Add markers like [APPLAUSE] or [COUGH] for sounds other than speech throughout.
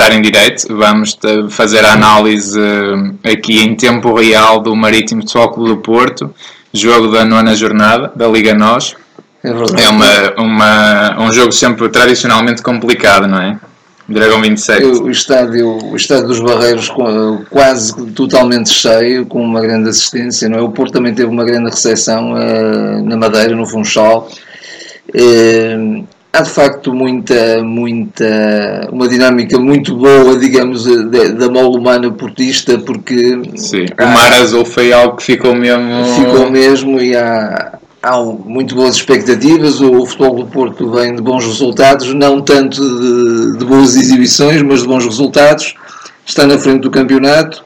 estar em direito, vamos fazer a análise eh, aqui em tempo real do Marítimo Futebol Clube do Porto, jogo da nona jornada da Liga NOS. É, é uma, uma, um jogo sempre tradicionalmente complicado, não é? Dragão 27. O estádio, o estádio dos Barreiros quase totalmente cheio, com uma grande assistência. Não é? O Porto também teve uma grande recepção uh, na Madeira, no Funchal. Uh, há de facto muita, muita, uma dinâmica muito boa, digamos, da, mola humana portista, porque. Sim, há, o Mar Azul foi algo que ficou mesmo. Ficou mesmo e há há muito boas expectativas. O futebol do Porto vem de bons resultados, não tanto de, de boas exibições, mas de bons resultados. Está na frente do campeonato.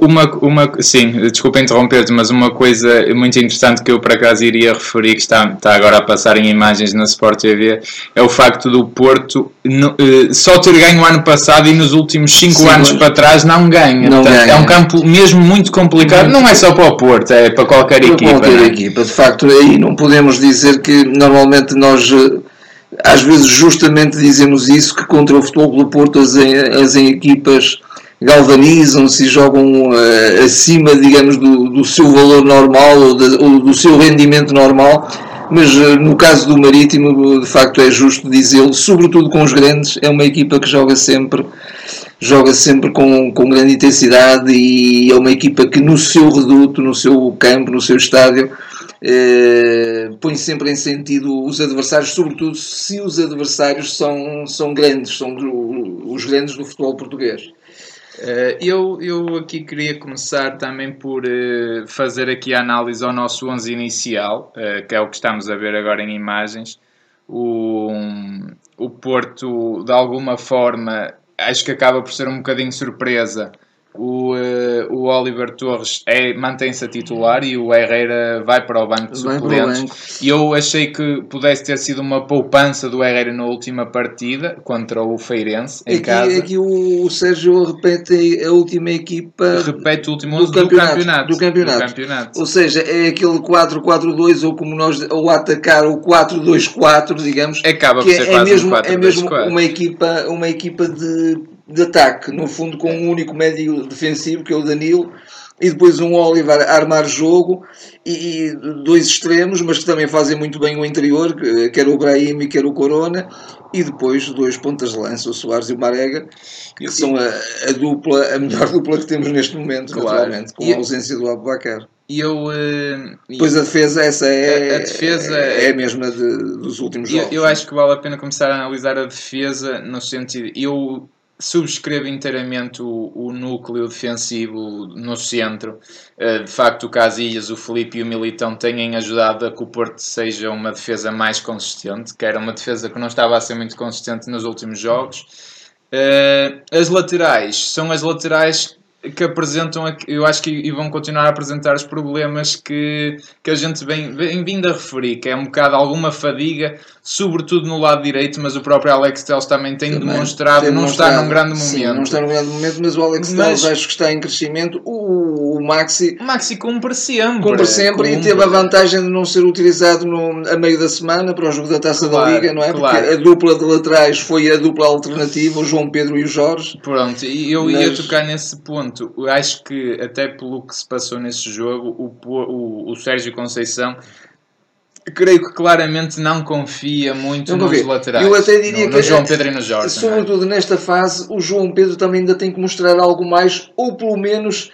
Uma, uma, sim, desculpa interromper-te, mas uma coisa muito interessante que eu por acaso iria referir, que está, está agora a passar em imagens na Sport TV, é o facto do Porto no, uh, só ter ganho o ano passado e nos últimos 5 anos para trás não ganha. Não Portanto, ganha. É um campo mesmo muito complicado, muito não é só para o Porto, é para qualquer para equipa. Qualquer é? equipa, de facto, aí não podemos dizer que normalmente nós eh, às vezes justamente dizemos isso, que contra o futebol do Porto as, as equipas galvanizam-se e jogam uh, acima, digamos, do, do, seu valor normal ou, de, ou, do seu rendimento normal, mas uh, no caso do Marítimo, de facto é justo dizê-lo, sobretudo com os grandes, é uma equipa que joga sempre joga sempre com, com grande intensidade e é uma equipa que no seu reduto, no seu campo, no seu estádio, eh, põe sempre em sentido os adversários, sobretudo se os adversários são, são grandes, são os grandes do futebol português. Uh, eu, eu aqui queria começar também por uh, fazer aqui a análise ao nosso 11 inicial, uh, que é o que estamos a ver agora em imagens. O, o Porto, de alguma forma, acho que acaba por ser um bocadinho surpresa o, uh, o Oliver Torres é, mantém-se a titular e o Herrera vai para o banco de suplentes. E eu achei que pudesse ter sido uma poupança do Herrera na última partida contra o Feirense em aqui, casa. Aqui o Sérgio repete a última equipa repete o último do, campeonato, do, campeonato, do, campeonato. do campeonato. Ou seja, é aquele 4-4-2 ou como nós ou atacar o 4-2-4, digamos. Acaba que por ser é, é mesmo, é mesmo uma equipa, uma equipa de de ataque, no fundo com um único médio defensivo, que é o Danilo, e depois um Oliver a armar jogo, e, e dois extremos, mas que também fazem muito bem o interior, quer o Brahim e quer o Corona, e depois dois pontas de lança, o Soares e o Marega, que e, são a, a, dupla, a melhor [LAUGHS] dupla que temos neste momento, claro. com e, a ausência do Abubacar. E eu. Uh, pois a defesa, essa é. A, a defesa é, é a mesma de, dos últimos jogos. Eu, eu acho que vale a pena começar a analisar a defesa no sentido. Eu subscrevo inteiramente o, o, núcleo defensivo no centro. Uh, de facto, o Casilhas, o Felipe e o Militão têm ajudado a que o Porto seja uma defesa mais consistente, que era uma defesa que não estava a ser muito consistente nos últimos jogos. Uh, as laterais são as laterais que apresentam, eu acho que e vão continuar a apresentar os problemas que, que a gente vem, vem vindo a referir, que é um bocado alguma fadiga, sobretudo no lado direito, mas o próprio Alex Telles também tem também demonstrado tem não estar num grande momento. Sim, não está num grande momento, mas o Alex mas, Telles acho que está em crescimento. O, o Maxi. O Maxi cumpre sempre. Cumpre sempre cumpre. e teve a vantagem de não ser utilizado no, a meio da semana para o jogo da taça claro, da Liga, não é? Claro. Porque a dupla de laterais foi a dupla alternativa, o João Pedro e o Jorge. Pronto, e eu mas... ia tocar nesse ponto acho que até pelo que se passou nesse jogo, o, o, o Sérgio Conceição creio que claramente não confia muito não nos laterais. Eu até diria no, que no João Pedro e no Jorge. É? Sobretudo é? nesta fase, o João Pedro também ainda tem que mostrar algo mais, ou pelo menos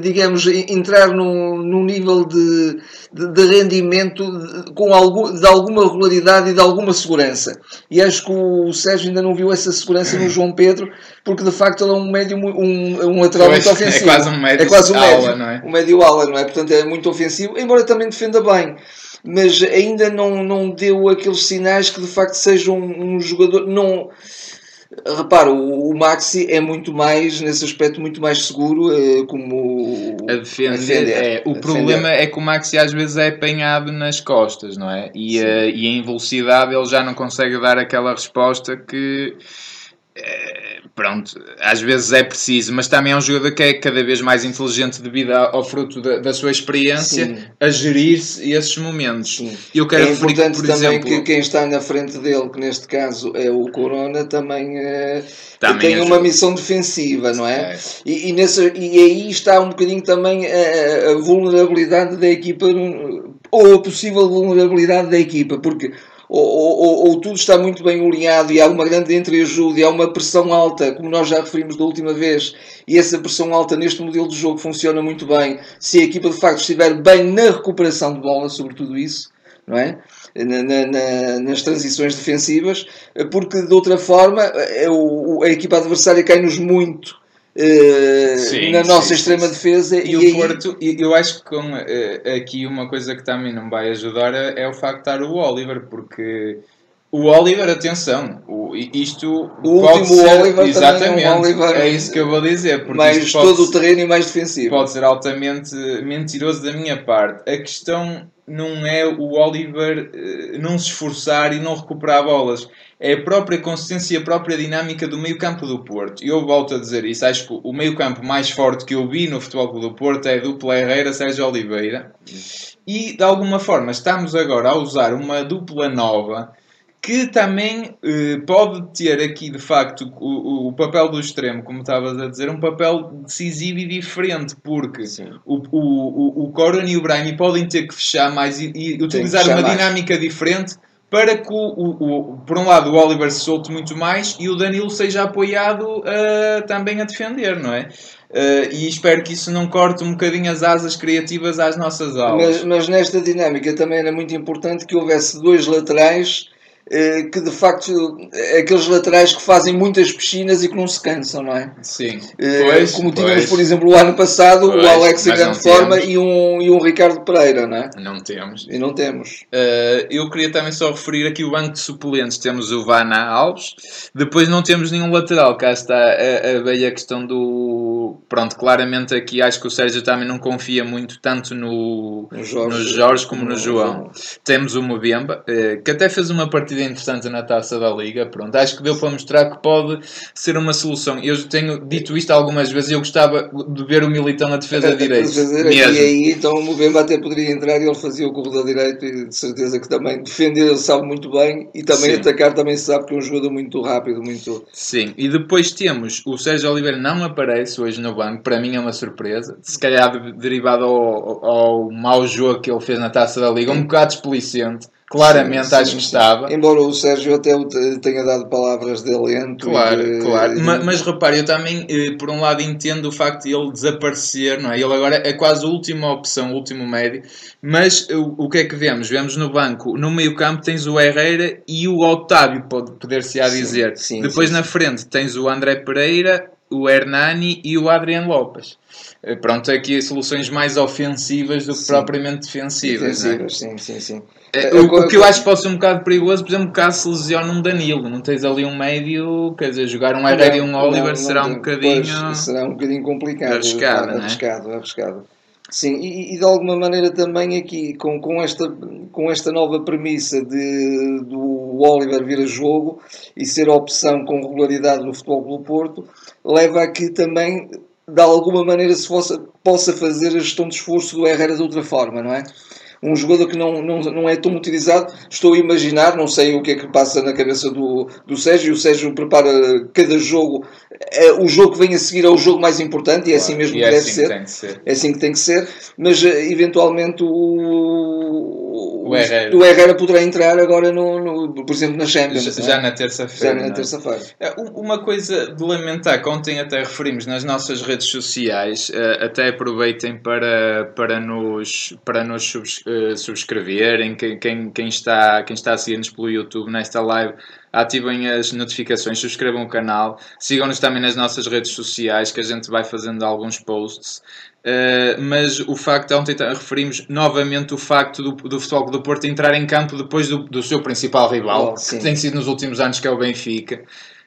digamos, entrar num, num nível de, de, de rendimento de, com algum, de alguma regularidade e de alguma segurança. E acho que o Sérgio ainda não viu essa segurança no João Pedro, porque de facto ele é um médio, um, um lateral muito ofensivo. É quase um médio, é quase um médio ala, não é? Um médio ala, não é? Portanto é muito ofensivo, embora também defenda bem mas ainda não, não deu aqueles sinais que de facto seja um, um jogador. Não, Repara, o, Maxi é muito mais, nesse aspecto, muito mais seguro eh, como a defender. É, o problema é que o Maxi às vezes é apanhado nas costas, não é? E, uh, e em velocidade ele já não consegue dar aquela resposta que. Uh, pronto, às vezes é preciso, mas também é um jogador que é cada vez mais inteligente devido ao fruto da, da sua experiência Sim. a gerir-se esses momentos. Sim. Eu quero é importante por também exemplo, que quem está na frente dele, que neste caso é o Corona, também, eh, também tem uma missão defensiva, não é? é. E, e, nesse, e aí está um bocadinho também a, a vulnerabilidade da equipa, ou a possível vulnerabilidade da equipa, porque ou, ou, ou, tudo está muito bem alinhado e há uma grande entreajuda e há uma pressão alta, como nós já referimos da última vez, e essa pressão alta neste modelo de jogo funciona muito bem se a equipa de facto estiver bem na recuperação de bola, sobre tudo isso, não é? Na, na, nas transições defensivas, porque de outra forma é a equipa adversária cai-nos muito Uh, sim, na nossa sim, extrema sim. defesa e, e o aí... Porto, eu acho que com, uh, aqui uma coisa que também não vai ajudar é, é, o facto de estar o Oliver, porque o Oliver, atenção, o, isto o último ser, Oliver exatamente, é, um Oliver é isso que eu vou dizer, porque mais todo o terreno e mais defensivo. Pode ser altamente mentiroso da minha parte. A questão não é o Oliver uh, não se esforçar e não recuperar bolas é a própria consistência e a própria dinâmica do meio campo do Porto. E eu volto a dizer isso, acho que o meio campo mais forte que eu vi no Futebol do Porto é dupla Herrera-Sérgio Oliveira. E, de alguma forma, estamos agora a usar uma dupla nova que também eh, pode ter aqui, de facto, o, o, papel do extremo, como estavas a dizer, um papel decisivo e diferente, porque o, o, o, o Corona e o Brahim podem ter que fechar mais e, e utilizar uma mais. dinâmica diferente para que, o, o, o, por um lado, o Oliver se solte muito mais e o Danilo seja apoiado uh, também a defender, não é? Uh, e espero que isso não corte um bocadinho as asas criativas às nossas aulas. Mas, mas nesta dinâmica também era muito importante que houvesse dois laterais que de facto é aqueles laterais que fazem muitas piscinas e que não se cansam, não é? Sim. Eh, pois, como tínhamos, pois. por exemplo, o ano passado, pois, o Alex em grande forma e um, e um Ricardo Pereira, não é? Não temos. E não temos. Uh, eu queria também só referir aqui o banco de suplentes. Temos o Vana Alves, depois não temos nenhum lateral. Cá está a, a bela questão do. Pronto, claramente aqui acho que o Sérgio também não confia muito tanto no, no, Jorge, no Jorge como no, no João. João. Temos o Mobemba, que até fez uma partida partida interessante na taça da Liga. Pronto, acho que deu para mostrar que pode ser uma solução. Eu tenho dito isto algumas vezes eu gostava de ver o Militão na defesa de direito. E aí então o Movemba até poderia entrar e ele fazia o corredor direito e de certeza que também defender ele sabe muito bem e também Sim. atacar também sabe que é um jogador muito rápido, muito. Sim, e depois temos o Sérgio Oliveira não aparece hoje no banco, para mim é uma surpresa, se calhar derivado ao, ao mau jogo que ele fez na taça da Liga, um bocado desplicente Claramente sim, acho sim, que estava. Embora o Sérgio até tenha dado palavras de alento. Claro, de, claro. Mas, mas repare, eu também, eh, por um lado, entendo o facto de ele desaparecer, não é? Ele agora é quase a última opção, o último médio. Mas o, o que é que vemos? Vemos no banco, no meio campo tens o Herrera e o Otávio, pode poder-se a dizer. Sim, Depois na frente tens o André Pereira, o Hernani e o Adriano Lopes. Eh, pronto, aqui soluções mais ofensivas do que propriamente defensivas. É? Defensivas, é? sim, sim, sim. É, o, o, que eu acho que pode ser um bocado perigoso, por exemplo, caso se lesione um Danilo, não tens ali um médio, quer dizer, jogar um Herrera e um Oliver não, será um bocadinho. Pois, será um bocadinho complicado. Arriscado, é? arriscado, arriscado. Sim, e, e, de alguma maneira também aqui, com, com, esta, com esta nova premissa de, do Oliver vir a jogo e ser opção com regularidade no Futebol do Porto, leva a que também, de alguma maneira, se possa, possa fazer a gestão de esforço do Herrera de outra forma, não é? Um jogador que não, não, não é tão utilizado. Estou a imaginar, não sei o que é que passa na cabeça do, do Sérgio. O Sérgio prepara cada jogo, é, o jogo que vem a seguir é o jogo mais importante e é assim mesmo que, é deve assim ser. Que ser. É assim que tem que ser. Mas eh, eventualmente o, o, Herrera. o Herrera poderá entrar agora, no, no por exemplo, na Champions. Já, já na terça-feira. Já na terça-feira. É, uma coisa de lamentar, que ontem até referimos nas nossas redes sociais, eh, até aproveitem para, para nos, para nos subscrever uh, subscreverem, quem, quem, quem, está, quem está a seguir-nos pelo YouTube nesta live, ativem as notificações, subscrevam o canal, sigam-nos também nas nossas redes sociais, que a gente vai fazendo alguns posts. Uh, mas o facto, ontem referimos novamente o facto do, do Futebol do Porto entrar em campo depois do, do seu principal rival, oh, que tem sido nos últimos anos, que é o Benfica.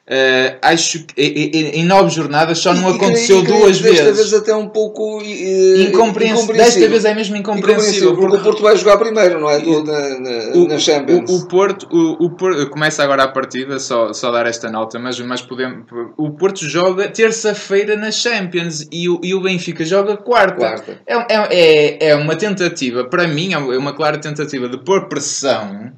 Uh, acho que em, nove jornadas só não E- e aconteceu e creio duas desta vezes. vez até um pouco uh, Incompreensível. Desta vez é mesmo incompreensível. porque o Porto vai jogar primeiro, não é? Do, na, na, O, na Champions. o, o Porto, o, o Porto começa agora a partida, só, só dar esta nota, mas, mas podemos, o Porto joga terça-feira na Champions e o, e o Benfica joga quarta. Quarta. É, é, é, é uma tentativa, para mim, é uma clara tentativa de pôr pressão.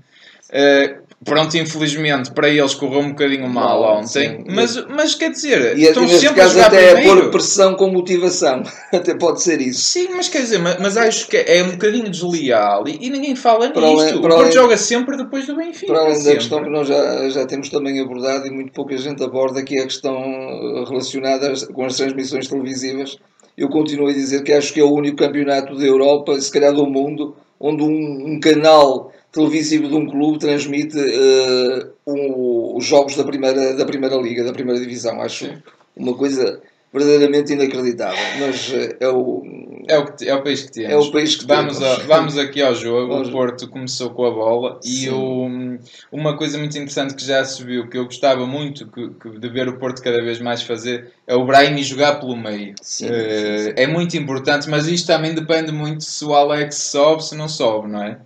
eh, pronto, infelizmente para eles correu um bocadinho mal Mal, ontem, sim. mas, mas quer dizer, E, estão e neste sempre a caso jogar até é primeiro. pôr pressão com motivação. [LAUGHS] até pode ser isso. Sim, mas quer dizer, mas, mas acho que é um bocadinho desleal e, e ninguém fala Para nisto. além- o Porto além- joga sempre depois do Benfica. Para além da questão que nós já, já temos também abordado e muito pouca gente aborda, que é a questão eh, relacionada com as transmissões televisivas, eu continuo a dizer que acho que é o único campeonato da Europa, se calhar do mundo, onde um, um canal televisivo de um clube transmite eh, um- os jogos da primeira, da primeira liga, da primeira divisão. Acho uma coisa verdadeiramente inacreditável. Mas eh, é o, É o, que, é o país que temos. é o país que Vamos, temos. a- vamos aqui ao jogo. Vamos. O Porto começou com a bola e Sim. o- uma coisa muito interessante que já se viu, que eu gostava muito que, que de ver o Porto cada vez mais fazer, é o Brahim jogar pelo meio. Sim, Eh, sim, sim. É muito importante, mas isto também depende muito se o Alex sobe, se não sobe, não é?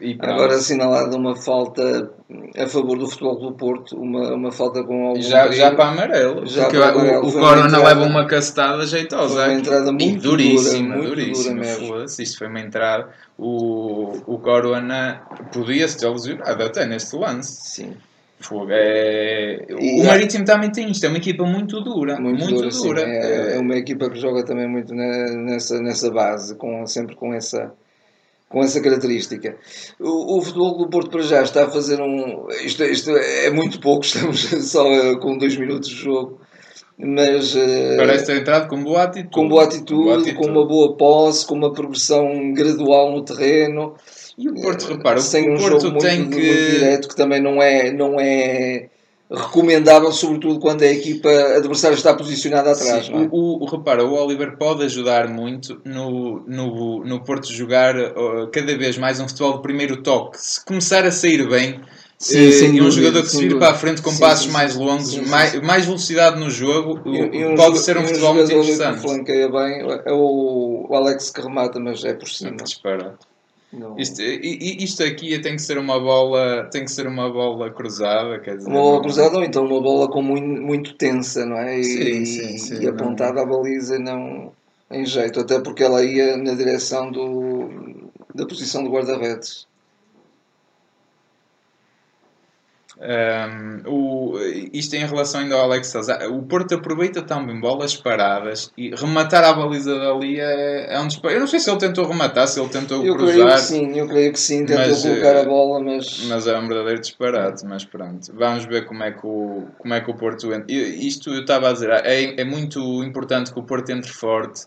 E pronto. Agora assinalada uma falta a favor do Futebol do Porto, uma, uma falta com algum já, perigo. já para amarelo. Já porque para o- amarelo. o, Corona entrada- leva uma castada jeitosa. Foi uma entrada E muito duríssima, dura, muito duríssima. dura foda-se, Isto foi uma entrada. O, o Corona podia-se ter lesionado até neste lance. Sim. É... E o há- Marítimo também tem isto, é uma equipa muito dura. Muito, Muito, dura. dura, sim. É, é uma equipa que joga também muito nessa, nessa base, com, sempre com essa, com essa característica. O, o Futebol do Porto para já está a fazer um. Isto, isto é muito pouco, [LAUGHS] estamos só eh, com dois minutos de jogo, mas. eh, Parece ter entrado com boa atitude. com boa atitude, boa com atitude. uma boa posse, com uma progressão gradual no terreno. E o Porto, repara, sem o um Porto jogo muito, tem muito que. direto, que também não é, não é recomendável, sobretudo quando a equipa adversária está posicionada atrás. Sim, é? o, o- repara, o Oliver pode ajudar muito no, no, no Porto jogar uh, cada vez mais um futebol de primeiro toque. Se começar a sair bem, Sim, eh, e um dúvida, jogador que se vira para a frente com Sim, passos sim, mais longos, mais, mais velocidade no jogo, E- e um pode joga- ser um futebol muito jogador que interessante. flanqueia bem é o, o Alex que remata, mas é por cima. Espera. Não- Isto, isto aqui tem que ser uma bola, tem que ser uma bola cruzada, quer dizer, Uma bola não- cruzada ou então uma bola com muito, muito tensa, não é? E, Sim, sim, sim, e apontada à baliza não em jeito, até porque ela ia na direção do, da posição do guarda-redes. Um, o, isto em relação ainda ao Alex Sousa, o Porto aproveita também bolas paradas e rematar a baliza dali é, é um disparate. Eu não sei se ele tentou rematar, se ele tentou Eu creio cruzar, que sim, eu creio que sim, tentou Mas, colocar eh, a bola, mas, mas é um verdadeiro disparate. Mas pronto, vamos ver como é que o, como é que o Porto entra. Isto eu estava a dizer, é, é muito importante que o Porto entre forte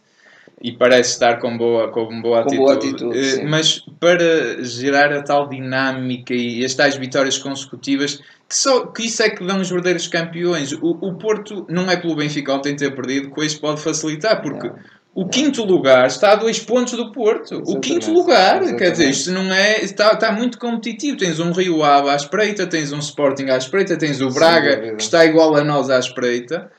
e parece estar com boa, com boa Com atitude. boa atitude, sim. mas para gerar a tal dinâmica e as tais vitórias consecutivas, que, só, que isso é que dão os verdadeiros campeões. O, o Porto não é pelo Benfica ontem ter perdido, que isso pode facilitar, porque Não. o quinto lugar está a dois pontos do Porto. O Exatamente, quinto lugar, quer exatamente. dizer, isto não é. Está, está muito competitivo. Tens um Rio Ave à espreita, tens um Sporting à espreita, tens o Braga que está igual a nós à espreita.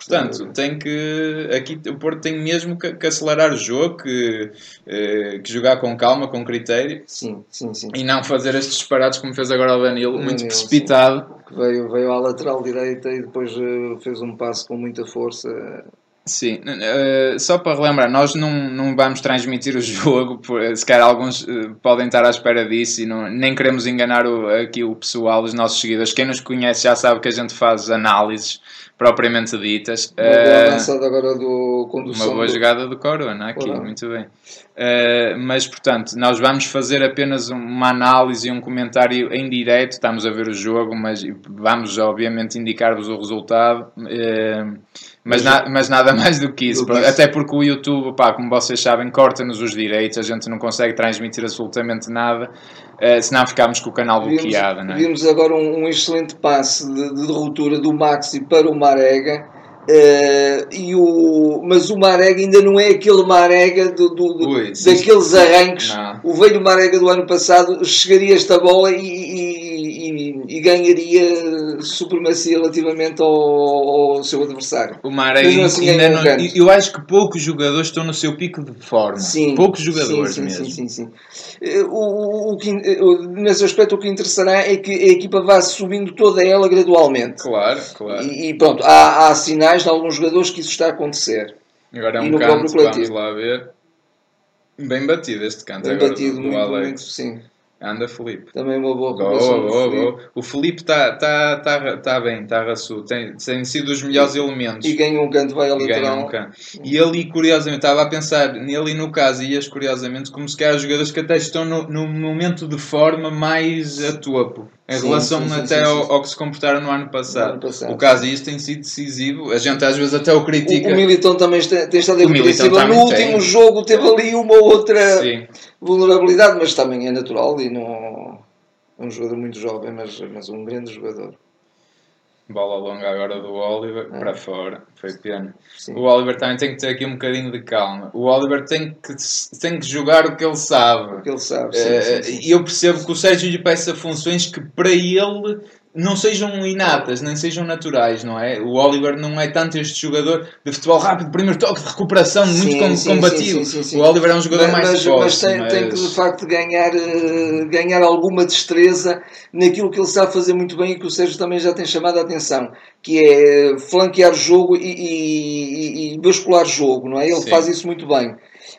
Portanto, dúvida. tem que. Aqui o Porto tem mesmo que, que acelerar o jogo, que, eh, que jogar com calma, com critério sim, sim, sim. e não fazer estes disparados como fez agora o Danilo, muito Danilo, precipitado. Que Veio, veio à lateral direita e depois eh, fez um passo com muita força. Sim, eh, só para relembrar, nós não, não vamos transmitir o [LAUGHS] jogo, por- se calhar alguns eh, podem estar à espera disso e não, nem queremos enganar o, aqui o pessoal, os nossos seguidores. Quem nos conhece já sabe que a gente faz análises propriamente ditas. Uma boa Eh, avançada agora do condução. Uma boa do- jogada do Corona aqui, Corona. muito bem. Uh, mas, portanto, nós vamos fazer apenas uma análise e um comentário em direto. Estamos a ver o jogo, mas vamos, obviamente, indicar-vos o resultado. Uh, mas, na- mas nada mais do que isso. Até porque o YouTube, pá, como vocês sabem, corta-nos os direitos. A gente não consegue transmitir absolutamente nada, uh, senão ficamos com o canal Vimos, bloqueado. Não é? vimos agora um, um excelente passe de, de ruptura do Maxi para o Marega. eh, e o, mas o Marega ainda não é aquele Marega do, do- do- Ui, daqueles arranques. Não. O velho Marega do ano passado chegaria esta bola e, e- e- ganharia supremacia relativamente ao, ao seu adversário. O Marega assim ainda um não, eu acho que poucos jogadores estão no seu pico de forma. Sim, poucos jogadores sim, sim, mesmo. Sim, sim, sim. Eh, O, o, que, eh, nesse aspecto, o que interessará é que a equipa vá subindo toda ela gradualmente. Claro, claro. E, e pronto, há, há sinais de alguns jogadores que isso está a acontecer. Agora é um canto, vamos lá ver. Bem batido este canto Tem agora batido do, do muito, Alex. muito, sim. Anda, Felipe. Também uma boa boa. O Felipe está tá, tá, tá bem, está raçudo. Tem, tem sido dos melhores elementos. E ganha um canto, vai ao E ganha lateral. um canto. E ali, curiosamente, estava a pensar nele e no Casillas, curiosamente, como se calhar os jogadores que até estão no, no momento de forma mais a topo. Em Sim, relação sim, sim, até ao, ao que se comportaram no ano passado. No ano passado, o Casillas tem sido decisivo. A gente às vezes até o O, critica. o Militão também está, tem estado O Militão irrepreensível. No último tem. jogo teve ali uma outra Sim. Vulnerabilidade, mas também é natural e não é um jogador muito jovem, mas, mas um grande jogador. Bola longa agora do Oliver É. para fora. Foi pena. Sim. O Oliver também tem que ter aqui um bocadinho de calma. O Oliver tem que, tem que jogar o que ele sabe. Porque ele sabe. sim, Eh, sim, sim. E eu percebo que o Sérgio lhe peça funções que para ele não sejam inatas, nem sejam naturais, não é? O Oliver não é tanto este jogador de futebol rápido, primeiro toque de recuperação, muito Sim, sim, combativo. sim. O Oliver é um jogador mas, mais mas, forte. mas tem, tem que de facto ganhar, eh, ganhar alguma destreza naquilo que ele sabe fazer muito bem e que o Sérgio também já tem chamado a atenção, que é flanquear jogo e, e, e bascular jogo, não é? Ele faz isso muito bem.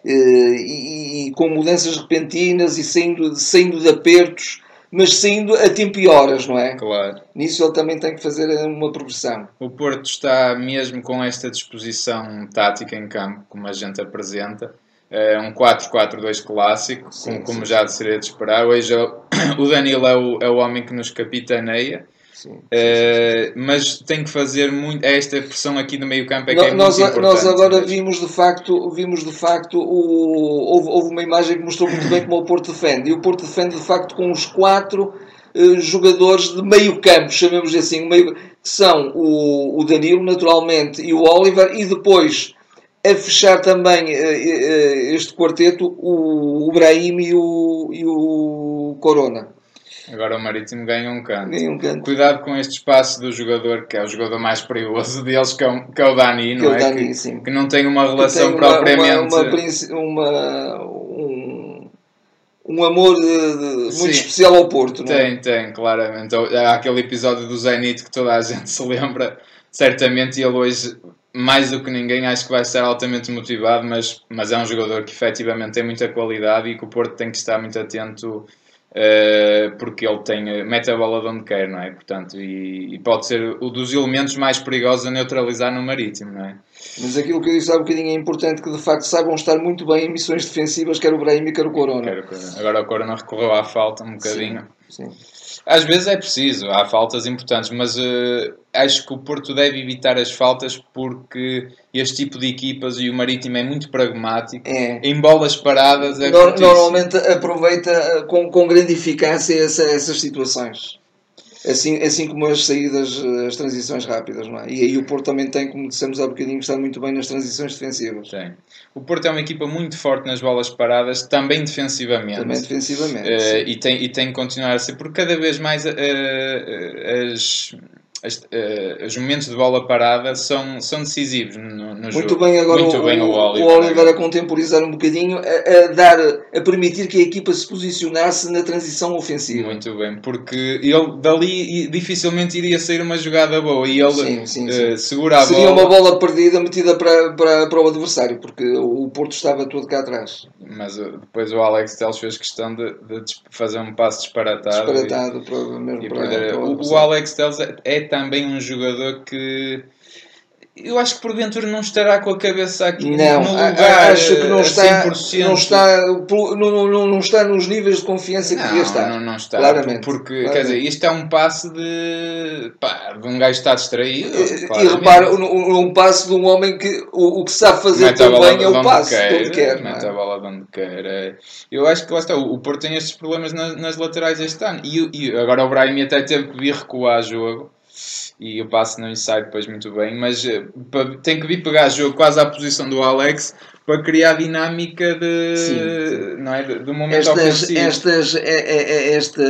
Eh, E, e com mudanças repentinas e saindo, saindo de apertos, mas saindo a tempo e horas, não é? Claro. Nisso ele também tem que fazer uma progressão. O Porto está mesmo com esta disposição tática em campo, como a gente apresenta. É um 4-4-2 clássico, Sim, como, como sim. já seria de esperar. Hoje o [COUGHS] o Danilo é o, é o homem que nos capitaneia. Sim. Eh, mas tem que fazer muito esta pressão aqui no meio campo é que No- é nós, muito importante nós agora vimos de facto, vimos de facto o, houve, houve uma imagem que mostrou muito bem como o Porto defende. E o Porto defende de facto com os quatro eh, jogadores de meio campo, chamemos assim, meio, que são o, o Danilo, naturalmente, e o Oliver, e depois a fechar também eh, este quarteto o, o Brahim e o, e o Corona. Agora o Marítimo ganha um canto Ganham um canto. cuidado com este espaço do jogador que é o jogador mais perigoso deles que é o, que é o Dani, Que não é o é? Dani, que, sim. que não tem uma relação tem uma, propriamente uma, uma, uma- um, um amor de- de- muito especial ao Porto, não é? Tem, tem, claramente. Há aquele episódio do Zenit que toda a [LAUGHS] gente se lembra, certamente, e ele hoje, mais do que ninguém, acho que vai ser altamente motivado, mas, mas é um jogador que efetivamente tem muita qualidade e que o Porto tem que estar muito atento eh, porque ele tem, mete a bola de onde quer, não é? Portanto, e, e pode ser o dos elementos mais perigosos a neutralizar no Marítimo, não é? Mas aquilo que eu disse há um bocadinho é importante que de facto saibam estar muito bem em missões defensivas, quer o Brahim quer o Corona. Agora o Corona recorreu à falta um bocadinho. Sim. Às vezes é preciso, há faltas importantes, mas eh, acho que o Porto deve evitar as faltas porque este tipo de equipas e o Marítimo é muito pragmático. É. Em bolas paradas é normalmente aproveita eh, com, com grande eficácia essa- essas situações. Assim, assim como as saídas, eh, as transições rápidas, não é? E aí o Porto também tem, como dissemos há bocadinho, está muito bem nas transições defensivas. Tem. O Porto é uma equipa muito forte nas bolas paradas, também defensivamente. Também defensivamente. Sim. e, tem, e tem que continuar a ser, porque cada vez mais eh, as, as- eh, os momentos de bola parada são, são decisivos no, no Muito jogo. bem agora Muito o, bem o, Oliver. o Oliver a contemporizar um bocadinho, a, a dar, a permitir que a equipa se posicionasse na transição ofensiva. Muito bem, porque ele dali dificilmente iria sair uma jogada boa e ele Sim, sim, eh, sim. segura Seria bola. uma bola perdida metida para, para, para o adversário, porque o Porto estava todo cá atrás. Mas eh, depois o Alex Telles fez questão de, de fazer um passo disparatado. e- Disparatado para, mesmo e para, para O, o. Alex Telles é, é também um jogador que eu acho que porventura não estará com a cabeça aqui Não, no lugar. acho que não eh, está, 100%. não, está, não, não, não está nos níveis de confiança que devia estar. Não, não está. Claramente, Porque, claramente. quer dizer, isto é um passe de. pá, de um gajo que está distraído. E, e claramente. repara, um, um passo de um homem que o, o que sabe fazer Mete tão de é o passo, de onde quer. Mete é? a bola de onde quer. Eu acho que lá está. O Porto tem estes problemas nas, nas laterais este ano. E, e agora o Brahim até teve que vir recuar jogo. E o passe não sai depois muito bem. Mas eh, tem que vir pegar jogo quase à posição do Alex para criar dinâmica de, Sim, Não é? do momento Estas, ofensivo. estas, é- é- é- esta,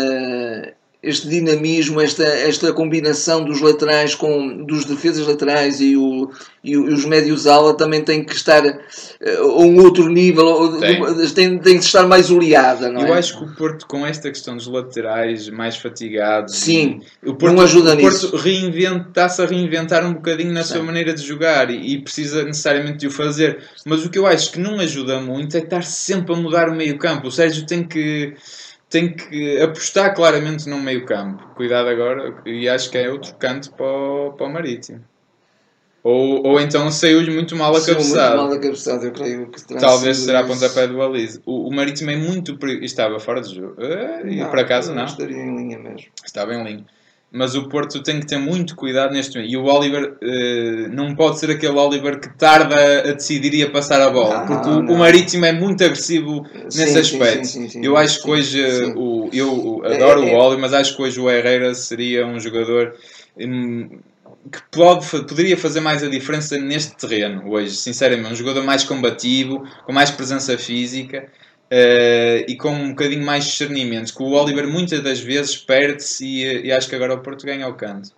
este dinamismo, esta, esta combinação dos laterais com dos defesas laterais e, o, e, os médios ala também tem que estar uh, a um outro nível, tem. tem, tem que estar mais oleada. Não Eu é? acho que o Porto, com esta questão dos laterais mais fatigados, Sim, o Porto, não ajuda o Porto nisso. está-se a reinventar um bocadinho na Sim. sua maneira de jogar e, e, precisa necessariamente de o fazer. Mas o que eu acho que não ajuda muito é estar sempre a mudar o meio campo. O Sérgio tem que tem que apostar claramente no meio campo. Cuidado agora, e acho que é outro canto para o, para o Marítimo. Ou, ou então saiu-lhe muito mal a cabeçada. Muito mal a cabeçada, eu creio que Talvez será pontapé do Balize. O, o Marítimo é muito. Estava fora de jogo. Uh, e por acaso não. Estaria em linha mesmo. Estava em linha mas o Porto tem que ter muito cuidado neste momento. E o Oliver uh, não pode ser aquele Oliver que tarda a decidir e a passar a bola, porque o, o, Marítimo é muito agressivo sim, nesse aspecto. Sim, sim, eu acho que hoje o, eu adoro é, é, o Oliver, mas acho que hoje o Herrera seria um jogador um, que pode, poderia fazer mais a diferença neste terreno hoje, sinceramente. Um jogador mais combativo, com mais presença física. Uh, e com um bocadinho mais discernimento, que o Oliver muitas das vezes perde-se e, e, acho que agora o Porto ganha o canto.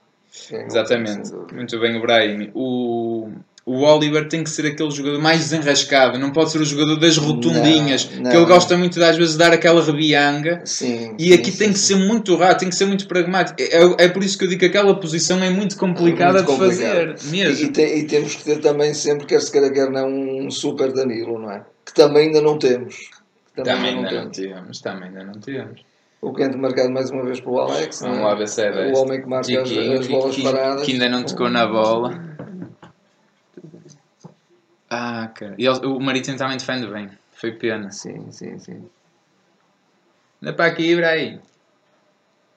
Exatamente. Muito bem, o Brahim. O, o Oliver tem que ser aquele jogador mais desenrascado, não pode ser o jogador das rotundinhas, não, não. que ele gosta muito às vezes de dar aquela rebianga. Sim, e aqui sim, tem sim, que ser muito rápido, tem que ser muito pragmático. É, é, por isso que eu digo que aquela posição é muito complicada é muito de fazer. Mesmo. E, e, tem, e, temos que ter também sempre, quer se queira, quer não, um super Danilo, não é? Que também ainda não temos. Também, também ainda não, não tivemos, também ainda não tivemos. O canto marcado mais uma vez pelo Alex. Vamos é? lá ver se é deste. O homem que marca as, as, bolas que, paradas. Que ainda não tocou na bola. Ah, cara. E ele, o Marítimo também defende bem. Foi pena. Sim, sim, sim. Anda para aqui, Ibrahim.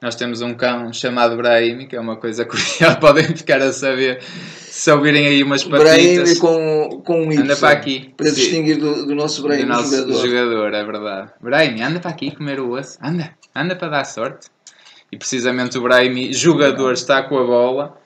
Nós temos um cão chamado Brahim, que é uma coisa [LAUGHS] curiosa, podem ficar a saber se ouvirem aí umas patitas. Brahim com, com um Y. Anda para aqui. Para Sim. distinguir do, do nosso Brahim, do nosso jogador. jogador. é verdade. Brahim, anda para aqui comer o osso. Anda, anda para dar sorte. E precisamente o Brahim, jogador, está com a bola.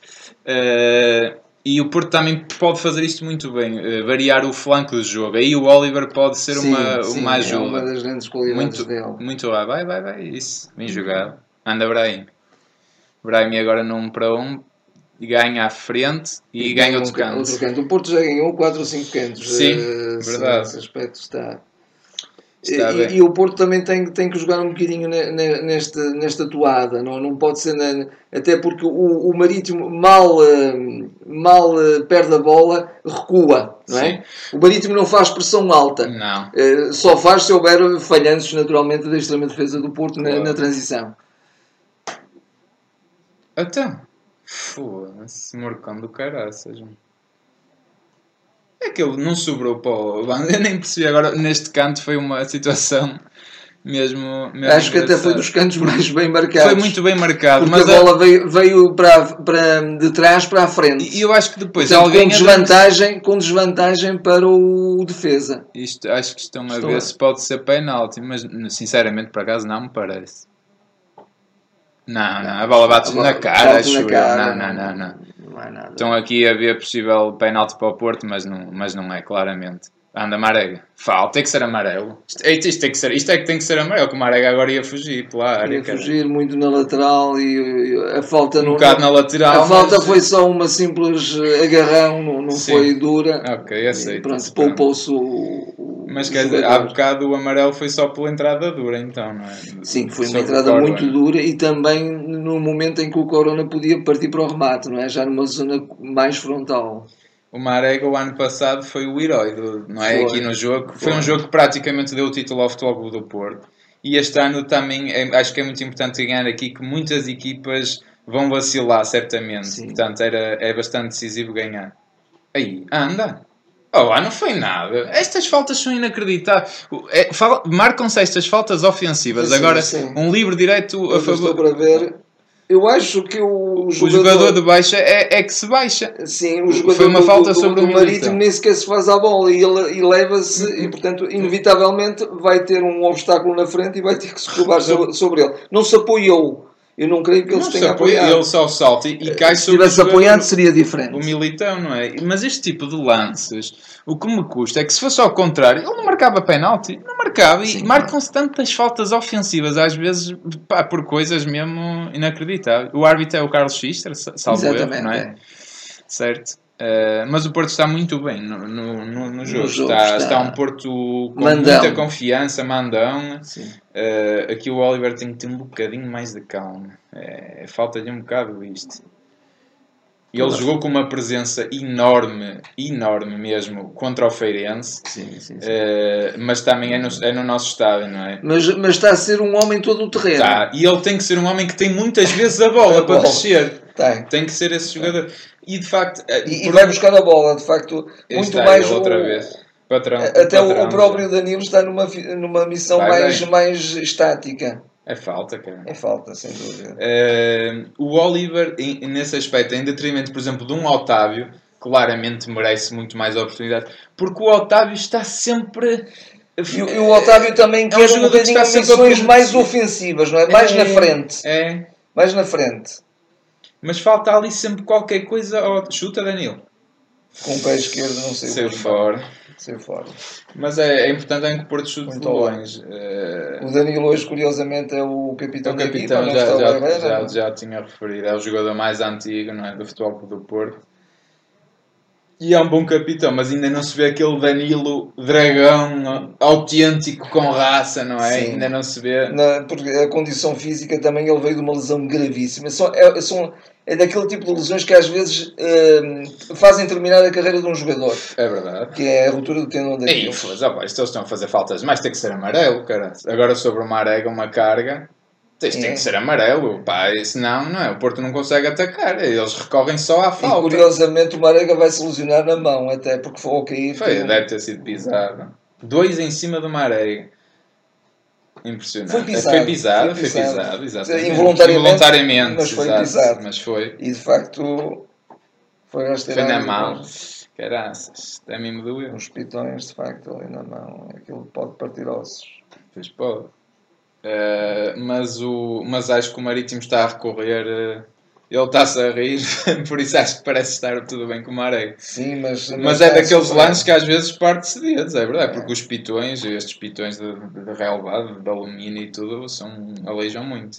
Uh, e o Porto também pode fazer isto muito bem, uh, variar o flanco do jogo. Aí o Oliver pode ser sim, uma, sim, uma ajuda. É uma das grandes qualidades muito, dele. Muito vai, vai, vai, vai. Isso, bem jogado. Anda Brahim. Brahim agora num para um ganha à frente e, e ganha outro canto. outro canto. O Porto já ganhou 4 ou 5 cantos. Sim, uh, verdade. Esse aspecto está. está e, e, o Porto também tem, tem que jogar um bocadinho nesta, nesta toada, não, não pode ser. Na, até porque o, o Marítimo mal, eh, mal eh, perde a bola, recua, não é? O Marítimo não faz pressão alta, não. só faz se houver falhanços naturalmente da extrema defesa do Porto na, na transição. Então, foda-se, morcão do caraças. É que ele não sobrou para o Eu nem percebi agora. Neste canto foi uma situação mesmo. mesmo Acho que até foi dos cantos mais bem marcados. Foi muito bem marcado. Porque mas a bola veio, veio para, para, de trás para a frente. E eu acho que depois Portanto, alguém. Com desvantagem, com desvantagem para o defesa. Isto, acho que estão a ver a... se pode ser penalti, mas sinceramente, por acaso, não me parece. Não, não, a bola bate na cara, bate na cara. Não, não, não, não. Não é nada. Estão aqui a ver possível penalti para o Porto, mas não, mas não é, claramente. Anda Marega. Falta, tem que ser amarelo. Isto, isto, tem que ser, isto é que tem que ser amarelo, que o Marega agora ia fugir pela área. Ia fugir muito na lateral e, e a falta um no. Bocado na lateral. A falta mas... foi só uma simples agarrão, não, não foi dura. Ok, aceito. Pronto, poupou-se o, Mas quer dizer, há bocado o amarelo foi só pela entrada dura, então, não é? Sim, foi uma entrada muito dura e também no momento em que o Corona podia partir para o remate, não é? Já numa zona mais frontal o Marega o ano passado foi o herói, do, não é? Foi. Aqui no jogo. Foi, foi um jogo que praticamente deu o título ao Futebol Clube do Porto. E este ano também é, acho que é muito importante ganhar aqui que muitas equipas vão vacilar, certamente. Sim. Portanto, era, é bastante decisivo ganhar. Aí, anda! Oh, lá não foi nada. Estas faltas são inacreditáveis. É, Marcam-se estas faltas ofensivas. Sim, Agora, sim. um livre direito a favor. Estou para ver eu acho que o jogador, o jogador de baixa é, é que se baixa. Sim, o jogador Foi uma do, falta do, sobre do, o Marítimo nem sequer se faz a bola e ele e leva-se e, portanto, inevitavelmente vai ter um obstáculo na frente e vai ter que se curvar sobre, sobre ele. Não se apoiou. Eu não creio que eles Não se tenham apoia, apoiado. ele só salta e, e cai Se sobre o tivesse apoiado seria diferente. O militão, não é? Mas este tipo de lances, o que me custa é que se fosse ao contrário, ele não marcava penalti, não marcava, e Sim. marcam-se tantas faltas ofensivas, às vezes, pá, por coisas mesmo inacreditáveis. O árbitro é o Carlos Fischer, sa- salvo Exatamente. não é? é. Certo. Eh, mas o Porto está muito bem no, no, no- no jogo. jogo está, está. está um Porto com Mandão. muita confiança, mandão. Eh, aqui o Oliver tem que ter um bocadinho mais de calma. É, Falta-lhe um bocado isto. E ele jogou com uma presença enorme, enorme mesmo, contra o Feirense. Sim, sim, sim. Eh, mas também é no, é no nosso estádio, não é? Mas, mas está a ser um homem todo o terreno. Tá. E ele tem que ser um homem que tem muitas vezes a bola A para bola. Tem. Tem que ser esse jogador. E de facto. eh, E, por- vai buscar a bola, de facto, muito está mais ele o- outra vez. Patrão, Até o- patrão, o próprio Danilo está numa, numa missão Vai mais, mais estática. É falta, cara. É falta, sem dúvida. Eh, o Oliver, em- nesse aspecto, em detrimento, por exemplo, de um Otávio, claramente merece muito mais oportunidade, porque o Otávio está sempre. E, o- o Otávio também É um quer um jogador que está a missões mais ofensivas, não é? Mais É, na frente. É, Mais na frente. Mas falta ali sempre qualquer coisa. ao- Chuta, Danilo. Com o pé esquerdo, não sei. o Saiu que. fora. Saiu fora. Mas é, é importante é que o Porto chute de Muito longe. Eh, O Danilo hoje, curiosamente, é o o capitão, da capitão equipa, já, já, o Herrera, já, já tinha referido. É o jogador mais antigo não é, do futebol do Porto. E é um bom capitão, mas ainda não se vê aquele Danilo dragão autêntico com raça, não é? Sim. Ainda não se vê. Na- porque a condição física também ele veio de uma lesão gravíssima. São, é, são- é daquele tipo de lesões que às vezes hum, fazem terminar a carreira de um jogador, É verdade. que é a ruptura do tendão da Ei, foda-se, isto eles estão a fazer faltas, mas tem que ser amarelo, cara. Agora sobre uma arega, uma carga, tens, tem É. que ser amarelo, pá, e senão não é, o Porto não consegue atacar, eles recorrem só à E falta. curiosamente o Marega vai se lesionar na mão, até porque foi ao cair. Foi, deve ter sido pisado. Dois em cima de uma arega. Impressionante. Foi pisado, Foi pisado, foi foi pisado. pisado, exatamente. Involuntariamente, Involuntariamente, mas foi exato, pisado. Mas foi. E de facto foi rasteirado. Foi na mão. Caraças, até me doeu. Uns pitões, de facto, ali na mão. Aquilo pode partir ossos. Pois pode. Eh, mas, o, mas acho que o Marítimo está a recorrer. eh, ele está-se a rir, [LAUGHS] por isso acho que parece estar tudo bem com o Marega. Sim, mas. Mas é está daqueles sofrer. lances que às vezes parte-se dedos, é verdade, É. porque os pitões, estes pitões de, de, de relevado, de alumínio e tudo, são, aleijam muito.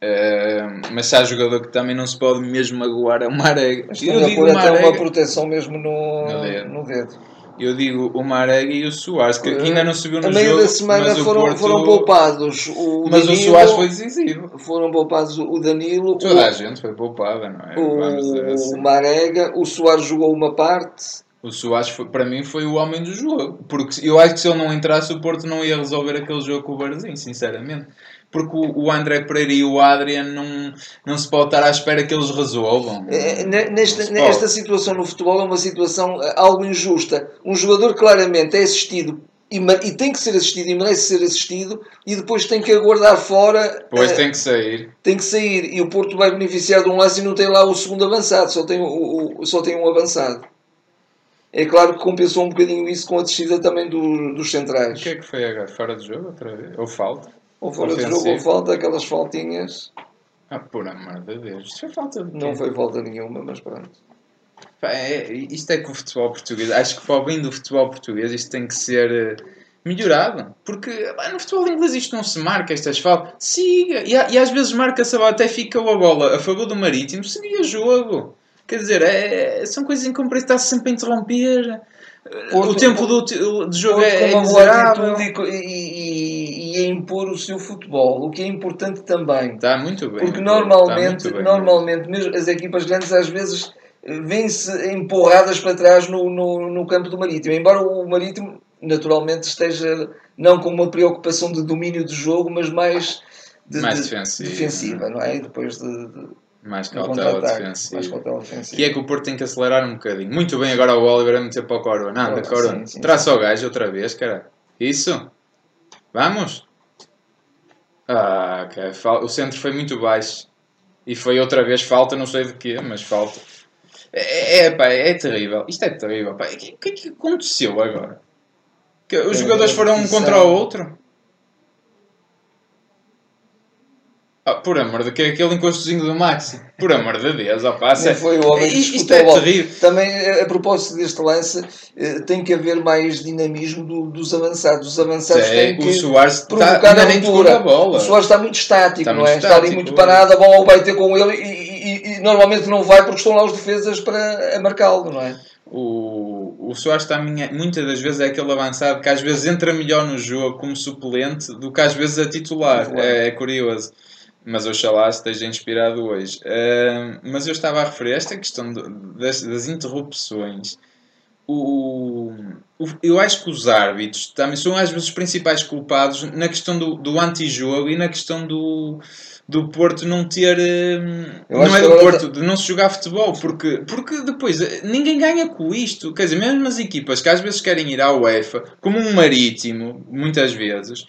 Eh, mas se há jogador que também não se pode mesmo magoar é o Marega. Mas a até uma proteção mesmo no, No dedo. no dedo. Eu digo o Marega e o Soares, que ainda não se viu no a meio jogo, da semana mas o foram, Porto- foram poupados o Mas o Danilo, Soares foi decisivo. foram poupados o Danilo, Toda a o, gente foi poupada, não é? O, assim. o Marega, o Soares jogou uma parte. O Soares, foi, para mim, foi o homem do jogo. Porque eu acho que se ele não entrasse, o Porto não ia resolver aquele jogo com o Barzinho, sinceramente. Porque o, o André Pereira e o Adrian não, não se pode estar à espera que eles resolvam. Eh, ne- Nesta, nesta situação no futebol é uma situação eh, algo injusta. Um jogador claramente é assistido e, e tem que ser assistido e merece ser assistido e depois tem que aguardar fora, Depois eh, tem que sair. tem que sair e o Porto vai beneficiar de um lance e não tem lá o segundo avançado, só tem, o, o- só tem um avançado. É claro que compensou um bocadinho isso com a descida também do- dos O centrais. que é que foi agora? Fora de jogo outra vez? Ou falta? Ou fora de jogo ou falta, aquelas faltinhas. Ah, por amor de Deus. Isto foi falta de quê? Não foi falta nenhuma, mas pronto. Pá, é- isto é que o futebol português, acho que para o bem do futebol português isto tem que ser eh, melhorado. Porque pá, no futebol inglês isto não se marca, estas faltas. Siga! E, e às vezes marca-se até fica a bola a favor do Marítimo, seguia jogo. Quer dizer, é- são coisas incompreensíveis, está-se sempre a interromper. Porto- o tempo do, de jogo Porto é, é miserável. e e, e- e a impor o seu futebol, o que é importante também. Está muito bem. Porque está normalmente, bem. normalmente mesmo as equipas grandes às vezes eh, vêm-se empurradas para trás no, no, no campo do Marítimo. Embora o Marítimo naturalmente esteja não com uma preocupação de domínio de jogo, mas mais, de, Mais de- defensiva, defensiva, não é? E depois de, de, Mais cautela defensiva. mais cautela defensiva. Que é que o Porto tem que acelerar um bocadinho. Muito bem agora o Oliver a meter para o Corona. Anda, Corona. sim, Traça o gajo outra vez, cara. Isso. Vamos. Ah, ok. Fal- O centro foi muito baixo. E foi outra vez falta, não sei de quê, mas falta. É, é, pá, é terrível. Isto é terrível. Pá. O que, é que aconteceu agora? Que os É, jogadores foram um contra o outro? Oh, por amor de que aquele encostozinho do Maxi. Por amor de Deus, passa. Nem foi o homem que Isto é a terrível. Também, a a propósito deste lance, eh, tem que haver mais dinamismo do- dos avançados. Os avançados É, têm o que Soares está, provocar ainda a ruptura. na bola. O Soares está muito estático, Está não muito é? está ali estático, muito é. parado, a bola vai ter com ele e, e- e- normalmente não vai porque estão lá os defesas para a marcá-lo, não é? O, o Soares está minha- muitas das vezes é aquele avançado que às vezes entra melhor no jogo como suplente do que às vezes a titular. Titular. É, é curioso. Mas oxalá esteja inspirado hoje. Ah, mas eu estava a referir esta questão das, das interrupções. O, o- eu acho que os árbitros também são às vezes os principais culpados na questão do, do antijogo e na questão do, do Porto não ter. não é do Porto, de não se jogar futebol, porque, porque depois eh, ninguém ganha com isto. Quer dizer, mesmo as equipas que às vezes querem ir à UEFA, como um marítimo, muitas vezes,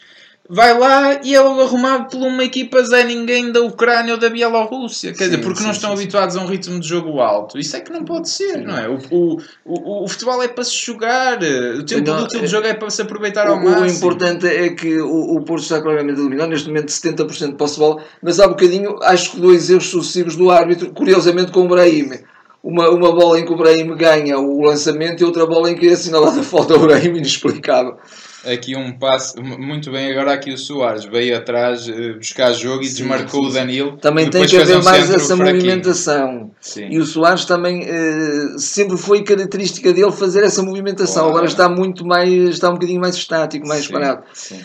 vai lá e é logo arrumado por uma equipa Zé Ninguém da Ucrânia ou da Bielorrússia. Quer dizer, Sim, porque sim, não estão sim, habituados a um ritmo de jogo alto. Isso é que não pode ser, não é? O, o, o, o futebol é para se jogar, o tempo Não, útil é- de jogo é para se aproveitar ao O, o máximo. importante é que o, o Porto está claramente eliminado, neste momento 70% de posse de bola, mas há bocadinho acho que dois erros sucessivos do árbitro, curiosamente com o Brahim. Uma, uma bola em que o Brahim ganha o lançamento e outra bola em que é assinalada a falta ao Brahim inexplicável. Aqui um passo, muito bem, agora aqui o Soares veio atrás eh, buscar jogo e Sim, desmarcou sim, o sim. Danilo. Também tem que haver um mais essa fraquinho. movimentação. Sim. E o Soares também eh, sempre foi característica dele fazer essa movimentação. Claro. Agora está muito mais, está um bocadinho mais estático, mais parado. sim.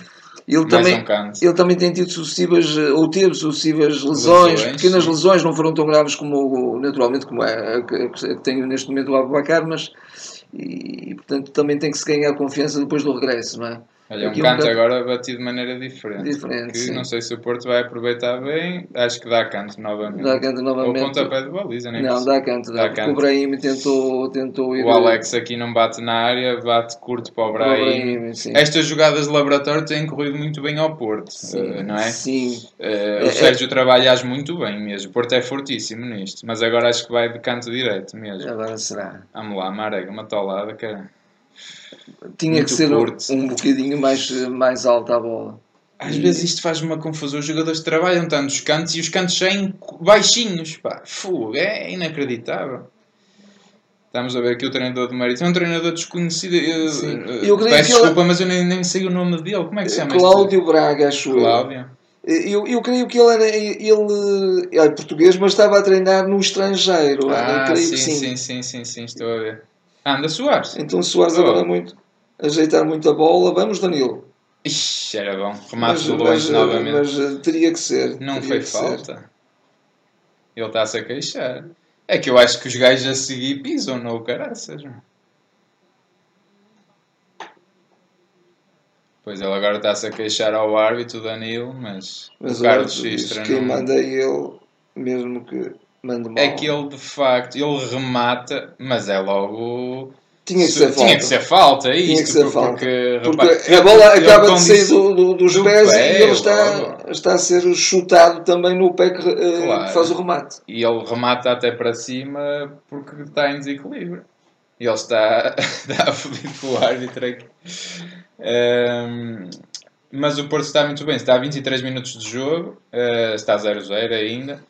Ele também, ele também tem tido sucessivas, eh, ou teve sucessivas lesões, Lesões, pequenas sim. lesões, não foram tão graves como, naturalmente, como é a que, tenho neste momento o Abacar, mas e, portanto também tem que se ganhar confiança depois do regresso, não é? Olha, um um canto bocado- agora batido de maneira diferente. Diferente, que sim. não sei se o Porto vai aproveitar bem. Acho que dá canto novamente. Dá canto Ou novamente. pontapé de baliza, nem Não, dá canto, Dá dá, canto. o Brahim tentou, tentou ir O Alex aqui não bate na área, bate curto para o Brahim. Brahim, sim. Estas jogadas de laboratório têm corrido muito bem ao Porto, eh, não é? Sim. É- o Sérgio trabalha as muito bem mesmo. O Porto é fortíssimo nisto, mas agora acho que vai de canto direto mesmo. Agora será. Vamos lá, Marega, uma tolada, cara. Tinha Muito que ser um, curto. um bocadinho mais, mais alta a bola. Às E- vezes isto faz-me uma confusão. Os jogadores trabalham tanto os cantos e os cantos saem baixinhos. Pá. Fogo, é inacreditável. Estamos a ver aqui o treinador do Marítimo. É um treinador desconhecido. Sim. eh, Eu creio peço que ele- desculpa, mas eu nem, nem sei o nome dele. Como é que se chama Cláudio Braga, acho. Cláudio. Eu, eu creio que ele era ele, ele é português, mas estava a treinar no estrangeiro. Ah, sim, sim. sim, sim, sim, sim, estou a ver. Anda Soares. Então Soares Oh. agora muito ajeitar muito a bola. Vamos, Danilo. Ixi, era bom. Remate de longe novamente. mas, eh, teria que ser. Não foi que ser. falta. Ele está-se a queixar. É que eu acho que os gajos a seguir pisam no caraças. meu. Pois ele agora está-se a queixar ao árbitro, Danilo, mas, Mas o Carlos Xistra que quem não... manda é ele, mesmo que É que ele de facto, ele remata, mas é logo... Tinha que ser falta. Tinha que ser falta, é Tinha que ser porque, falta. Porque, Porque repare, a bola acaba de sair do- do- dos do pés pé, e ele está, está a ser chutado também no pé que, eh, Claro. que faz o remate. E ele remata até para cima porque está em desequilíbrio. E ele está, [LAUGHS] está a foder com o árbitro aqui. Ehm, mas o Porto está muito bem. Está a 23 minutos de jogo. eh, está 0-0 ainda.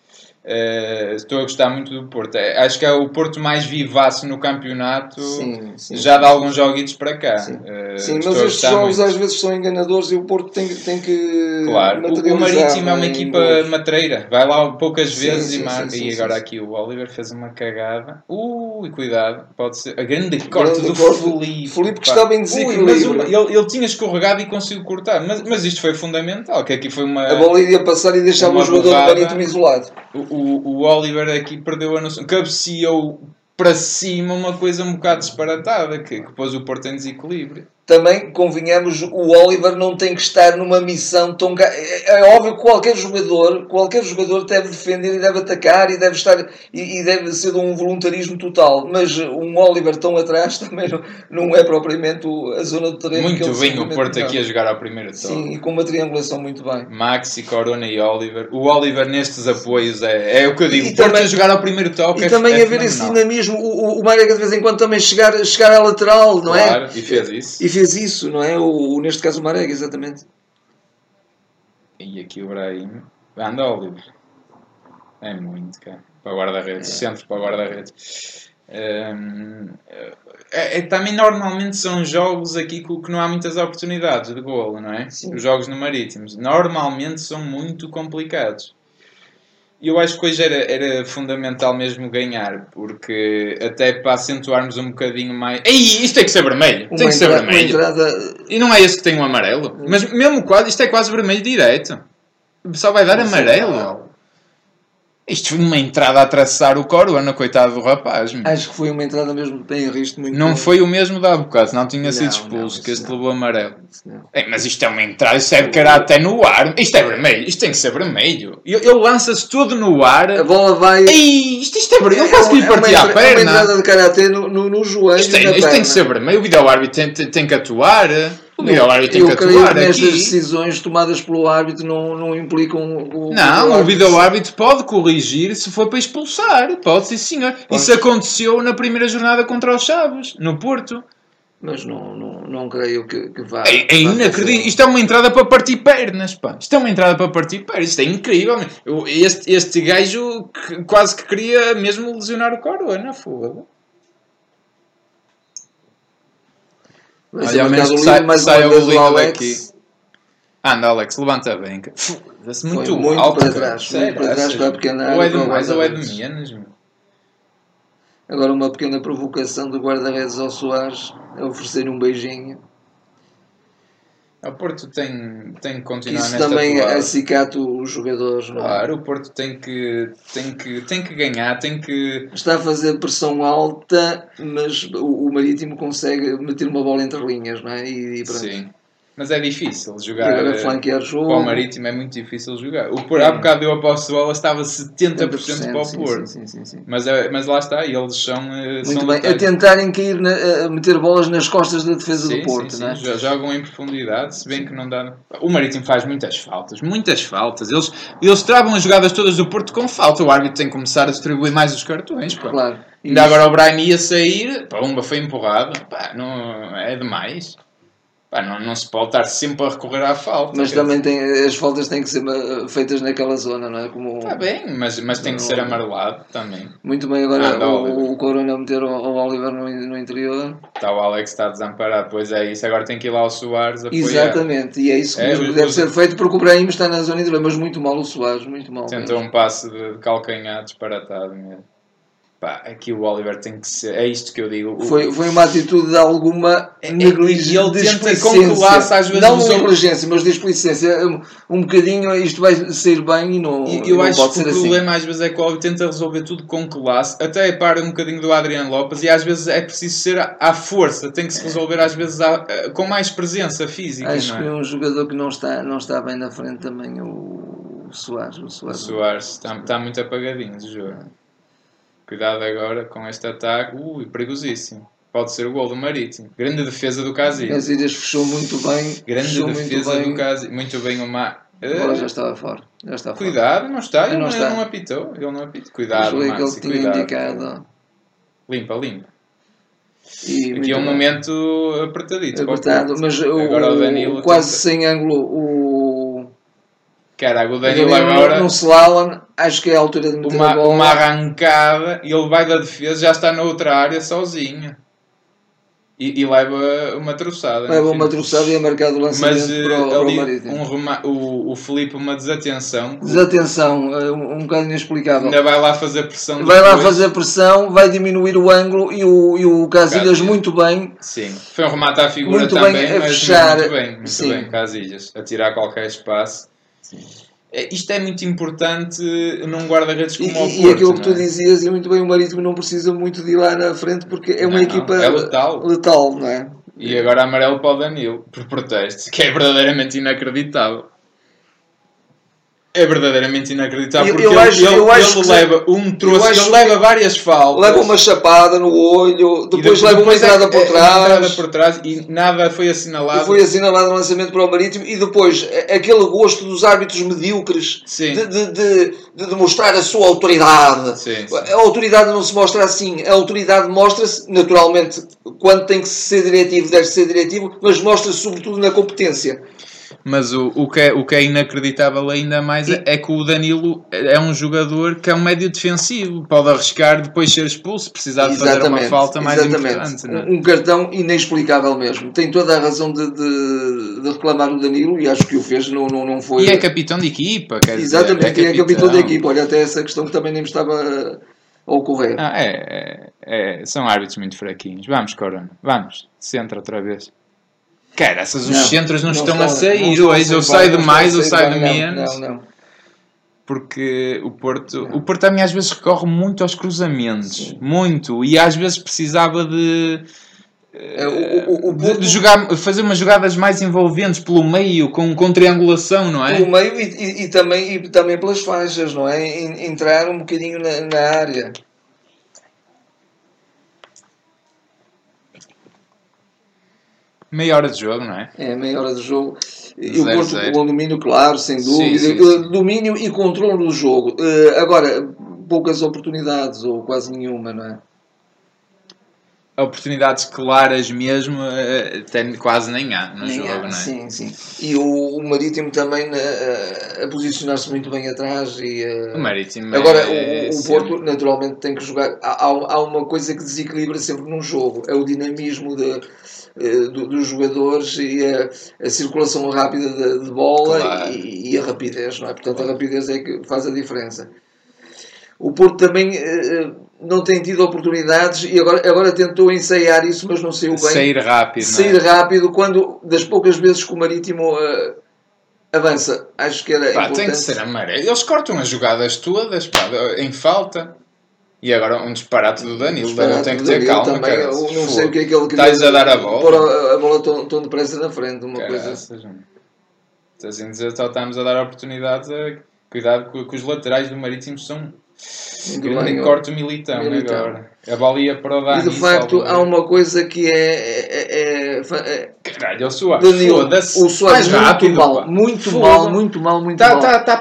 Eh, estou a gostar muito do Porto. Eh, acho que é o Porto mais vivaço no campeonato. Sim, sim. já de alguns joguitos para cá. Sim. Eh, Sim, mas estes jogos muito. às vezes são enganadores e o Porto tem, tem que. Claro, o, Marítimo é uma equipa gols. matreira, vai lá poucas vezes e marca. e agora aqui o Oliver fez uma cagada. Ui, cuidado, pode ser. A grande corte Grande do corte Felipe. Felipe que pá. estava em Ui, desequilíbrio. mas uma- ele, ele tinha escorregado e conseguiu cortar, mas, mas isto foi fundamental. Que aqui foi uma. A bola iria passar e deixava o jogador do. Marítimo isolado. O, o, o Oliver aqui perdeu a noção. Cabeceou para cima uma coisa um bocado disparatada, que, que pôs o Porto em desequilíbrio. Também, convenhamos, o Oliver não tem que estar numa missão tão. ga- É, é óbvio que qualquer jogador, qualquer jogador deve defender e deve atacar e deve estar e, deve ser de um voluntarismo total. Mas um Oliver tão atrás [LAUGHS] também não, é propriamente a zona do terreno. que Muito bem o Porto aqui a jogar ao primeiro toque. Sim, e com uma triangulação muito bem. Maxi, Corona e Oliver. O Oliver nestes apoios é, é o que eu digo. E o Porto também- a jogar ao primeiro toque E é, também é haver esse dinamismo, o, o, o Marega de vez em quando também chegar, chegar à lateral, não Claro, é? e fez isso. E fez isso, não é? O, o- neste caso o Marega, exatamente. E aqui o Brahim. Anda Oliver. É muito, cara. Para guarda-redes. É. Centro para guarda-redes. Hum, é, é- também normalmente são jogos aqui que, que não há muitas oportunidades de golo, não é? Sim. Os jogos no Marítimos. Normalmente são muito complicados. Eu acho que hoje era, era fundamental mesmo ganhar, porque até para acentuarmos um bocadinho mais. Ei, isto tem que ser vermelho! Uma, tem que ser vermelho! entrada. E não é esse que tem o amarelo? Mas mesmo quase, isto é quase vermelho direto. Só vai dar amarelo. Isto foi uma entrada a atravessar o Corona, coitado do rapaz. meu. Acho que foi uma entrada mesmo bem risco. Muito Não foi o mesmo da bocado, não tinha sido Não, expulso, não, que este não. levou amarelo. Mas isto é uma entrada, isto é de caráter no ar. Isto é vermelho, isto tem que ser vermelho. Ele, ele lança-se todo no ar. A bola vai. Ei, isto, isto é vermelho. Ele quase que lhe uma partia a entra- é uma perna. entrada de karatê no, no, no joelho. Isto, na isto tem perna. que ser vermelho. O vídeo-árbitro tem, tem, tem que atuar. O vídeo-árbitro tem Eu que atuar que nestas decisões tomadas pelo árbitro não, não implicam o. Não, o vídeo-árbitro pode corrigir se for para expulsar. Pode, sim, senhor. Isso aconteceu na primeira jornada contra os Chaves, no Porto. Mas não, não, não creio que, que vá. É, é inacreditável. Isto é uma entrada para partir pernas, pá. Isto é uma entrada para partir pernas. Isto é incrível. Este, este gajo que- quase que queria mesmo lesionar o Corona, foda. Vai Olha, ao menos o sai- mais saia uma o Alex. daqui. Anda, Alex, levanta bem. Foda-se muito, muito alto. para trás, Sério, muito para trás para a pequena Ou área, é de mais ou é de menos. Agora uma pequena provocação do guarda-redes ao Soares a oferecer um beijinho. O Porto tem, tem que continuar isso nesta também toada. acicata os jogadores. Não é? Claro, o Porto tem que, tem, que, tem que ganhar, tem que. Está a fazer pressão alta, mas o, o Marítimo consegue meter uma bola entre linhas, não é? E, e. Sim. Mas é difícil jogar. eh, flanquear jogo. Para o Marítimo é muito difícil jogar. O Porto, há bocado deu a posse de bola, estava 70% para o Porto. Sim, sim, sim, sim. Mas, é- mas lá está, eles são. eh, Muito são bem. A tentarem cair, na- a meter bolas nas costas da defesa do Porto, sim, é? Jo- Jogam em profundidade, se bem que não dá. O Marítimo faz muitas faltas, muitas faltas. Eles, eles travam as jogadas todas do Porto com falta. O árbitro tem que começar a distribuir mais os cartões. Pá. Claro. E Ainda agora o Brian ia sair, pumba, foi empurrado. Pá, não, é demais. Pá, não, não se pode estar sempre a recorrer à falta. Mas também tem, as faltas têm que ser feitas naquela zona, não é? Como, Está bem, mas, mas tem que ser amarelado também. Muito bem, agora Ah, o, o Corona meter o, o Oliver no, no interior. Está o Alex está desamparado, pois é isso. Agora tem que ir lá ao Soares apoiar. Exatamente, e é isso que É, deve os- ser feito porque o Brahim está na zona interior, mas muito mal o Soares, muito mal. Tentou mesmo. um passe de, de calcanhar disparatado mesmo. Pá, aqui o Oliver tem que ser. É isto que eu digo. O- Foi, foi uma atitude de alguma É, é, negligência. e ele classe, às vezes, Não outros- negligência, mas displicência. Um, um bocadinho isto vai sair bem e não, E eu não acho que o assim. problema às vezes é que o Oliver tenta resolver tudo com classe, até para um bocadinho do Adriano Lopes, e às vezes é preciso ser à, força, tem que se resolver às vezes à- eh, com mais presença física. Acho que é? é um jogador que não está, não está bem na frente também, o Soares. O O Soares. Soares está, está muito apagadinho de jogo. Cuidado agora com este ataque. Ui, perigosíssimo. Pode ser o gol do Marítimo. Grande defesa do Casilhas. Casilhas fechou muito bem. Grande defesa bem. do Casilhas. Muito bem o Mar. Agora já estava fora. Já está fora. Cuidado, não está. Ele Não está. ele não apitou. Ele não apitou. Mas Cuidado, Maxi, que tinha cuidado. indicado. Limpa, limpa. E Aqui é um momento apertadito. Apertado, mas o, Agora o Danilo o- quase tenta- sem ângulo o, Caraca, o Danilo agora. no slalom, acho que é a altura de meter a Uma, bola. uma arrancada e ele vai da defesa, já está na outra área sozinho. E, e leva uma troçada. no Leva uma troçada e é marcado o lançamento Mas para, o, para o ali um o, o Felipe uma desatenção. Desatenção, eh, um, um bocado inexplicável. Ainda vai lá fazer pressão. Vai lá fazer pressão, vai diminuir o ângulo e o, e o Casilhas Casilhas. muito bem. Sim, foi um remate à figura Muito também, bem a mas fechar. muito bem, muito Sim. bem, Casilhas, a tirar qualquer espaço. É, Isto é muito importante num guarda-redes E, como o e- e Porto. aquilo que tu não é? dizias, e muito bem, o Marítimo não precisa muito de ir lá na frente porque é uma Não, equipa é letal. letal, não é? E agora amarelo para o Danilo, por protesto, que é verdadeiramente inacreditável. É verdadeiramente inacreditável Eu- porque eu ele, acho- ele- eu acho ele que- leva um troço, ele leva várias faltas. Leva uma chapada no olho, e depois leva uma depois é- entrada por é- é uma entrada trás. por trás e nada foi assinalado. Foi assinalado o lançamento para o Marítimo e depois aquele gosto dos árbitros medíocres de, de, de, de demonstrar a sua autoridade. Sim, sim. A autoridade não se mostra assim. A autoridade mostra-se, naturalmente, quando tem que ser diretivo, deve ser diretivo, mas mostra-se sobretudo na competência. Mas o, o, que é, o que é inacreditável ainda mais é, é que o Danilo é um jogador que é um médio defensivo. Pode arriscar depois ser expulso, precisar de fazer uma falta mais importante. Não é? Um cartão inexplicável mesmo. Tem toda a razão de, de, de, reclamar o Danilo e acho que o fez, não, não, não foi. E é capitão de equipa, quer Exatamente, dizer, é, é capitão da equipa. Olha, até essa questão que também nem me estava a ocorrer. Ah, é, é, é, são árbitros muito fraquinhos. Vamos, Corona, vamos, centra outra vez. Cara, essas os centros não, não estão, estão, a sair hoje. Eu saio de mais, eu saio de menos. Não, não. Porque o Porto, o Porto também às vezes recorre muito aos cruzamentos. Sim. Muito. E às vezes precisava de. É, o, o, o de, de, jogar, fazer umas jogadas mais envolventes pelo meio, com, com triangulação, não é? Pelo meio e, e, e também, e também pelas faixas, não é? Entrar um bocadinho na, na área. Meia hora de jogo, não é? É, meia hora de jogo. E o Porto com domínio, claro, sem dúvida. Sim, sim, sim. Domínio e controle do jogo. Uh, agora, poucas oportunidades, ou quase nenhuma, não é? Oportunidades claras mesmo, uh, tem, quase nem há no nem jogo, há, não é? Sim, sim. E o, o Marítimo também uh, a posicionar-se muito bem atrás. E, o Marítimo Agora, é, o, o Porto naturalmente tem que jogar. Há, há uma coisa que desequilibra sempre num jogo: é o dinamismo de eh, do, dos jogadores e a, a circulação rápida de, de bola claro. e, e, a rapidez, não é? Portanto, claro. a rapidez é que faz a diferença. O Porto também uh, não tem tido oportunidades e agora, agora tentou ensaiar isso, mas não saiu bem. Sair rápido. Sair é? rápido quando, das poucas vezes que o Marítimo uh, avança. Acho que era pá, importante. Tem que ser amarelo. Eles cortam as jogadas todas pá, em falta. E agora um disparate do Danilo. Danilo tem que ter calma, também, cara. Não sei o que é que ele queria. Estás a dar a bola. Pôr a, a bola tão, tão depressa na frente, uma Caraças, coisa. Assim dizer, só estamos a dar oportunidades a cuidado que os laterais do Marítimo são Grande bem, corte militão, militão, agora. A bola ia para o Dani. E de facto há uma coisa que é. é, é, é Caralho, o Soares. Danilo, o Soares muito rápido, mal, muito mal, muito mal, muito tá, mal. Tá, tá.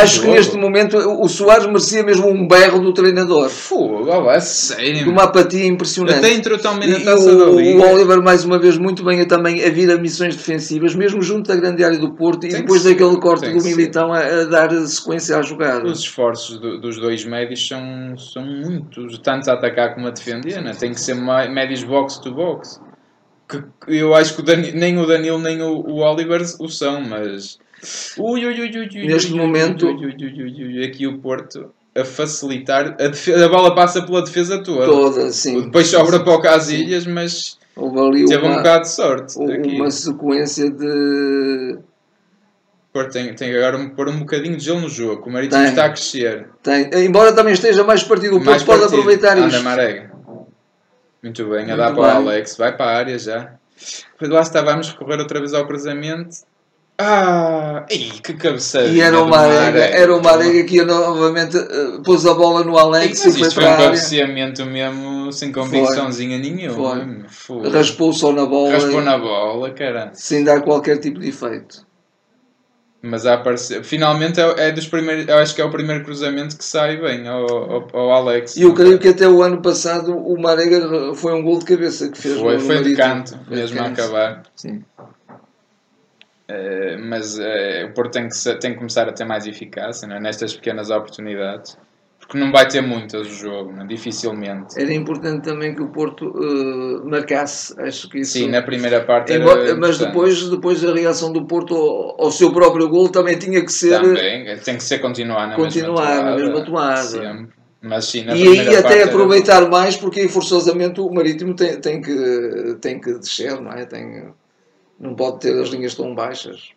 Acho que neste momento o Soares merecia mesmo um berro do treinador. Fogo, é sério. De uma apatia impressionante. Até entrou também na taça o, da Liga. O Oliver, mais uma vez, muito bem a, também a vir a missões defensivas, mesmo junto da grande área do Porto, tem e depois daquele ser, corte do Militão a, a, dar sequência à jogada. Os esforços do, dos dois médios são, são muitos, tanto a atacar como a defender, né? tem que ser médios box to box que eu acho que o Danilo, nem o Danilo nem o, o Oliver o são, mas ui, ui, ui, neste momento ui, ui, ui, aqui o Porto a facilitar a, defesa, a bola passa pela defesa toda, toda sim. depois sobra para o Casilhas, mas teve uma, um bocado de sorte uma aqui. sequência de Porto tem, tem agora um, pôr um bocadinho de gelo no jogo, o Marítimo está a crescer. Tem. Embora também esteja mais partido, o Porto pode aproveitar isto. Marega. Muito bem, Muito a dar para o Alex, vai para a área já. Lá estávamos a recorrer outra vez ao cruzamento. Ah, ei, que cabeceira. E era uma arega, era uma arega que ia novamente uh, pôs a bola no Alex e, foi para um cabeceamento mesmo sem convicçãozinha nenhuma. Raspou só na bola. Raspou na bola, cara. Sem dar qualquer tipo de efeito. Mas a aparecer, finalmente é, é, dos primeiros, eu acho que é o primeiro cruzamento que sai bem ao, ao, ao Alex. E eu creio que até o ano passado o Marega foi um gol de cabeça que fez. Foi, foi de canto, foi mesmo de canto. a acabar. Sim. Uh, mas uh, o Porto tem que, tem que começar a ter mais eficácia é? nestas pequenas oportunidades porque não vai ter muitas o jogo, né? dificilmente. Era importante também que o Porto uh, marcasse, acho que isso. Sim, na primeira parte Embora, Mas depois, depois a reação do Porto ao, ao, seu próprio gol também tinha que ser. Também, tem que ser continuar na continuar mesma na mesma. Sempre. Mas sim, e aí até aproveitar era... mais, porque aí forçosamente o Marítimo tem, tem, que, tem que descer, não é? Tem, não pode ter as linhas tão baixas.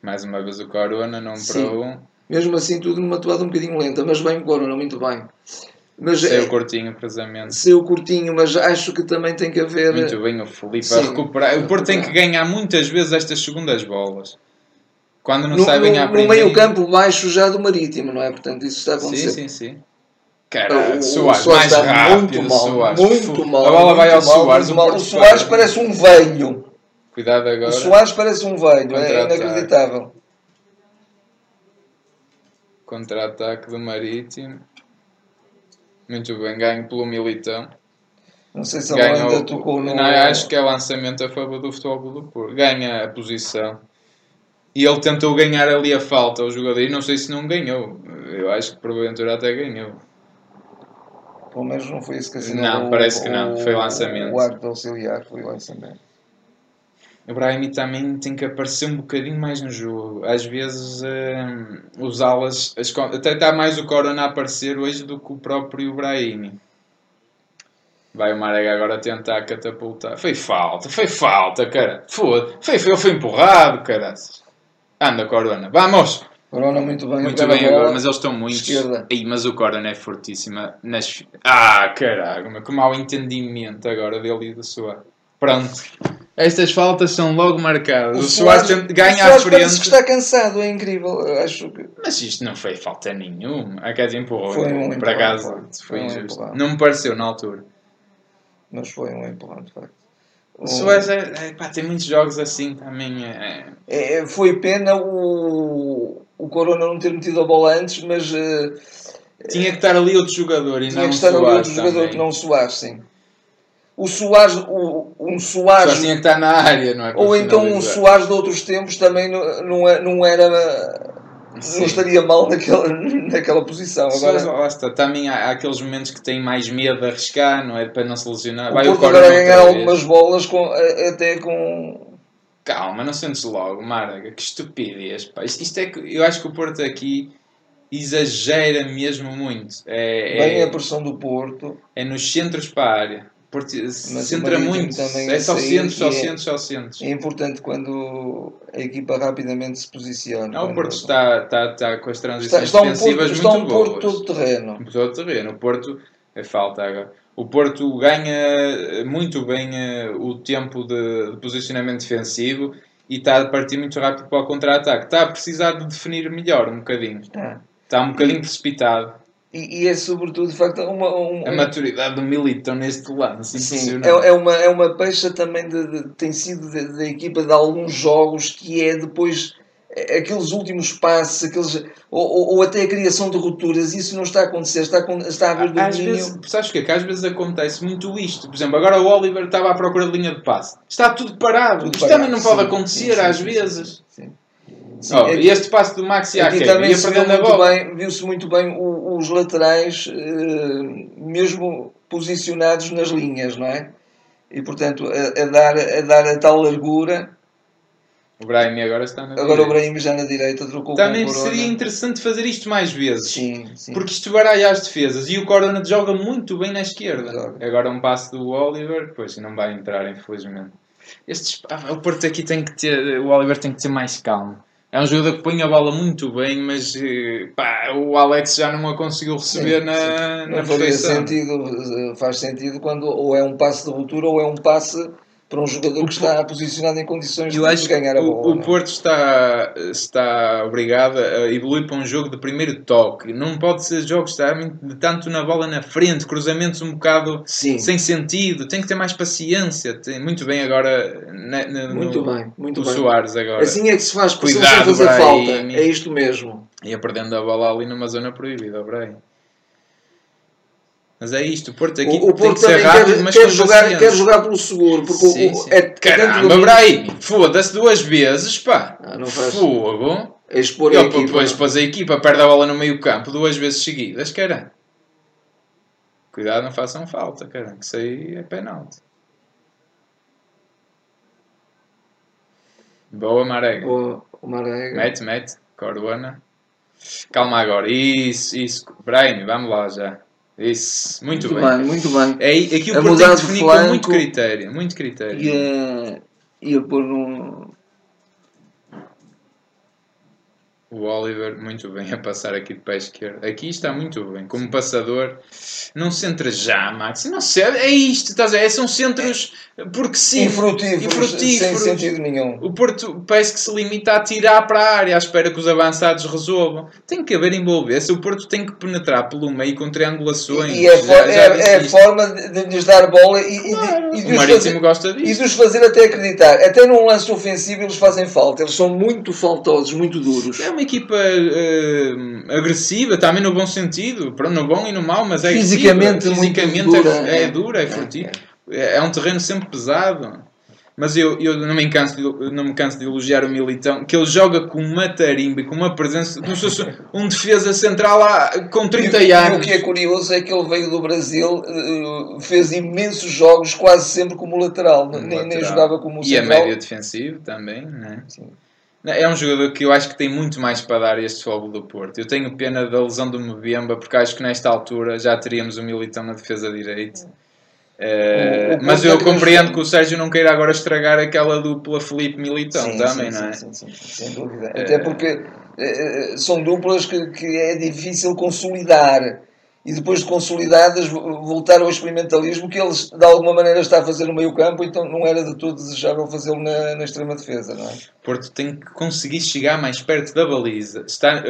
Mais uma vez o Corona não para mesmo assim tudo numa toada um bocadinho lenta, mas bem o Corona, muito bem. Mas, Saiu é, curtinho, precisamente. Saiu curtinho, mas acho que também tem que haver. Muito bem o Felipe a recuperar. O Porto tem que ganhar muitas vezes estas segundas bolas. Quando não no, sai bem à No meio campo baixo já do Marítimo, não é? Portanto, isso está a acontecer. Sim, sim, sim. Cara, o, Soares, o Soares mais rápido, muito mal. Muito mal. A bola vai ao mal, Soares. O, o Soares parece um velho. Cuidado agora. O Soares parece um velho, é inacreditável. Contra-ataque do Marítimo. Muito bem, ganho pelo Militão. Não sei se Ganha ainda tocou no. Não, acho que é lançamento a favor do Futebol do Porto. Ganha a posição. E ele tentou ganhar ali a falta ao jogador. E não sei se não ganhou. Eu acho que porventura até ganhou. Pelo menos não foi isso que assinalou. Não, parece que o- não, foi lançamento. O árbitro auxiliar foi lançamento. O Brahimi também tem que aparecer um bocadinho mais no jogo. Às vezes hum, os alas. as até está mais o Corona a aparecer hoje do que o próprio Brahimi. Vai o Marega agora tentar catapultar. Foi falta, foi falta, cara. Foda. Foi, foi, foi empurrado, caraças. Anda, Corona, vamos! Corona muito bem. Muito bem bola. agora, mas eles estão muito. Esquerda. Ei, mas o Corona é fortíssima. Nas... Ah, caralho, que mau entendimento agora dele e do Soares. Pronto. Estas faltas são logo marcadas. O, Soares tem- ganha o à Soares parece frente. que está cansado, é incrível. Eu acho que. Mas isto não foi falta nenhuma. A casa empurrou. Foi um empurrão, foi. foi um. Não me pareceu na altura. Mas foi um empurrão, de facto. O Soares é, é, pá, tem muitos jogos assim também. É, É, foi pena o, o Corona não ter metido a bola antes, mas eh, tinha que estar ali outro jogador e tinha não que o estar ali Soares outro jogador também. que não o Soares, sim. O Soares, o, um Só Soares, tinha que estar na área, não é? ou então um. Soares de outros tempos também não, não, é- era. Sim. Não estaria mal naquela, naquela posição. Agora, lá está. Também há, há aqueles momentos que têm mais medo de arriscar, não é? Para não se lesionar. o Vai Porto agora ganhar algumas bolas com, até com. Calma, não sentes logo, Maraga. Que estupidez, pá. Isto, isto é que eu acho que o Porto aqui exagera mesmo muito. É, Bem é, a pressão do Porto. é nos centros para a área. Centra muito. também É só centros, só é- centros, só centros. É importante quando a equipa rapidamente se posiciona. Não, o Porto está, está, está com as está, transições está um defensivas Porto, está muito um Porto boas. todo terreno. Todo terreno. O Porto é falta agora. O Porto ganha eh, muito bem eh, o tempo de, de posicionamento defensivo e está a partir muito rápido para o contra-ataque. Está a precisar de definir melhor um bocadinho. Está. Está um bocadinho precipitado. E, e é sobretudo, de facto, uma, um, A maturidade do Militão neste lance, sim, impressionante. é, é uma, é uma pecha também de, de- tem sido da- equipa de alguns jogos que é depois é, aqueles últimos passos, aqueles, ou, ou, ou até a criação de rupturas, isso não está a acontecer, está a, está a haver Às vezes, sabes o quê? Que às vezes acontece muito isto. Por exemplo, agora o Oliver estava à procura de linha de passe. Está tudo parado. Tudo Isto parado, também não pode sim, acontecer sim, sim, às sim, vezes. sim, sim. Sim, Oh, aqui- e este passe do Maxi Aqui Ake também ia perdendo a muito bola. bem, viu-se muito bem o- os laterais eh, mesmo posicionados nas linhas, não é? E portanto a, a dar, a dar a tal largura. O Brahim agora está na Agora o direita. Brahim já na direita trocou Também o seria interessante fazer isto mais vezes. Sim, sim. Porque isto baralha as defesas e o Corona joga muito bem na esquerda. Joga. Agora um passe do Oliver, pois não vai entrar, infelizmente. Estes, ah, o Porto aqui tem que ter, o Oliver tem que ter mais calma. É um jogador que põe a bola muito bem, mas eh, pá, o Alex já não a conseguiu receber Sim, na, sim. na Não faria perfeição. sentido, faz sentido quando ou é um passe de ruptura ou é um passe para um jogador que está posicionado em condições Eu de ganhar a o, bola. o não é? Porto está, está obrigado a evoluir para um jogo de primeiro toque. Não pode ser jogos de tanto na bola na frente, cruzamentos um bocado Sim, sem sentido. Tem que ter mais paciência. Tem, muito bem agora. na- na- muito no, bem, muito o bem. Soares agora. Assim é que se faz sem Cuidado, fazer Brahim. falta. É isto mesmo. Ia perdendo a bola ali numa zona proibida, Brahim. Mas é isto, o Porto aqui O, o tem Porto que ser rápido, quer, mas quer jogar, quer jogar pelo seguro, porque Sim, o, sim. é Caramba, domínio- Brahim, foda-se duas vezes, pá. Ah, não faz. Fogo. É expor a equipa. depois pôs a equipa, perde a bola no meio campo duas vezes seguidas, cara. Cuidado, não façam falta, cara. Que isso aí é penalti. Boa, Marega. O Marega. Mete, mete. Corona. Calma agora. Isso, isso. Brahim, vamos lá já. Isso. Muito, Muito bem. bem, muito bem. É, aqui o A Porto tem que definir com muito critério. Muito critério. Ia, ia pôr num. O Oliver, muito bem, a passar aqui de pé esquerdo. Aqui está muito bem. Como passador, não centra já, Max. Não serve. É isto, estás a ver? São centros porque sim. Infrutíferos, Infrutíferos. sem sentido nenhum. O Porto parece que se limita a tirar para a área à espera que os avançados resolvam. Tem que haver envolver-se. O Porto tem que penetrar pelo meio com triangulações. E é, Já- já é, é a forma de, de lhes dar bola e, e de- Claro. e de os Marítimo fazer, gosta e disto. de os fazer até acreditar. Até num lance ofensivo eles fazem falta. Eles são muito faltosos, muito duros. É uma equipa eh, agressiva, também no bom sentido, no bom e no mau, mas é Fisicamente agressiva. muito Fisicamente dura, é, é é. dura, é É, fortíssima. é. É, é um terreno sempre pesado. Mas eu, eu não, me canso de, não me canso de elogiar o Militão, que ele joga com uma tarimba e com uma presença, como se fosse um defesa central lá, com 30 e, anos. E o que é curioso é que ele veio do Brasil, eh, fez imensos jogos, quase sempre como lateral, como nem, lateral. nem, jogava como central. E a médio defensivo também, né? Sim. É um jogador que eu acho que tem muito mais para dar este fogo do Porto. Eu tenho pena da lesão do Mbemba, porque acho que nesta altura já teríamos o Militão na defesa direita. Uh, mas eu compreendo que o Sérgio não queira agora estragar aquela dupla Felipe Militão sim, também, sim, não é? Sim, sim, sem dúvida. Uh, Até porque uh, são duplas que, que é difícil consolidar e depois de consolidadas voltar ao experimentalismo que eles de alguma maneira está a fazer no meio campo, então não era de todo desejável fazê-lo na, na, extrema defesa, não é? Porto tem que conseguir chegar mais perto da baliza. Está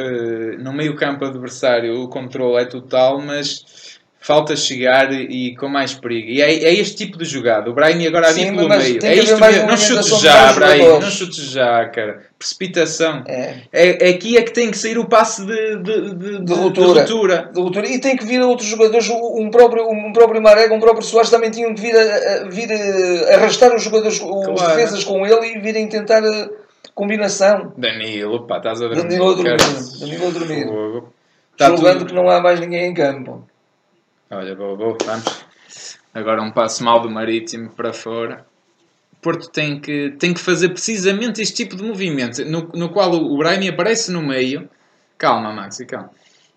no meio campo adversário, o controle é total, mas falta chegar e, com mais perigo. E é, é, este tipo de jogada. O Brian agora ali pelo meio. É isto mesmo. Não chutes já, Brian. Não chutes já, cara. Precipitação. É. É, é. Aqui é que tem que sair o passe de, de, de, de, ruptura. de, ruptura. E tem que vir outros jogadores. Um próprio, um próprio Marega, um próprio Soares também tinham que vir, a, a vir a arrastar os jogadores, claro. os defesas com ele e virem tentar a combinação. Danilo, pá, estás a dormir. Danilo a dormir. Danilo a dormir. Tá Julgando que não há mais ninguém em campo. Olha, vou, vamos. Agora um passo mal do Marítimo para fora. Porto tem que, tem que fazer precisamente este tipo de movimento, no, no qual o Brahimi aparece no meio. Calma, Maxi, calma.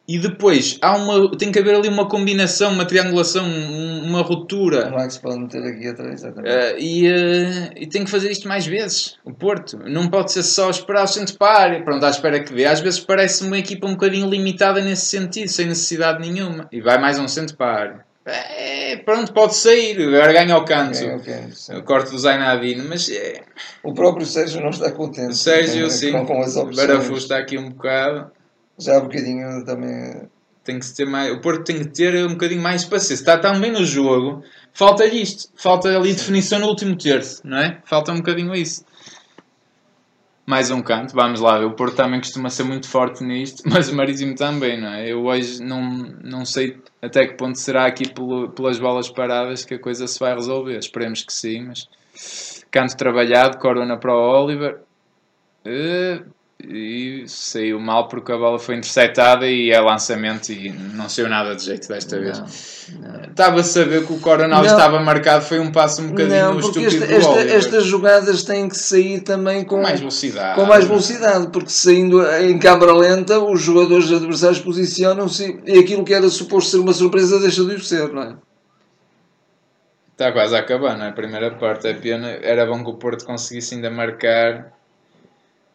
E depois há uma, tem que haver ali uma combinação, uma triangulação, uma ruptura. O Max pode meter aqui atrás, exatamente. Uh, e, uh, e tem que fazer isto mais vezes. O Porto não pode ser só esperar o centro área, pronto, à espera que dê. Às vezes parece uma equipa um bocadinho limitada nesse sentido, sem necessidade nenhuma. E vai mais um centro área. É, pronto, pode sair, agora ganha o canto. Ganha o, canto o corte do Zainadine, mas é... O próprio Sérgio não está contente. O Sérgio, sim. Com, com as o Barafu está aqui um bocado já um bocadinho também. Tem que ter mais, o Porto tem que ter um bocadinho mais paciência. Está tão bem no jogo, falta-lhe isto. Falta ali definição no último terço, não é? Falta um bocadinho isso. Mais um canto, vamos lá. O Porto também costuma ser muito forte nisto, [LAUGHS] mas o Marítimo também, não é? Eu hoje não, não sei até que ponto será aqui pelo, pelas bolas paradas que a coisa se vai resolver. Esperemos que sim, mas canto trabalhado, corona para o Oliver. Uh, e saiu mal porque a bola foi interceptada e é lançamento e não saiu nada de jeito desta vez. Não, Estava a saber que o Coronel estava marcado, foi um passo um bocadinho não, estúpido esta, esta, Estas jogadas têm que sair também com, com, mais velocidade. Com mais velocidade, porque saindo em câmara lenta, os jogadores adversários posicionam-se e aquilo que era suposto ser uma surpresa deixa de ser, não é? Está quase a acabar, não é? A primeira parte é pena. Era bom que o Porto conseguisse ainda marcar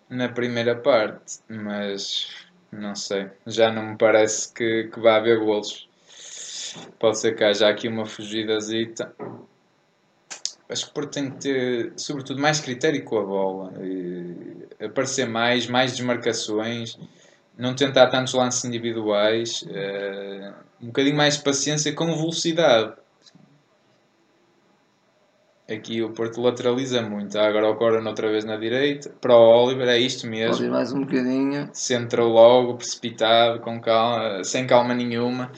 na primeira parte, mas não sei, já não me parece que, que vá haver golos. Pode ser que haja aqui uma fugidazita. Acho que o Porto tem que ter, sobretudo, mais critério com a bola. E aparecer mais, mais desmarcações, não tentar tantos lances individuais, uh, um bocadinho mais de paciência com velocidade. Aqui o Porto lateraliza muito. agora o Corona outra vez na direita. Para o Oliver é isto mesmo. Pode mais um bocadinho. Centra logo, precipitado, com calma, sem calma nenhuma.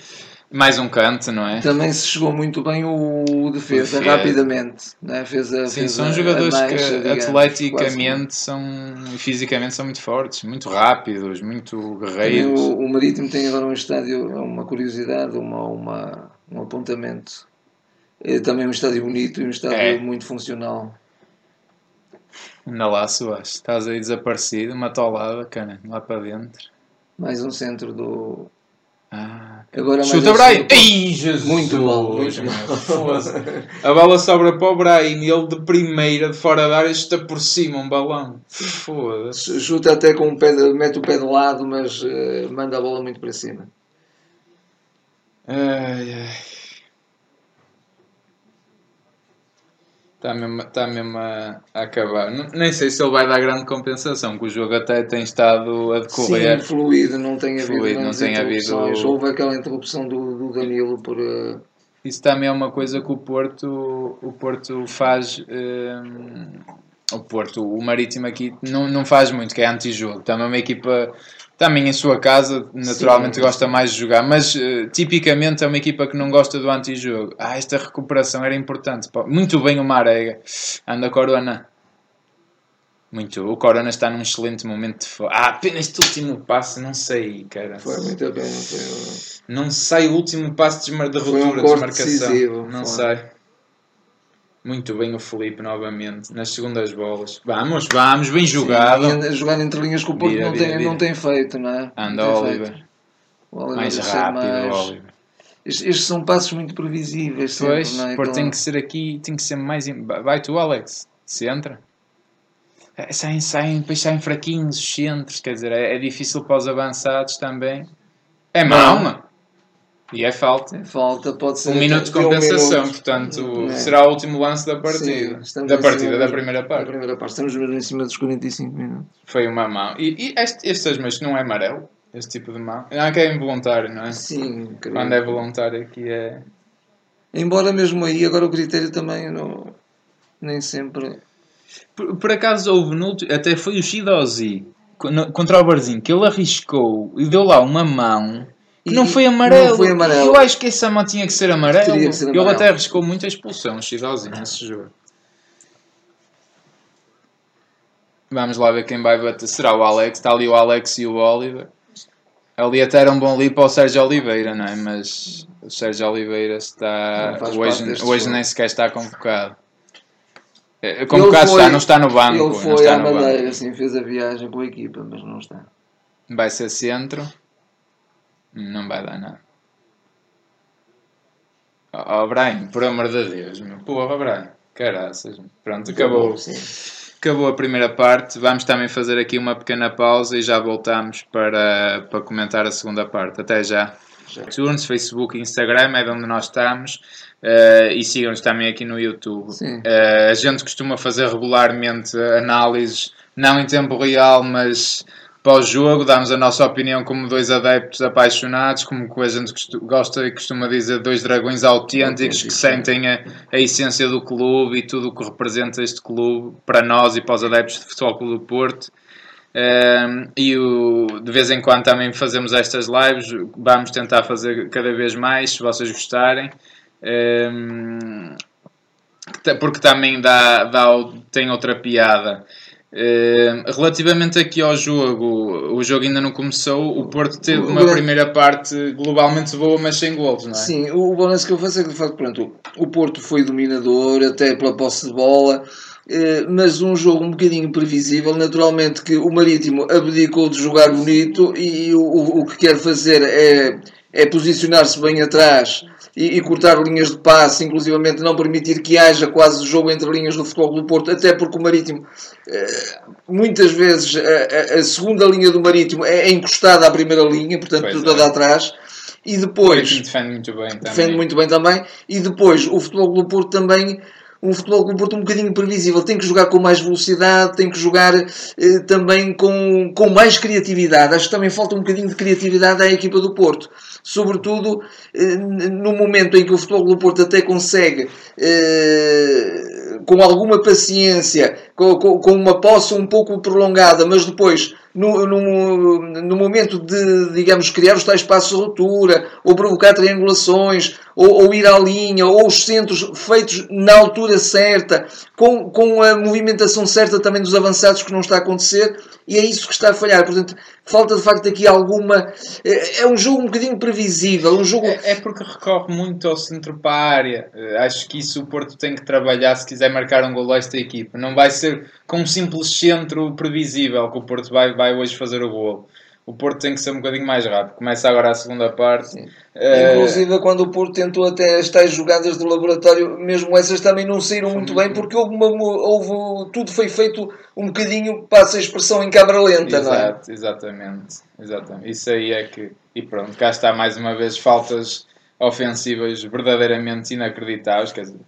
Mais um canto, não é? Também se chegou muito bem o defesa, rapidamente. Né? Fez a, Sim, fez são a, jogadores a mancha, que digamos, atleticamente são, fisicamente são muito fortes, muito rápidos, muito guerreiros. O, o, Marítimo tem agora um estádio, uma curiosidade, uma, uma, um apontamento é também um estádio bonito e um estádio é. muito funcional. Anda lá, Soares. Estás aí desaparecido, uma tolada, cara, lá para dentro. Mais um centro do. Ah, Agora Chuta, Brian! Ei, Jesus! Muito mal, muito mal. A bola sobra para o Brian e ele de primeira, de fora da área, está por cima, um balão. Foda-se. Chuta até com o pé, de, mete o pé de lado, mas uh, manda a bola muito para cima. Ai, ai. Está mesmo, está mesmo a, a acabar. nem sei se ele vai dar grande compensação, que o jogo até tem estado a decorrer. Sim, fluido, não tem havido fluido, não tem havido... Houve aquela interrupção do, do Danilo por... Uh... Isso também é uma coisa que o Porto, o Porto faz... Uh, o Porto, o Marítimo aqui não, não faz muito, que é anti-jogo. Também é uma equipa Também em sua casa, naturalmente Sim. gosta mais de jogar, mas eh, tipicamente é uma equipa que não gosta do antijogo. Ah, esta recuperação era importante. Muito bem o Marega. Anda Corona. Muito. O Corona está num excelente momento de Ah, apenas este último passe, não sei, cara. Foi muito bem. Foi... Não sei o último passe de, de Foi um ruptura, de corte desmarcação. decisivo, não foi. sei. Muito bem o Felipe novamente, nas segundas bolas. Vamos, vamos, bem jogado. Sim, anda- jogar entre linhas que o Porto não, tem, não tem feito, não é? Anda Não Oliver. Oliver Mais rápido, mais- Oliver. Estes, estes são passos muito previsíveis. sempre, Pois, não é? porque tem Aquela- que ser aqui, tem que ser mais. Vai tu, Alex, se entra. É, Saem, saem, depois saem fraquinhos os centros, quer dizer, é, é difícil para os avançados também. É mau. E é falta. Falta, pode ser. Um minuto de um compensação, minuto. portanto, É. será o último lance da Sim, partida. estamos da partida, da primeira Da parte. primeira parte. Estamos mesmo em cima dos 45 minutos. Foi uma mão. E, e este, estes mas não é amarelo? Este tipo de mão? Ah, que é involuntário, não é? Sim, creio. Quando é voluntário aqui é. Embora mesmo aí, agora o critério também não, nem sempre. Por, por acaso houve no ulti- até foi o Shidozi contra o Barzinho que ele arriscou e deu lá uma mão E- não foi amarelo. não foi amarelo. Eu acho que essa mão tinha que ser amarelo. Que ser Ele amarelo. até arriscou muito a expulsão, o Shidozi, nesse jogo. Vamos lá ver quem vai bater. Será o Alex? Está ali o Alex e o Oliver. Ali até era um bom livro para o Sérgio Oliveira, não é? Mas o Sérgio Oliveira está. Hoje, hoje nem sequer está convocado. É, Convocado Ele foi- está, não está no banco. Ele foi à. Madeira, assim, fez a viagem com a equipa, mas não está. Vai ser centro. Não vai dar nada. Oh, oh Brian, por amor de Deus, meu. Porra, Brian. Caraças. Pronto, acabou. Acabou a primeira parte. Vamos também fazer aqui uma pequena pausa e já voltamos para, para comentar a segunda parte. Até já. ITunes, Facebook e Instagram é de onde nós estamos. Eh, e sigam-nos também aqui no YouTube. Eh, a gente costuma fazer regularmente análises, não em tempo real, mas pós-jogo, damos a nossa opinião como dois adeptos apaixonados, como que a gente gosta e costuma dizer, dois dragões autênticos que sentem a, a essência do clube e tudo o que representa este clube para nós e para os adeptos de Futebol Clube do Porto. Um, e o- de vez em quando também fazemos estas lives, vamos tentar fazer cada vez mais, se vocês gostarem. Um, porque também dá, dá, tem outra piada. Um, relativamente aqui ao jogo, o jogo ainda não começou. O Porto teve uma primeira parte globalmente boa, mas sem golos, não é? Sim, o balanço que eu faço é que de facto, pronto, o Porto foi dominador até pela posse de bola, eh, mas um jogo um bocadinho previsível. Naturalmente que o Marítimo abdicou de jogar bonito e o, o, o que quer fazer é, é posicionar-se bem atrás e, e cortar linhas de passe, inclusivamente não permitir que haja quase jogo entre linhas do futebol do Porto, até porque o Marítimo eh, muitas vezes a, a- a segunda linha do Marítimo é é encostada à primeira linha, portanto Pois toda é. atrás. E depois, defende muito bem também. defende muito bem também. E depois, o Futebol do Porto também, um Futebol do Porto um bocadinho previsível. Tem que jogar com mais velocidade, tem que jogar eh, também com, com mais criatividade. Acho que também falta um bocadinho de criatividade à equipa do Porto. Sobretudo eh, no momento em que o Futebol do Porto até consegue, eh, com alguma paciência, com, com, com uma posse um pouco prolongada, mas depois no, no, no momento de, digamos, criar os tais espaços de ruptura, ou provocar triangulações, ou, ou ir à linha, ou os centros feitos na altura certa, com, com a movimentação certa também dos avançados que não está a acontecer, e é isso que está a falhar. Portanto, falta de facto aqui alguma. É, é um jogo um bocadinho previsível, um jogo. É, é porque recorre muito ao centro para a área. Eh, Acho que isso o Porto tem que trabalhar se quiser marcar um gol a esta equipa. Não vai ser com um simples centro previsível que o Porto vai, vai hoje fazer o gol. O Porto tem que ser um bocadinho mais rápido. Começa agora a segunda parte. Eh, Inclusive, quando o Porto tentou até as tais jogadas do laboratório, mesmo essas também não saíram muito bem, porque houve, uma, houve tudo foi feito um bocadinho, passa a expressão, em câmara lenta, não é? Exato, exatamente, exatamente. Isso aí é que. E pronto, cá está mais uma vez faltas ofensivas verdadeiramente inacreditáveis. Quer dizer,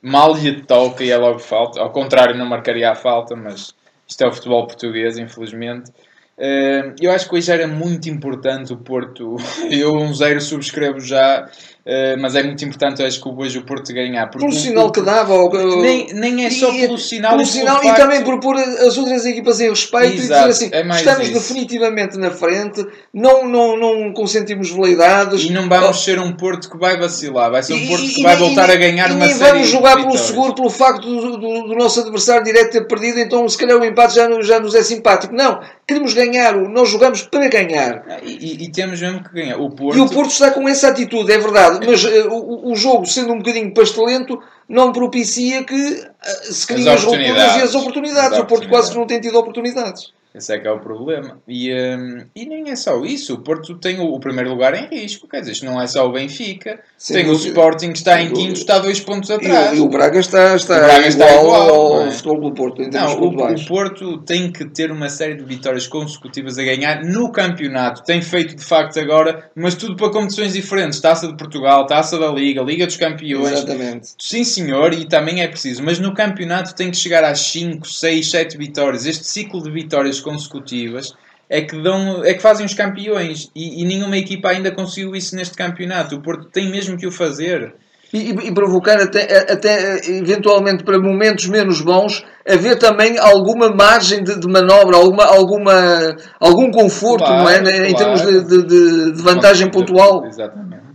mal lhe toca e é logo falta. Ao contrário, não marcaria a falta, mas isto é o futebol português, infelizmente. Eh, Eu acho que hoje era muito importante o Porto. [LAUGHS] Eu, um zero, subscrevo já. Uh, mas é muito importante, acho que hoje o Porto ganhar. Porque pelo sinal que dava. Ou, nem, nem é só pelo sinal. Pelo sinal e também por pôr as outras equipas em respeito Exato, e dizer assim: é estamos isso. definitivamente na frente, não, não, não consentimos veleidades. E não vamos ser um Porto que vai vacilar, vai ser um Porto que vai voltar e, a ganhar e uma série. E vamos jogar pelo seguro, pelo facto do, do, do, nosso adversário direto ter perdido, então se calhar o empate já, já nos é simpático. Não, queremos ganhar, nós jogamos para ganhar. E, e temos mesmo que ganhar. O Porto... E o Porto está com essa atitude, é verdade, mas uh, o, jogo, sendo um bocadinho pastelento, não propicia que uh, se criem as, as rupturas e as oportunidades. O Porto quase que não tem tido oportunidades. Esse é que é o problema. E, um, e nem é só isso. O Porto tem o, o, primeiro lugar em risco. Quer dizer, isto não é só o Benfica. Sem tem o Sporting que está em quinto, está dois pontos atrás. E, e o Braga está, está, o Braga está igual, igual ao é? futebol do Porto. não, o, o, Porto tem que ter uma série de vitórias consecutivas a ganhar no campeonato. Tem feito de facto agora, mas tudo para competições diferentes. Taça de Portugal, Taça da Liga, Liga dos Campeões. Exatamente. Sim, senhor, e também é preciso. Mas no campeonato tem que chegar às 5, 6, 7 vitórias. Este ciclo de vitórias consecutivas é que, dão, é que fazem os campeões e, e, nenhuma equipa ainda conseguiu isso neste campeonato. O Porto tem mesmo que o fazer. E, e, provocar até, até eventualmente para momentos menos bons haver também alguma margem de, de manobra, alguma, alguma, algum conforto claro, não é? Claro. em termos de, de, de vantagem pontual. Exatamente.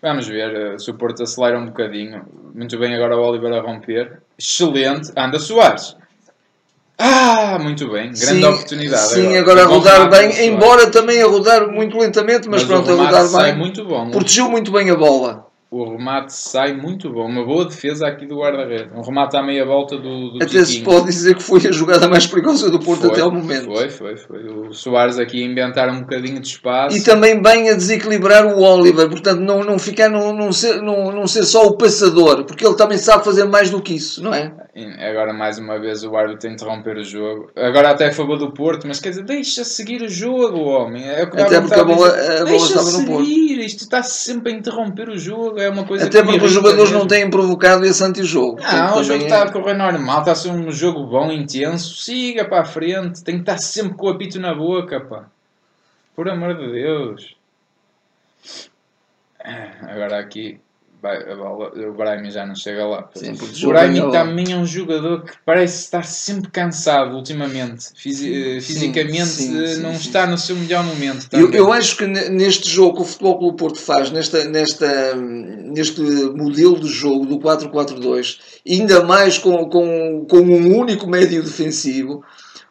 Vamos ver eh, se o Porto acelera um bocadinho. Muito bem agora o Oliver a romper. Excelente. Anda Soares. Ah, muito bem, grande sim, oportunidade. Sim, agora, agora a rodar bem, embora também a rodar muito lentamente, mas, mas pronto, a rodar bem. Muito bom. Protegeu muito bem a bola o remate sai muito bom. Uma boa defesa aqui do guarda-redes. Um remate à meia volta do, do Até se pode dizer que foi a jogada mais perigosa do Porto foi, até ao momento. Foi, foi, foi. O Soares aqui a inventar um bocadinho de espaço. E também bem a desequilibrar o Oliver. Portanto, não, não ficar, não, não, ser, não, não ser só o passador. Porque ele também sabe fazer mais do que isso, não é? Agora, mais uma vez, o árbitro a interromper o jogo. Agora até a favor do Porto, mas quer dizer, deixa seguir o jogo, homem. É até porque a bola, a bola estava no Porto. Isto está sempre a interromper o jogo. É uma coisa Até porque os jogadores mesmo. não têm provocado esse antijogo. Não, o jogo é... está a correr normal, está a ser um jogo bom, intenso. Siga para a frente, tem que estar sempre com o apito na boca, pá. Por amor de Deus. Ah, agora aqui a bola, o Brahim já não chega lá. Sim, o Brahim também é um jogador que parece estar sempre cansado ultimamente. Fisi eh, fisicamente sim, sim, não está no seu melhor momento. Eu, eu, acho que neste jogo que o Futebol Clube Porto faz, nesta, nesta, neste modelo de jogo do 4-4-2, ainda mais com, com, com um único médio defensivo,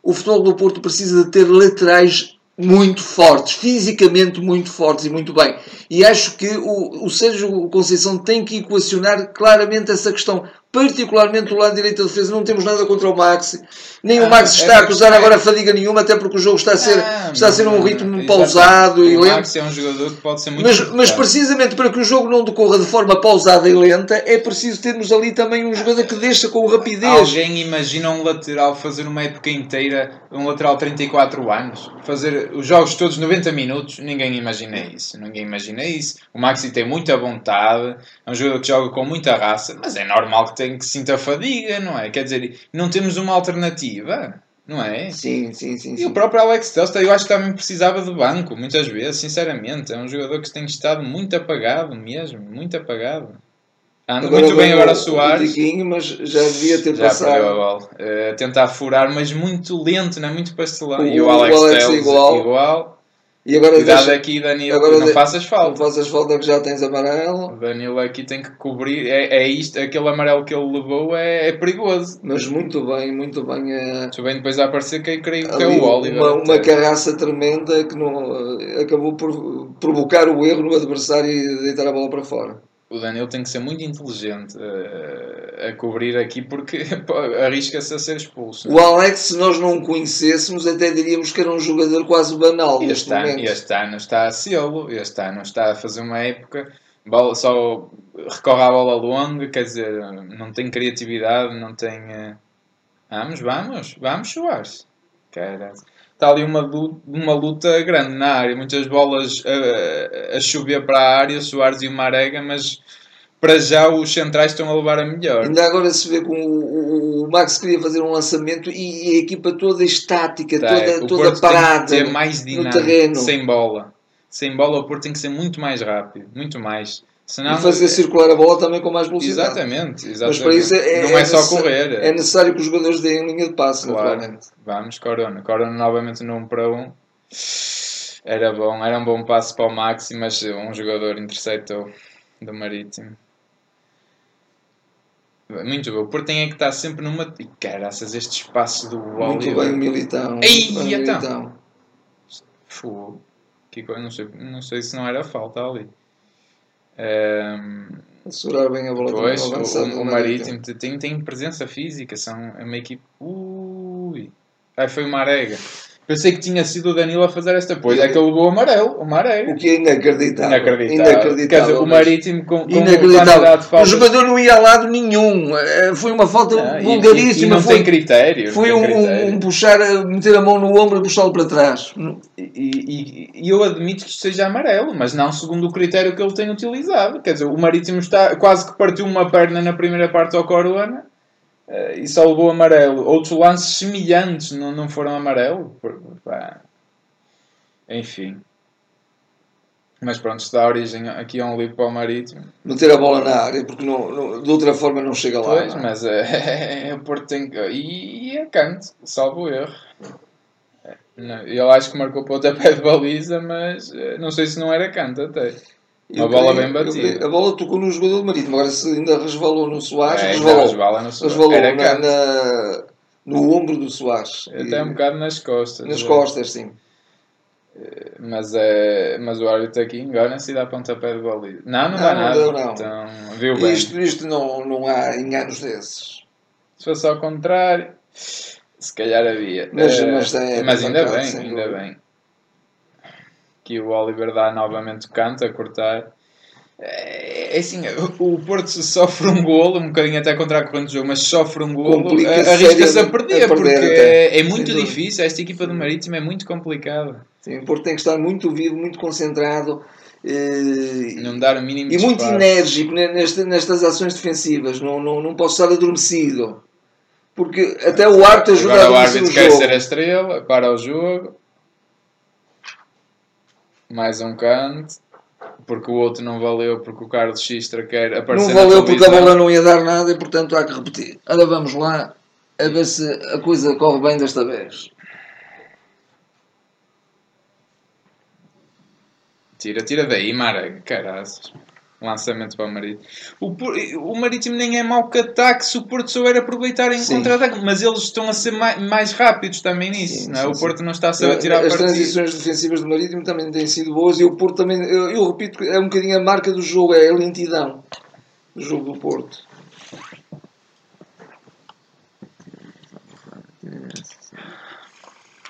o Futebol do Porto precisa de ter laterais muito fortes, fisicamente muito fortes e muito bem. E acho que o, o Sérgio Conceição tem que equacionar claramente essa questão particularmente do lado direito da defesa. Não temos nada contra o Max, nem ah, o Max está é a acusar agora fadiga nenhuma, até porque o jogo está a ser, ah, está a ser um ritmo pausado e lento. O Max é um jogador que pode ser muito mas, mas precisamente para que o jogo não decorra de forma pausada e lenta, é preciso termos ali também um jogador que deixa com rapidez. Alguém imagina um lateral fazer uma época inteira, um lateral 34 anos, fazer os jogos todos 90 minutos? Ninguém imagina isso. Ninguém imagina isso. O Maxi tem muita vontade, é um jogador que joga com muita raça, mas é normal que que sinta fadiga, não é? Quer dizer, não temos uma alternativa, não é? Sim, sim, sim. E sim. o próprio Alex Telstar, eu acho que também precisava de banco, muitas vezes, sinceramente. É um jogador que tem estado muito apagado mesmo, muito apagado. Anda agora muito bem agora Soares. mas já devia ter já passado. a bola. Uh, tentar furar, mas muito lento, não é? Muito pastelão. O, e o Alex, Alex Telles igual. igual. E agora Cuidado deixa... aqui, Danilo, agora não de... faças falta. Não faças falta que já tens amarelo. O Danilo aqui tem que cobrir. É, é isto, aquele amarelo que ele levou é, é perigoso. Mas muito bem, muito bem. É... Muito bem, depois a aparecer quem creio que é o Oliver. Uma, uma carraça tremenda que não, acabou por provocar o erro no adversário e deitar a bola para fora o Daniel tem que ser muito inteligente uh, a cobrir aqui porque [LAUGHS] arrisca-se a ser expulso. O Alex, se nós não o conhecêssemos, até diríamos que era um jogador quase banal este neste ano. Este ano está a sê-lo, este ano está a fazer uma época, só recorre à bola longa, quer dizer, não tem criatividade, não tem... Uh... Vamos, vamos, vamos, Soares. Caralho está ali uma, uma luta grande na área. Muitas bolas a, a chover para a área, Soares e o Marega, mas para já os centrais estão a levar a melhor. Ainda agora se vê como o, o, Max queria fazer um lançamento e a equipa toda estática, tá, toda, toda parada tem que mais dinâmico, no terreno. Sem bola. Sem bola o Porto tem que ser muito mais rápido, muito mais. Senão, e fazer circular a bola também com mais velocidade. Exatamente, exatamente. Mas para isso é, não é, é só correr. É necessário que os jogadores deem linha de passe, Claro. naturalmente. Vamos, Corona. Corona novamente no 1 para 1. Era bom, era um bom passo para o Maxi, mas um jogador interceptou do Marítimo. Muito bom. O Porto tem é que estar sempre numa. E caraças, este espaço do Muito Oliver. bem o Militão. Ei, Bem então. Militão. Fogo. Que coisa, não sei, não sei se não era falta ali. Ehm, A segurar bem a bola Pois, também o, ao avançado do o Marítimo te- tem, tem presença física, são é uma equipe. Ui! Aí foi o Marega. Pensei que tinha sido o Danilo a fazer esta coisa. É que ele levou o amarelo, o O Marega. que é inacreditável. Inacreditável. Quer dizer, o Marítimo com, com Inacreditável. de O jogador não ia a lado nenhum. Eh, Foi uma falta e- vulgaríssima. E, e não foi tem critério. não foi tem um, critério. um- puxar, meter a mão no ombro e puxá-lo para trás. E, e- e eu admito que isto seja amarelo, mas não segundo o critério que ele tem utilizado. Quer dizer, o Marítimo está quase que partiu uma perna na primeira parte ao Corona eh, e só levou amarelo. Outros lances semelhantes não, não foram amarelo. Pá. Enfim. Mas pronto, isto dá origem aqui a um livro para o Marítimo. Meter a bola na área, porque não, não- de outra forma não chega lá. Pois, não é? mas é, [LAUGHS] o Porto tem que. E, e é canto, salvo o erro. É, não, Eu acho que marcou pontapé de baliza, mas eh, não sei se não era canto até. Uma Eu bola creio- bem batida. A bola tocou no jogador do Marítimo. Agora se ainda resvalou no Soares, É, resvalou. resvala no Soares. Resvalou Era na- na- no ombro do Soares. Até um E- bocado nas costas. nas costas, sim. Mas, é, mas o árbitro aqui engana-se e dá pontapé de baliza. Não, não, dá não nada. deu, não. Então, viu bem. Isto, isto não, não há enganos desses. Se fosse ao contrário, se calhar havia. Mas- Eh, mas é mas ainda bem, ainda bem. Que o Oliver dá novamente o canto a cortar. É, é assim, o o Porto sofre um golo, um bocadinho até contra a corrente do jogo, mas sofre um golo, arrisca-se a perder, a perder porque até. é, muito dúvida. difícil. Esta equipa do Marítimo é muito complicada. Sim, o Porto tem que estar muito vivo, muito concentrado eh, Não dar o mínimo e muito enérgico ne- nesta- nestas ações defensivas. Não, não, não posso estar adormecido. Porque até o árbitro ajuda Agora o a adormecer árbitro o quer jogo. ser a estrela, para o jogo. Mais um canto. Porque o outro não valeu, porque o Carlos Xistra quer aparecer Não valeu porque a bola não ia dar nada e portanto há que repetir. Ora vamos lá a ver se a coisa corre bem desta vez. Tira, tira daí, Mara. Caraças. Lançamento para o Marítimo. O, o Marítimo nem é mau que ataque se o Porto souber aproveitar em contra-ataque. Mas eles estão a ser mais, mais rápidos também nisso. Sim, não é? sim, o Porto sim. não está a saber tirar As partido. transições defensivas do Marítimo também têm sido boas e o Porto também, eu, eu repito, que é um bocadinho a marca do jogo, é a lentidão do jogo do Porto.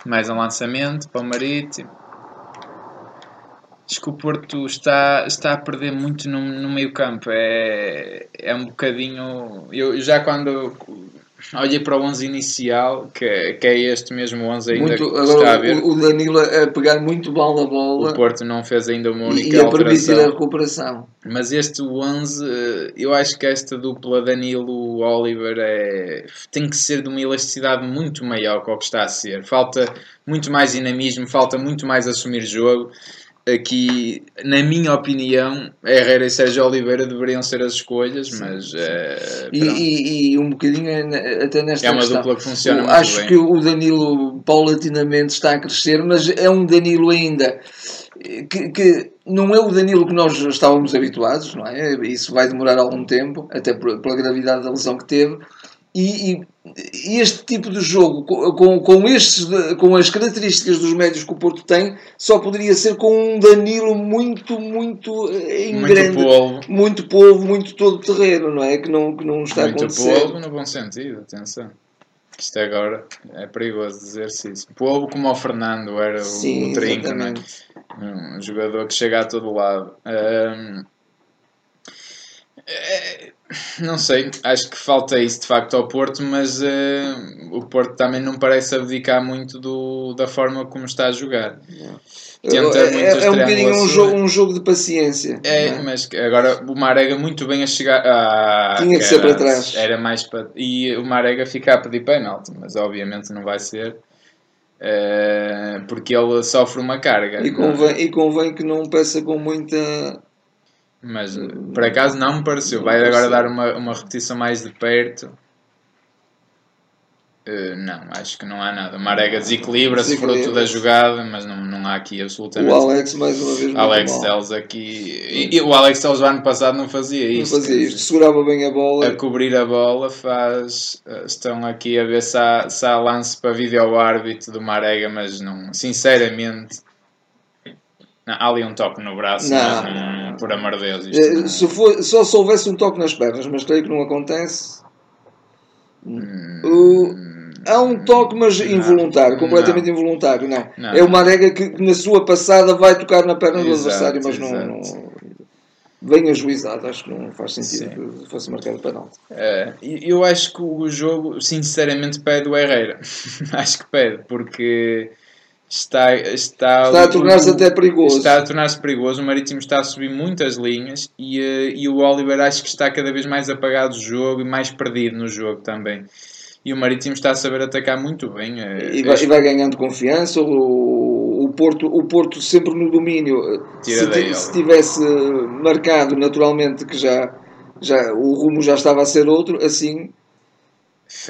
Mais um lançamento para o Marítimo. Acho que o Porto está, está a perder muito no, no meio campo. É, é um bocadinho. Eu já quando olhei para o 11 inicial, que, que é este mesmo 11 ainda Muito, que está a ver, o, Danilo a pegar muito mal na bola o Porto não fez ainda uma e, única e a permitir a alteração. recuperação. Mas este 11, eh, eu acho que esta dupla Danilo-Oliver é, tem que ser de uma elasticidade muito maior que o que está a ser. Falta muito mais dinamismo, falta muito mais assumir jogo. Aqui, na minha opinião, Herrera e Sérgio Oliveira deveriam ser as escolhas, mas eh, E, pronto. e- e um bocadinho eh, até nesta é uma questão. dupla que funciona muito acho bem. que o Danilo paulatinamente está a crescer, mas é um Danilo ainda eh, que, que não é o Danilo que nós estávamos habituados, não é? Isso vai demorar algum tempo, até pela gravidade da lesão que teve. E, e- este tipo de jogo, co- com, com, estes, com as características dos médios que o Porto tem, só poderia ser com um Danilo muito, muito eh, em Muito grande, polvo, muito povo, muito todo terreno, não é? Que não, que não está muito acontecer. polvo no bom sentido, atenção. Isto agora é perigoso dizer-se isso. Polvo como o Fernando era o, Sim, o trinco, não é? Um jogador que chega a todo lado. Ahm, é, não sei, acho que falta isso de facto ao Porto, mas eh, o Porto também não parece abdicar muito do, da forma como está a jogar. Tenta é, é, é um bocadinho um triangulações. jogo, um jogo de paciência. É, é? mas agora o Marega muito bem a chegar. Ah, Tinha que ser para trás. Era mais para. E o Marega fica a pedir penalti, mas obviamente não vai ser. eh, porque ele sofre uma carga. E, convém, e convém que não peça com muita. Mas por acaso não me pareceu. Vai agora dar uma, uma repetição mais de perto. Uh, não, acho que não há nada. Marega desequilibra-se fruto da jogada, mas não, não há aqui absolutamente. O Alex, mais uma vez, Alex Telles aqui. E, e, o Alex Telles, ano passado, não fazia isto. Não fazia isto, segurava bem a bola. A cobrir a bola, faz. Eh, estão aqui a ver se há, se há lance para vídeo árbitro do Marega, mas não. Sinceramente. Não, há ali um toque no braço, não, mas, não, por amor de Deus. Isto, eh, se for, só se houvesse um toque nas pernas, mas creio que não acontece. Hum, o Há um toque, mas involuntário, completamente não. involuntário, não. não. É uma arega que na sua passada vai tocar na perna do adversário, mas não, não, bem ajuizado, acho que não faz sentido Sim. que fosse marcado penalti. É, eu acho que o jogo, sinceramente, pede o Herrera. [LAUGHS] acho que pede, porque está, está, está a tornar-se até perigoso. Está a tornar-se perigoso. O Marítimo está a subir muitas linhas e, eh, e o Oliver acho que está cada vez mais apagado do jogo e mais perdido no jogo também e o Marítimo está a saber atacar muito bem. Eh, e vai, e vai ganhando confiança. O, o, Porto, o Porto sempre no domínio. Se, se, tivesse marcado naturalmente que já, já o rumo já estava a ser outro, assim.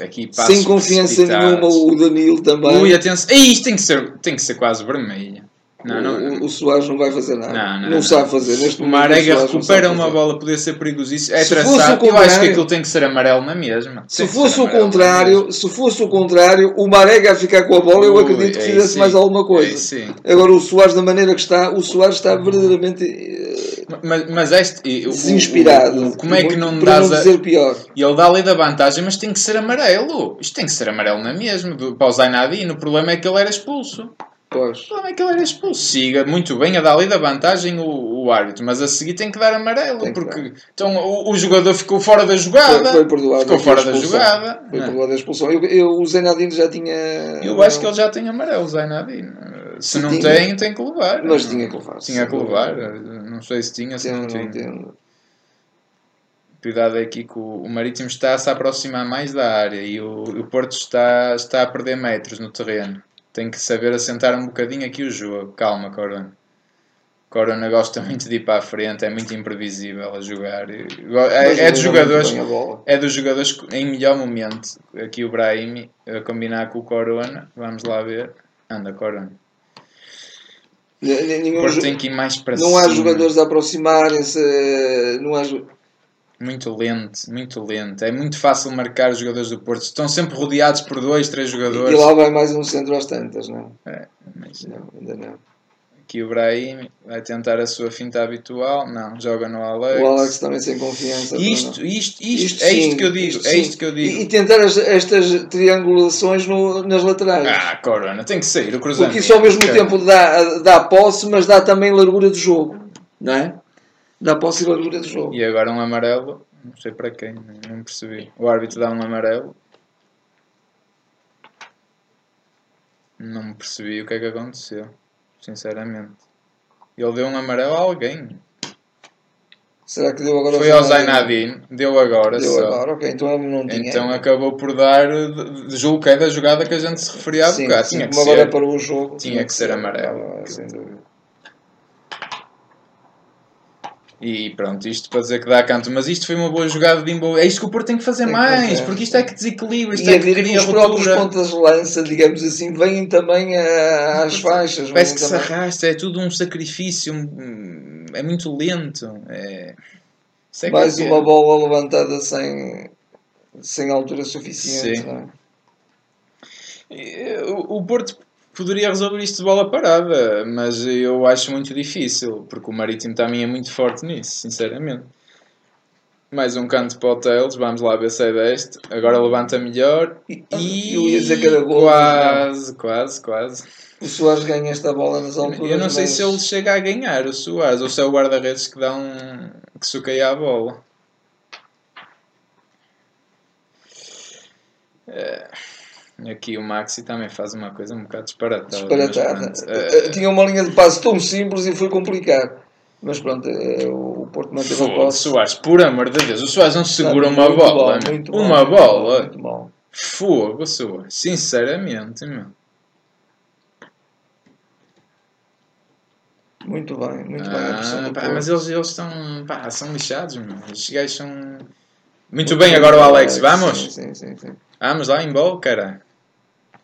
Aqui, sem confiança nenhuma, o Danilo também. Ui, atenção. Isto tem que ser, tem que ser quase vermelho. Não, não, o, o Soares não vai fazer nada. Não, não, não sabe fazer. Neste o Marega recupera uma bola, poder ser perigosíssimo. É traçado. Eu acho que aquilo tem que ser amarelo na mesma. Se fosse o contrário, se fosse o contrário, o Marega a ficar com a bola, eu acredito que fizesse mais alguma coisa. Agora o Soares, da maneira que está, o Soares está verdadeiramente eh, mas, mas este desinspirado. O, o, como é que não dás não dizer pior. E ele dá ali da vantagem, mas tem que ser amarelo. Isto tem que ser amarelo na mesma. Para o Zainadino, o problema é que ele era expulso. Pois. Como é que ele era expulso? Siga muito bem a dar ali da vantagem o, o árbitro, mas a seguir tem que dar amarelo, tem porque então, o, o, jogador ficou fora da jogada. Foi, foi perdoado. Ficou fora da jogada. Foi é? perdoado a expulsão. Eu, eu, o Zainadino já tinha. Eu acho que ele já tem amarelo, o Zainadino. Se, não tinha, tem, tem que levar. Mas tinha que levar. Tinha que levar. Não sei se tinha, se não, não tinha. Entendo. Cuidado aqui que o, o Marítimo está a se aproximar mais da área e o, o Porto está, está a perder metros no terreno. Tem que saber assentar um bocadinho aqui o jogo. Calma, Corona. Corona gosta muito de ir para a frente, é muito imprevisível a jogar. É, é dos jogadores, é dos jogadores em melhor momento. Aqui o Brahim a combinar com o Corona. Vamos lá ver. Anda, Corona. Nenhum, tem que ir mais para não cima. há jogadores a aproximarem-se. Não há muito lento, muito lento. É muito fácil marcar os jogadores do Porto. Estão sempre rodeados por dois, três jogadores. E lá vai mais um centro às tantas, não? É, mas não, ainda não. Aqui o Brahim vai tentar a sua finta habitual. Não, joga no Alex. O Alex também sem confiança. Isto, isto, isto, isto, é isto que eu digo. É isto que eu digo. E, e tentar as, estas triangulações no, nas laterais. Ah, Corona, tem que sair o cruzamento. Porque isso ao mesmo tempo dá, dá posse, mas dá também largura de jogo. Não é? da posse e largura do jogo. E agora um amarelo, não sei para quem, não percebi. O árbitro dá um amarelo. Não me percebi o que é que aconteceu, sinceramente. Ele deu um amarelo a alguém. Será que deu agora Foi ao Zainadine, deu agora deu só. agora, então tinha. Então acabou por dar, julgo que é da jogada que a gente se referia a bocado. Tinha que agora ser, para o jogo. Tinha que ser amarelo. sem dúvida. E pronto, isto para dizer que dá canto, mas isto foi uma boa jogada de Imbo. É isto que o Porto tem que fazer tem mais, que porque isto é que desequilibra, isto e é que cria os próprios pontas de lança, digamos assim, vêm também às faixas. Parece que também. se arrasta, é tudo um sacrifício, é muito lento. É... é mais uma bola levantada sem, sem altura suficiente. É? O, o Porto poderia resolver isto de bola parada, mas eu acho muito difícil, porque o Marítimo também é muito forte nisso, sinceramente. Mais um canto para o Tails, vamos lá ver se é deste. Agora levanta melhor e. Eu ia dizer era gol. Quase, quase, quase. O Soares ganha esta bola nas alturas. Eu não sei mas... se ele chega a ganhar, o Soares, ou se é o guarda-redes que dá um. que suqueia a bola. É. Aqui o Maxi também faz uma coisa um bocado disparatada. Disparatada. Uh, Tinha uma linha de passo tão simples e foi complicado. Mas pronto, uh, o Porto manteve a posse. Soares, por amor de Deus, o Soares não segura uma bola. Bom, uma bom, bola. Muito bom. Fogo, Soares. Sinceramente, meu. Muito bem, muito bem. Ah, do pá, mas eles, eles estão, pá, são lixados, meu. Estes gajos são. Muito bem, agora o Alex, vamos? Sim, sim, sim. sim. Vamos lá em bola, cara.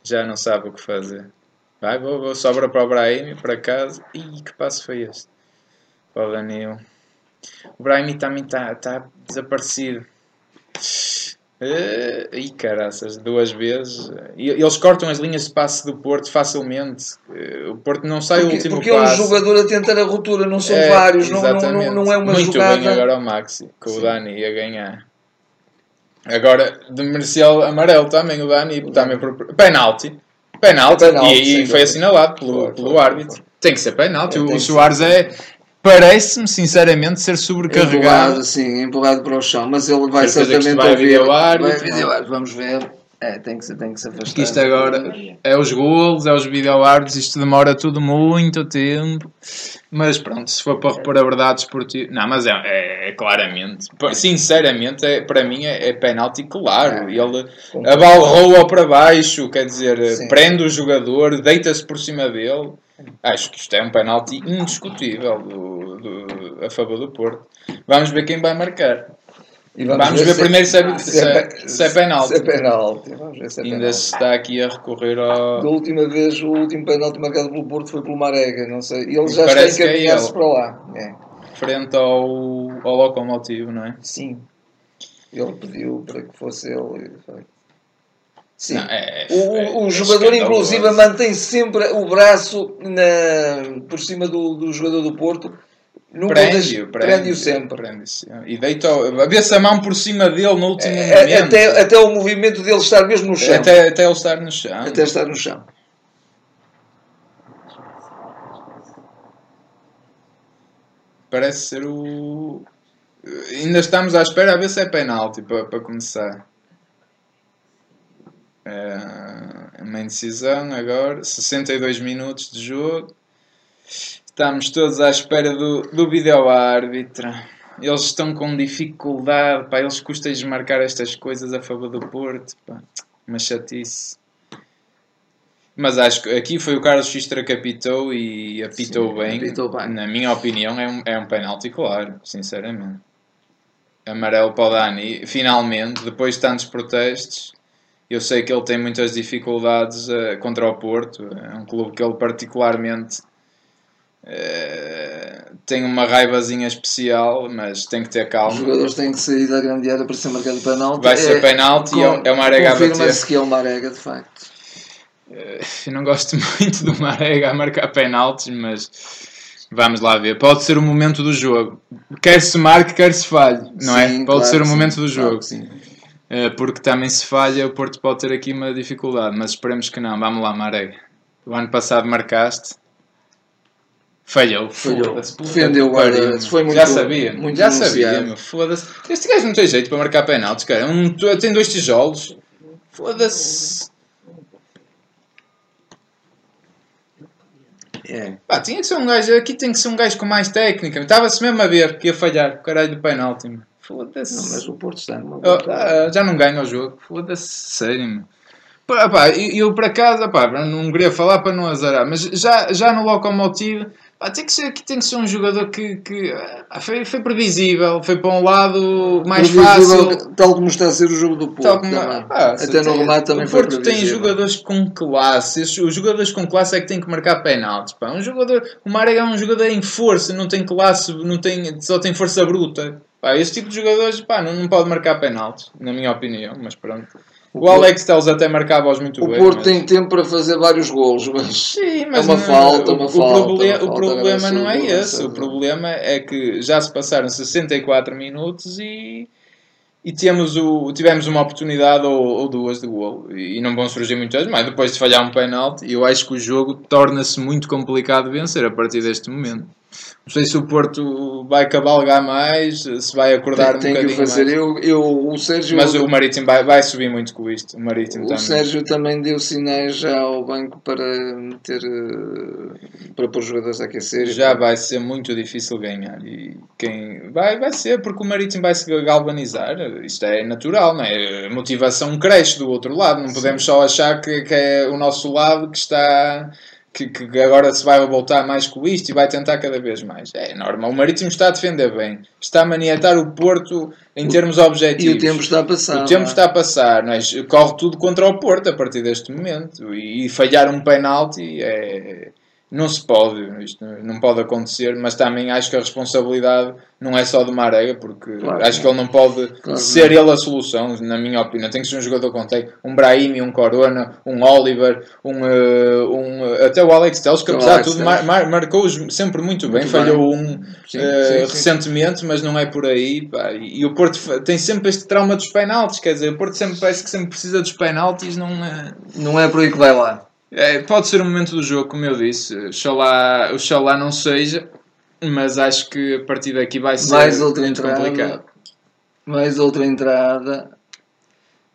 Já não sabe o que fazer. Vai, vou, vou. Sobra para o Brahim, para casa. Ih, que passo foi este? Para o Danilo. O Brahim também está tá desaparecido. Uh, ih, caraças, duas vezes. E Eles cortam as linhas de passe do Porto facilmente. Eh, O Porto não sai o Porque, último porque é um passe. jogador a tentar a ruptura, não são É, vários, não, não, não, é uma Muito jogada. bem agora o Maxi, com Sim. o Dani ia ganhar. Agora, de merecia amarelo também o Dani, também por penalti. Penalti, Penalti, e, e foi assinalado pelo, Foi, pelo árbitro. foi. Tem que ser penalti. É, o Soares é, parece-me sinceramente ser sobrecarregado. Empurrado, sim, empurrado para o chão, mas ele vai certamente vai ouvir. Vai árbitro, vamos ver. É, tem que, se- tem que se afastar. Que isto agora é os golos, é os videoárbitros, isto demora tudo muito tempo. Mas pronto, se for para repor a verdade esportiva. Não, mas é, é- é claramente. Sinceramente, é, para mim é, é penalti claro. É. Ele a bola rola para baixo, quer dizer, Sim. prende o jogador, deita-se por cima dele. Acho que isto é um penalti indiscutível do, do- a favor do Porto. Vamos ver quem vai marcar. E Vamos ver primeiro se é- se é- pe- se é penalti. Se é penalti. Vamos ver se é Ainda penalti. se está aqui a recorrer ao. Da última vez, o último penalti marcado pelo Porto foi pelo Marega, não sei. E ele já está Parece que é encaminhado ele. para lá. É. frente ao, ao locomotivo, não é? Sim. Ele pediu para que fosse ele. Sim. Não, é- O, o- é- é jogador, inclusive, mantém sempre o braço na, por cima do, do jogador do Porto. Nunca o deixa- Prende-o, Prende-o prende sempre. prende E deita a vê-se a mão por cima dele no último É, momento. até, até o movimento dele estar mesmo no chão. até, até ele estar no chão. Até estar no chão. Parece ser o. Ainda estamos à espera a ver se é penalti para, para começar. É uma indecisão agora. 62 minutos de jogo. Estamos todos à espera do, do vídeo árbitro. Eles estão com dificuldade, pá, eles custam-lhes marcar estas coisas a favor do Porto, pá. Uma chatice. Mas acho que aqui foi o Carlos Xistra que apitou e apitou Sim, bem. apitou bem. Na minha opinião, é um, é um penalti claro, sinceramente. Amarelo para o Dani, finalmente, depois de tantos protestos. Eu sei que ele tem muitas dificuldades eh, contra o Porto, é um clube que ele particularmente eh, tem uma raivazinha especial, mas tem que ter Os calma. jogadores têm que sair da grande área para ser marcado penalti. Vai ser penalti e é- é uma arega a bater. Que é uma arega, de facto. Eh, [LAUGHS] Eu não gosto [LAUGHS] muito do Marega a marcar penaltis, mas vamos lá ver. Pode ser o momento do jogo. Quer se marque, quer se falhe, não é? Sim, Pode claro ser o que sim, momento do claro jogo. Eh, Porque também se falha, o Porto pode ter aqui uma dificuldade, mas esperemos que não. Vamos lá, Marega. O ano passado marcaste. Falhou. Falhou. Foda-se, Defendeu o meu. foi muito- Já sabia, muito já sabia, meu. Foda-se. Este gajo não tem jeito para marcar penaltis, cara. Um, tem dois tijolos. Foda-se. É. Pá, tinha que ser um gajo, aqui tem que ser um gajo com mais técnica. Estava-se mesmo a ver que ia falhar o caralho do penalti. Foda-se. Não, mas o Porto está numa Oh, ah, já não ganha o jogo. Foda-se, sério, meu. Pá, pá, eu, eu para casa, pá, não queria falar para não azarar, mas já, já no Locomotive, pá, tem que ser, tem que ser um jogador que, que ah, foi, foi previsível, foi para um lado mais Previsível, fácil. Tal como está a ser o jogo do Porto. Tal como- também. ah, Até no tem- remate também o foi Porto tem previsível. jogadores com classe. Os jogadores com classe é que têm que marcar penaltis. Pá. Um jogador, o Marega é um jogador em força, não tem classe, não tem, só tem força bruta. Pá, esse tipo de jogadores pá, não, não pode marcar penaltis, na minha opinião. Mas pronto. O, O Alex Telles até marcava-os muito O bem. Porto mas- tem tempo para fazer vários golos, mas Sim, mas é uma não- falta, o, uma o falta. proble- o falta, problema não é esse. O problema é que já se passaram 64 minutos e, e temos o, tivemos uma oportunidade ou, ou duas de gol. E não vão surgir muitas mais. Depois de falhar um penalti, eu acho que o jogo torna-se muito complicado de vencer a partir deste momento. Não sei se o Porto vai cavalgar mais, se vai acordar Tem, um tem que bocadinho fazer. mais. Eu, eu, o Sérgio, Mas o Marítimo vai, vai subir muito com isto. O Marítimo o também. Sérgio também deu sinais já ao banco para meter eh, para pôr os jogadores a aquecer. Já vai ser muito difícil ganhar. E quem vai, vai ser porque o Marítimo vai se galvanizar. Isto é natural, não é? A motivação cresce do outro lado. Não podemos só achar que, que é o nosso lado que está que, que agora se vai voltar mais com isto e vai tentar cada vez mais. É normal. O Marítimo está a defender bem. Está a maniatar o Porto em termos objetivos. E o tempo está a passar. O tempo é? está a passar. Não é? Corre tudo contra o Porto a partir deste momento. E, e falhar um penalti é não se pode, isto não pode acontecer, mas também acho que a responsabilidade não é só do Marega, porque Claro. acho que ele não pode Claro. ser ele a solução, na minha opinião. Tem que ser um jogador com tem um Brahimi, um Corona, um Oliver, um, eh, um eh, até o Alex Telles, que apesar de tudo mar, mar- marcou-os sempre muito bem, Muito falhou um Sim, eh, sim, sim. recentemente, mas não é por aí. pá. E, o Porto tem sempre este trauma dos penaltis, quer dizer, o Porto sempre parece que sempre precisa dos penaltis, não é. Não é por aí que vai lá. É, pode ser o momento do jogo, como eu disse. Oxalá, oxalá não seja, mas acho que a partir daqui vai ser Mais outra muito entrada. complicado. Mais outra entrada.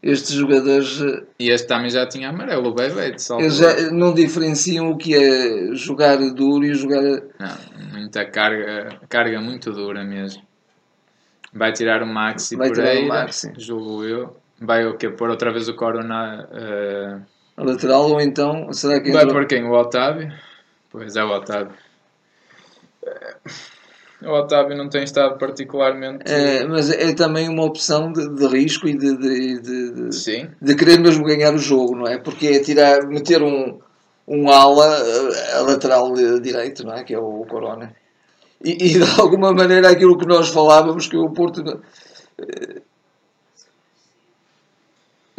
Estes jogadores eh, E este também já tinha amarelo, o Bebete, eles já não diferenciam o que é jogar duro e jogar. Não, muita carga, carga muito dura mesmo. Vai tirar o Maxi Vai tirar o Pereira, Maxi. julgo eu. Vai o quê? Pôr outra vez o Corona. eh, a lateral ou então será que vai entrou- por quem? O Otávio? Pois é, o Otávio. Eh, O Otávio não tem estado particularmente. É, mas é também uma opção de, de risco e de, de, de, de- de querer mesmo ganhar o jogo, não é? Porque é tirar, meter um, um ala eh, a lateral direito, não é? Que é o Corona. E, e, de [LAUGHS] alguma maneira aquilo que nós falávamos, que o Porto eh,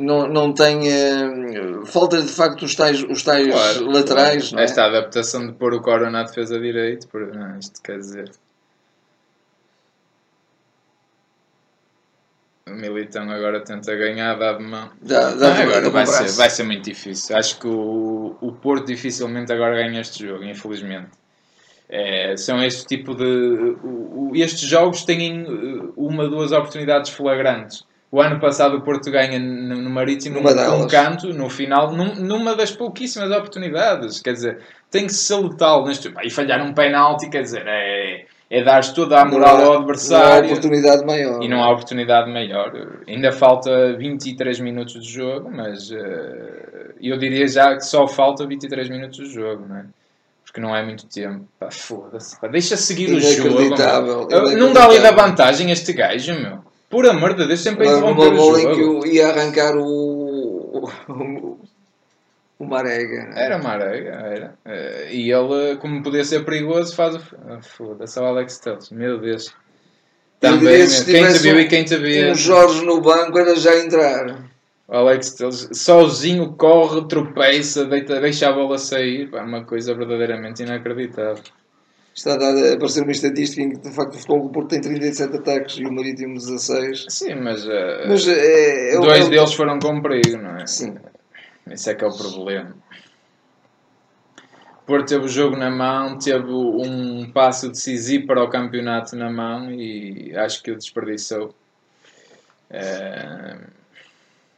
não, não tem. eh, falta de facto os tais, os tais Claro, laterais, claro. é? Esta adaptação de pôr o Corona na defesa direito, por, não, isto quer dizer. O Militão agora tenta ganhar, dá de mão. Dá- dá Não, agora vai ser, vai ser muito difícil. Acho que o, o Porto dificilmente agora ganha este jogo, infelizmente. É, são este tipo de. o- o- estes jogos têm uh, uma, duas oportunidades flagrantes. O ano passado o Porto ganha no, no Marítimo Numa um canto, no final, num- numa das pouquíssimas oportunidades. Quer dizer, tem que ser letal neste. E falhar um penalti, quer dizer, é, é dar toda a moral há- ao Não há adversário. oportunidade maior. E não há oportunidade maior. Ainda falta 23 minutos de jogo, mas eh, eu diria já que só falta 23 minutos de jogo, não é? Porque não é muito tempo. Pá, foda-se. pá, Deixa seguir o jogo. Inacreditável, meu. Não dá ali da vantagem este gajo, meu. Por amor de Deus, sempre Agora, interromper uma o bola em que jogo. eu ia arrancar o. o, o Marega. Era Marega, era. Eh, E ele, como podia ser perigoso, faz o. Foda-se, o Alex Telles. Meu Deus. Eu Também, quem te viu um- e quem te vê. Um Jorge no banco era já entrar. O Alex Telles sozinho corre, tropeça, deita, deixa a bola sair. Pá, uma coisa verdadeiramente inacreditável. Está a, dar, a aparecer uma estatística em que de facto o Futebol do Porto tem 37 ataques e o Marítimo 16. Sim, mas, eh, Mas é, é o- dois é o- deles foram com perigo, não é? Sim. Esse é que é o problema. Porto teve o jogo na mão, teve um passo decisivo para o campeonato na mão e acho que o desperdiçou. Eh,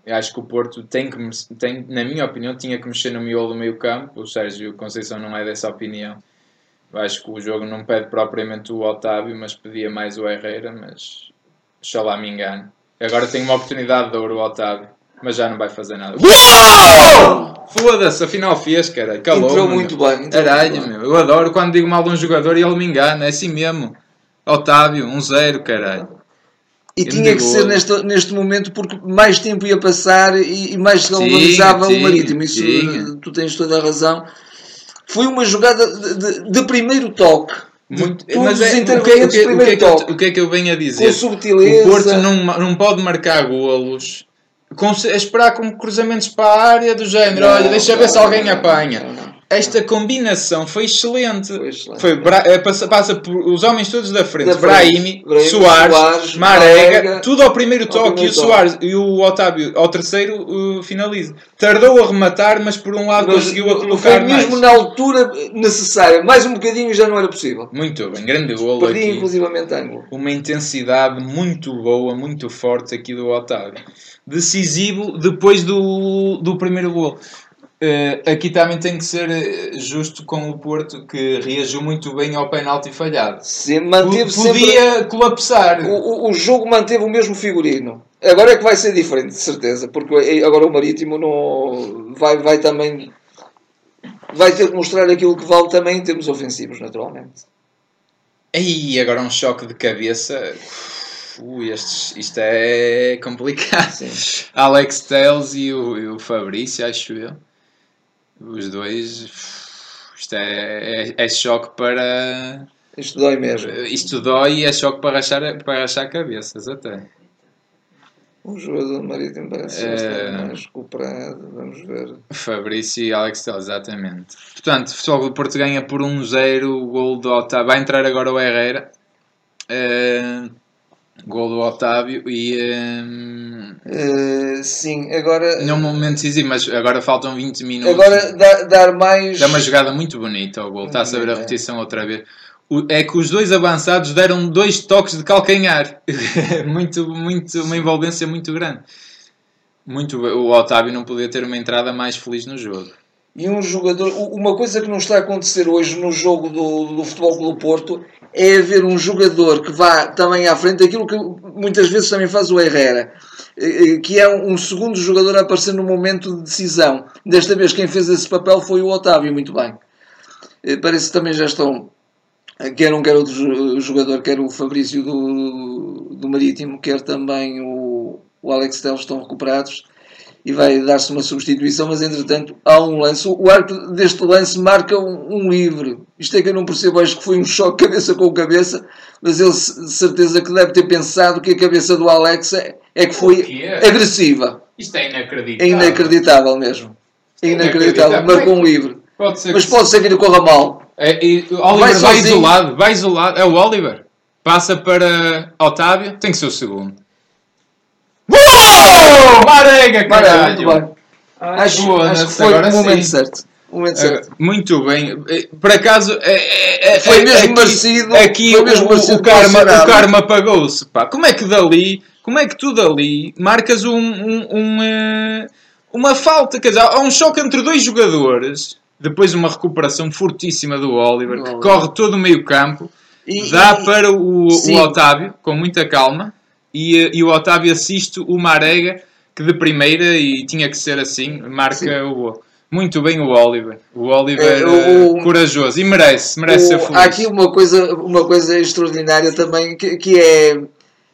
eu acho que o Porto tem que, tem, na minha opinião, tinha que mexer no miolo do meio campo. O Sérgio Conceição não é dessa opinião. Eu acho que o jogo não pede propriamente o Otávio, mas pedia mais o Herrera, mas lá me engano. Agora tem uma oportunidade de ouro o Otávio, mas já não vai fazer nada. Foda-se, afinal fez, cara. Calou. Entrou muito bem. entrou muito bem. meu. Eu adoro quando digo mal de um jogador e ele me engana. É assim mesmo. Otávio, um zero, caralho. E Ele tinha que ser neste, neste momento porque mais tempo ia passar e, e mais se valorizava o Marítimo. Isso tinha. tu tens toda a razão. Foi uma jogada de, de- de primeiro toque. Muito, mas é, o, que, é- o, que, o, é eu, toque. o que é que eu venho a dizer? Com subtileza. O Porto não, não pode marcar golos com, a esperar com cruzamentos para a área do género. Não, Olha, deixa não, ver se alguém não, apanha. Esta combinação foi excelente. Foi excelente. Foi Bra- eh, passa, passa por os homens todos da frente. Da frente. Brahimi, Brahimi, Soares, Soares, Marega, Marega, tudo ao primeiro toque e o. Soares e o Otávio ao terceiro uh, finaliza. Tardou a rematar, mas por um lado Mas conseguiu a foi colocar mais. mesmo na altura necessária. Mais um bocadinho já não era possível. Muito bem, grande golo Perdi aqui. inclusivamente ângulo. Uma intensidade muito boa, muito forte aqui do Otávio. Decisivo depois do, do primeiro gol. Eh, aqui também tem que ser eh, justo com o Porto, que reagiu muito bem ao penalti falhado. Se manteve sempre. Podia colapsar. O, o- o jogo manteve o mesmo figurino. Agora é que vai ser diferente, de certeza, porque agora o Marítimo não vai, vai também vai ter que mostrar aquilo que vale também em termos ofensivos, naturalmente. E agora um choque de cabeça. Ui, estes, isto é complicado. Sim. Alex Telles e o, e o Fabrício, acho eu. Os dois. Isto é, é, é choque para. Isto dói mesmo. Isto dói e é choque para rachar, para rachar cabeças até. O jogador do Marítimo parece é... estar mais recuperado. Vamos ver. Fabrício e Alex Telles, exatamente. Portanto, o Futebol do Porto ganha por 1-0. O gol do Otávio. Vai entrar agora o Herrera. Uh, gol do Otávio e. Uh, uh, sim, agora. Num momento decisivo, mas agora faltam 20 minutos. Agora dá, dar mais. Dá uma jogada muito bonita ao gol. Está a saber a repetição outra vez é que os dois avançados deram dois toques de calcanhar. [LAUGHS] muito, muito, uma envolvência muito grande. Muito, o Otávio não podia ter uma entrada mais feliz no jogo. E um jogador, uma coisa que não está a acontecer hoje no jogo do, do Futebol Clube Porto é haver um jogador que vá também à frente, aquilo que muitas vezes também faz o Herrera, eh, que é um segundo jogador a aparecer no momento de decisão. Desta vez quem fez esse papel foi o Otávio, muito bem. Eh, parece que também já estão quer um, quer outro jogador, quer o Fabrício do, do Marítimo, quer também o, o Alex Telles estão recuperados e vai dar-se uma substituição, mas entretanto há um lance. O árbitro deste lance marca um, um, livre. Isto é que eu não percebo, acho que foi um choque cabeça com cabeça, mas ele de certeza que deve ter pensado que a cabeça do Alex é, é que foi agressiva. Isto é inacreditável. É inacreditável mesmo. É inacreditável. inacreditável. Marcou um livre. Pode mas pode ser que lhe corra mal. É, e, Oliver vai, vai isolado, vai isolado. É o Oliver. Passa para Otávio, tem que ser o segundo. Uou! Marega, caralho! Marega, acho, Boa, acho que foi o momento certo. Momento certo. Uh, muito bem. Eh, por acaso, é, é, foi mesmo aqui, merecido. Aqui foi mesmo o, merecido o, karma, o karma apagou-se. Como é que dali, como é que tu dali marcas um, um, um, uma falta? Quer dizer, há um choque entre dois jogadores depois uma recuperação fortíssima do Oliver, que corre todo o meio campo, e, dá e, para o, o, Otávio, com muita calma, e, e o Otávio assiste o Marega, que de primeira, e tinha que ser assim, marca sim. o gol. Muito bem o Oliver. O Oliver é, o, uh, corajoso e merece, merece o, ser feliz. Há aqui uma coisa, uma coisa extraordinária também que, que, é,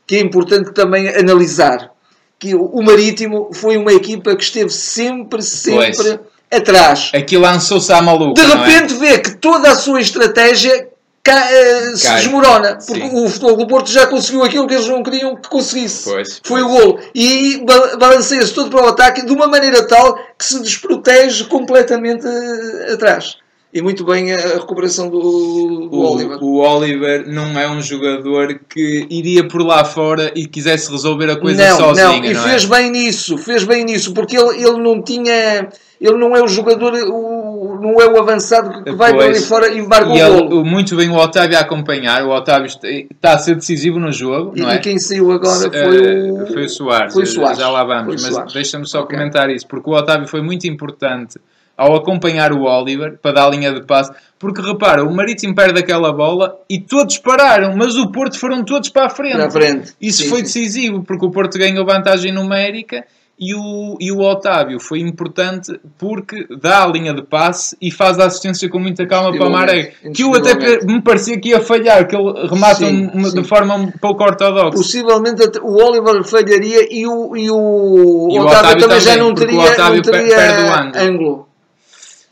que é importante também analisar. Que o Marítimo foi uma equipa que esteve sempre, sempre pois atrás. Aqui lançou-se à maluca. De é? repente é? vê que toda a sua estratégia uh, se desmorona. Porque Sim. o Futebol do Porto já conseguiu aquilo que eles não queriam que conseguisse. Pois, Foi o golo. E balanceia-se todo para o ataque de uma maneira tal que se desprotege completamente uh, atrás. E muito bem a recuperação do, do o, Oliver. O Oliver não é um jogador que iria por lá fora e quisesse resolver a coisa não, sozinho. Não, e não fez é? bem nisso, fez bem nisso, porque ele, ele não tinha ele não é o jogador, o, não é o avançado que vai para ali fora e embarca e o gol. Muito bem o Otávio a acompanhar, o Otávio está a ser decisivo no jogo, e, não é? E quem saiu agora foi o... Foi o Soares, foi o Soares. já lá vamos, mas deixa-me só okay. comentar isso, porque o Otávio foi muito importante ao acompanhar o Oliver para dar a linha de passe, porque repara, o Marítimo perde aquela bola e todos pararam, mas o Porto foram todos para a frente. Frente. Isso sim, foi decisivo, porque o Porto ganhou vantagem numérica e o, e o Otávio foi importante porque dá a linha de passe e faz a assistência com muita calma para o Maré. Que eu até me parecia que ia falhar, que ele remata sim, sim. de forma um pouco ortodoxa. Possivelmente o Oliver falharia e o, e o, e o Otávio, Otávio, também, já não teria, não teria ângulo.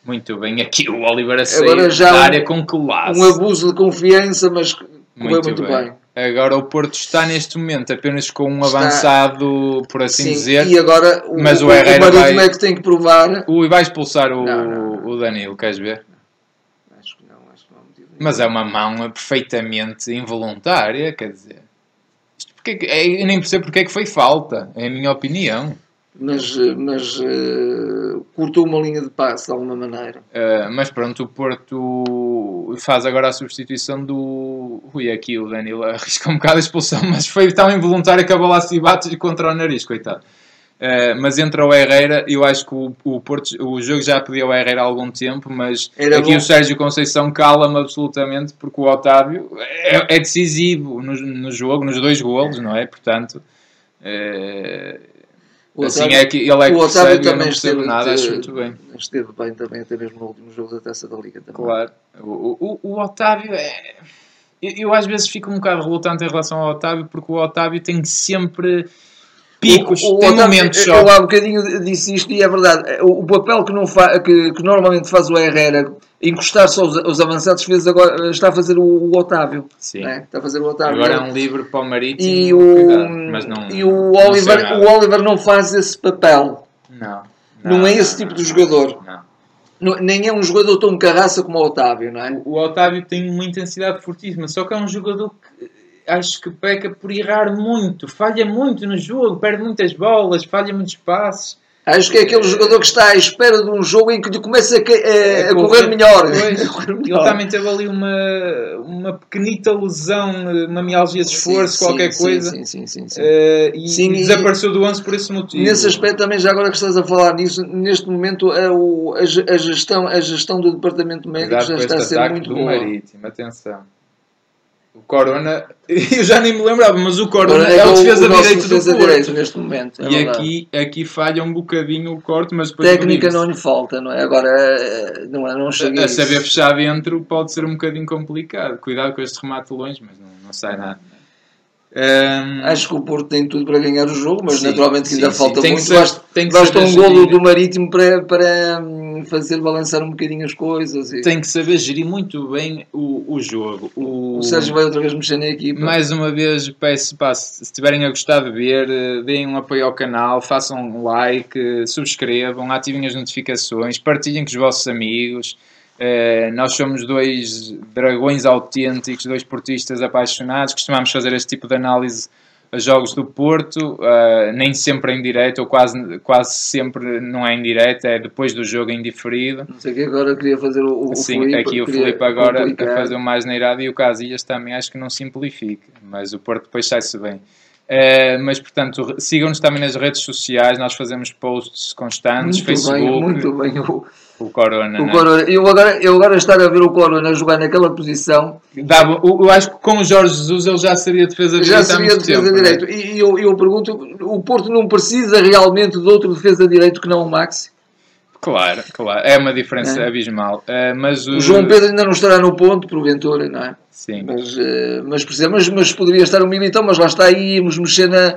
Muito bem, aqui o Oliver a sair já da área com classe. Um abuso de confiança, mas muito, muito bem. bem. Agora o Porto está neste momento apenas com um está... avançado, por assim Sim, dizer. E agora o, mas o, o Herrera vai... é que tem que provar. O, vai expulsar o, não, não. o Danilo, queres ver? Acho que não, acho que não. Mas é uma mão perfeitamente involuntária, quer dizer. Isto porque, é, eu nem percebo porque é que foi falta, é a minha opinião mas, mas uh, cortou uma linha de passe de alguma maneira. Uh, mas pronto, o Porto faz agora a substituição do. Ui, aqui o Danilo arrisca um bocado a expulsão, [LAUGHS] mas foi tão involuntário que a bola se bate contra o nariz, coitado. Uh, mas entra o Herrera, eu acho que o, o, Porto, o jogo já pediu o Herrera há algum tempo, mas Era aqui bom. o Sérgio Conceição cala-me absolutamente porque o Otávio é, é decisivo no, no, jogo, nos dois golos, não é? Portanto, O assim Otávio- é que ele é que o Otávio percebe, eu não também percebo esteve, nada, acho muito bem. Esteve bem também, até mesmo no último jogo da Taça da Liga também. Claro. O, o, o Otávio é. Eu, eu às vezes fico um bocado relutante em relação ao Otávio, porque o Otávio tem sempre picos, O- o tem momentos eu, só. Eu há bocadinho disse isto e é verdade. O, o papel que, não fa, que, que normalmente faz o Herrera, encostar-se aos, aos avançados, fez agora, está a fazer o, o Otávio. Sim. né? Está a fazer o Otávio. Agora é um livre para o Marítimo. e o, cuidado, não, e o, não Oliver, o Oliver não faz esse papel. Não, Não é esse tipo de jogador. não. Não- nem é um jogador tão carraça como o Otávio, não é? O, o Otávio tem uma intensidade fortíssima, só que é um jogador que acho que peca por errar muito, falha muito no jogo, perde muitas bolas, falha muitos passes. Acho que é aquele jogador que está à espera de um jogo em que lhe começa a, a- [LAUGHS] a correr melhor. Ele também teve ali uma, uma pequenita lesão, uma mialgia de esforço, Sim, qualquer sim, coisa. Sim, sim, sim. sim. eh, e, Sim, e desapareceu do 11 por esse motivo. Nesse aspecto também, já agora que estás a falar nisso, neste momento a, a a gestão, a gestão do departamento médico já está a ser muito boa. Marítimo, atenção. O Corona, [LAUGHS] eu já nem me lembrava, mas o Corona Agora é o o- defesa direito do Porto. direito neste momento. é E verdade. aqui, aqui falha um bocadinho o corte, mas depois Técnica não lhe falta, não é? Agora eh, não, é- não chega a, a saber fechar dentro pode ser um bocadinho complicado. Cuidado com este remate longe, mas não, não sai nada. Ahm, Acho que o Porto tem tudo para ganhar o jogo, mas Sim, naturalmente que ainda sim, falta sim. Muito. ser- basta basta um golo do Marítimo para, para fazer balançar um bocadinho as coisas. E... tem que saber gerir muito bem o, o jogo. O, O Sérgio vai outra vez mexer na equipa. Mais uma vez, peço, pá, se estiverem a gostar de ver, eh, deem um apoio ao canal, façam um like, subscrevam, ativem as notificações, partilhem com os vossos amigos. Eh, nós somos dois dragões autênticos, dois portistas apaixonados, costumamos fazer este tipo de análise jogos do Porto, eh, nem sempre em direto, ou quase, quase sempre não é em direto, é depois do jogo em diferido. Não sei o que agora queria fazer o, o Sim, Filipe, aqui o queria Filipe agora complicar. a fazer o mais neirado e o Casilhas também acho que não simplifica, mas o Porto depois sai-se bem. Eh, mas portanto, sigam-nos também nas redes sociais, nós fazemos posts constantes, Muito Facebook, bem, muito bem. O, o Corona. o né? Corona, eu, agora, eu agora estar a ver o Corona jogar naquela posição Dava- eu, acho que com o Jorge Jesus ele já seria defesa já direita há seria defesa tempo, né? direito. E eu, eu pergunto: o Porto não precisa realmente de outro defesa direito que não o Maxi? Claro, claro, é uma diferença É. abismal. Eh, mas O João Pedro ainda não estará no ponto, porventura, não é? Sim. Mas, eh, mas, precisa- mas, mas poderia estar o Militão, mas lá está aí, íamos mexer na,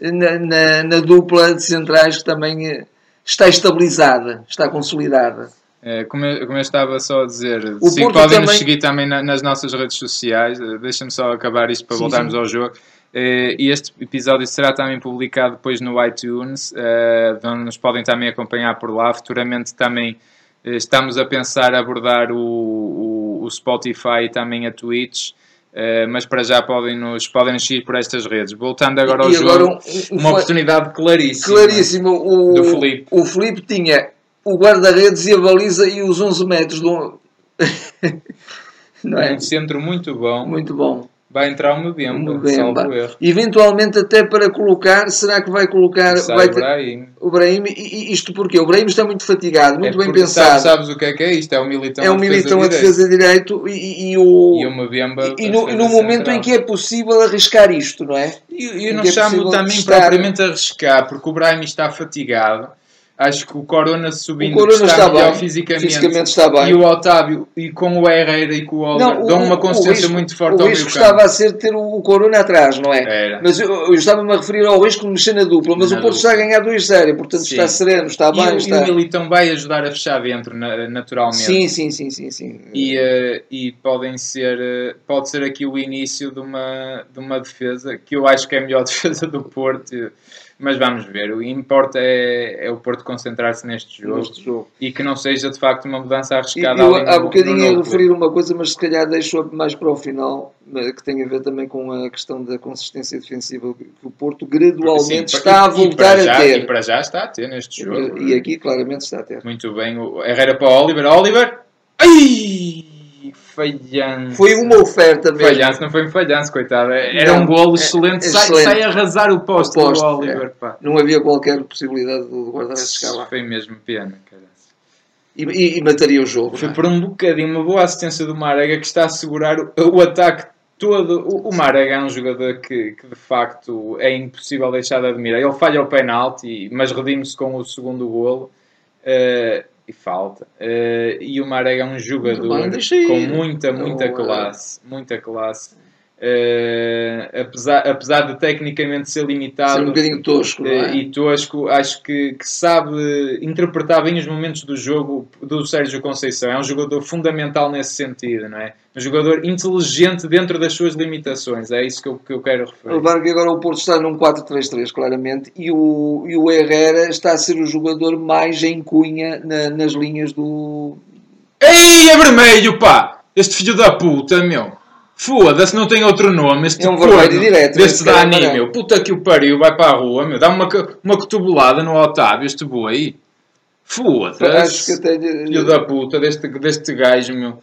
na, na, na dupla de centrais que também eh, está estabilizada, está consolidada. É, como, eu, como eu estava só a dizer, O sim, podem nos também- seguir também na- nas nossas redes sociais. eh, Deixa-me só acabar isto para Sim, voltarmos sim. ao jogo. E este episódio será também publicado depois no iTunes, eh, onde nos podem também acompanhar por lá. Futuramente também estamos a pensar abordar o, o, o Spotify e também a Twitch. Eh, mas para já podem nos, podem nos seguir por estas redes. Voltando agora ao E agora jogo, um- um- uma oportunidade claríssima. Claríssimo, o, Do Filipe. o Filipe tinha o guarda-redes e a baliza e os 11 metros do... [LAUGHS] não é? Um centro muito bom. Muito bom. Vai entrar o Mbemba, salvo pá. erro. Eventualmente até para colocar, será que vai colocar Sai vai o Brahim. o Brahim? E, e isto porquê? O Brahim está muito fatigado, muito É bem pensado. Sabes, sabes o que é que é isto? É o Militão é um militão a defesa direito e, e- e o E o Mbemba e a no, no momento central. em que é possível arriscar isto, não é? E eu, em não é chamo também propriamente arriscar, porque o Brahim está fatigado. Acho que o Corona subindo O Corona está, está melhor bem, fisicamente, fisicamente está bem. E o Otávio, e com o Herrera e com o Oliver, dão uma consistência risco- muito forte o ao risco meio estava a ser ter o, o Corona atrás, não é? Era. Mas eu, eu estava-me a referir ao risco de mexer na dupla, mas Na o Porto dupla. está a ganhar 2-0, portanto Sim. está sereno, está E, bem, o- e está... o Militão vai ajudar a fechar dentro, na- naturalmente. Sim, sim, sim, sim, sim. e, eh, e podem ser eh, pode ser aqui o início de uma, de uma defesa que eu acho que é a melhor [LAUGHS] defesa do Porto mas vamos ver, o importa é, é o Porto concentrar-se neste jogo Neste jogo. e que não seja de facto uma mudança E arriscada eu ali há no- bocadinho ia núcleo. referir uma coisa, mas se calhar deixo mais para o final, que tem a ver também com a questão da consistência defensiva que o Porto gradualmente Sim, está a e- e voltar já- a e ter. para já está a ter neste jogo E aqui claramente está a ter. muito bem, o Herrera para o Oliver Oliver, ai falhança Foi uma oferta mesmo. falhança, não foi um falhança, coitado era Não, um golo é- excelente, é sai, excelente. sai a arrasar o posto, O poste, do Oliver pá. Não havia qualquer possibilidade do guarda-redes chegar lá. Foi mesmo pena, cara. E, e- e mataria o jogo. Foi é? por um bocadinho, uma boa assistência do Marega que está a segurar o, o ataque todo. O, o Marega é um jogador que, que de facto é impossível deixar de admirar. Ele falha o penalti, mas redime-se com o segundo golo. Uh, e falta. Uh, e o Marega é um jogador com muita, muita classe. Muita classe. Uh, apesar, apesar de tecnicamente ser limitado ser um bocadinho tosco, uh, e tosco, acho que, que, sabe interpretar bem os momentos do jogo do Sérgio Conceição. É um jogador fundamental nesse sentido, não é? Um jogador inteligente dentro das suas limitações. É isso que eu, que eu quero referir. Que agora o Porto está num 4-3-3, claramente, e o, e o Herrera está a ser o jogador mais em cunha na, nas linhas do. Ei, é vermelho, pá! Este filho da puta, meu! Foda-se, não tem outro nome. Este é um vermelho direto. Deste Dani, meu. Puta que o pariu, vai para a rua, meu. Dá uma, uma cotovelada no Otávio, este boi. Foda-se. Filho da puta deste, deste gajo, meu.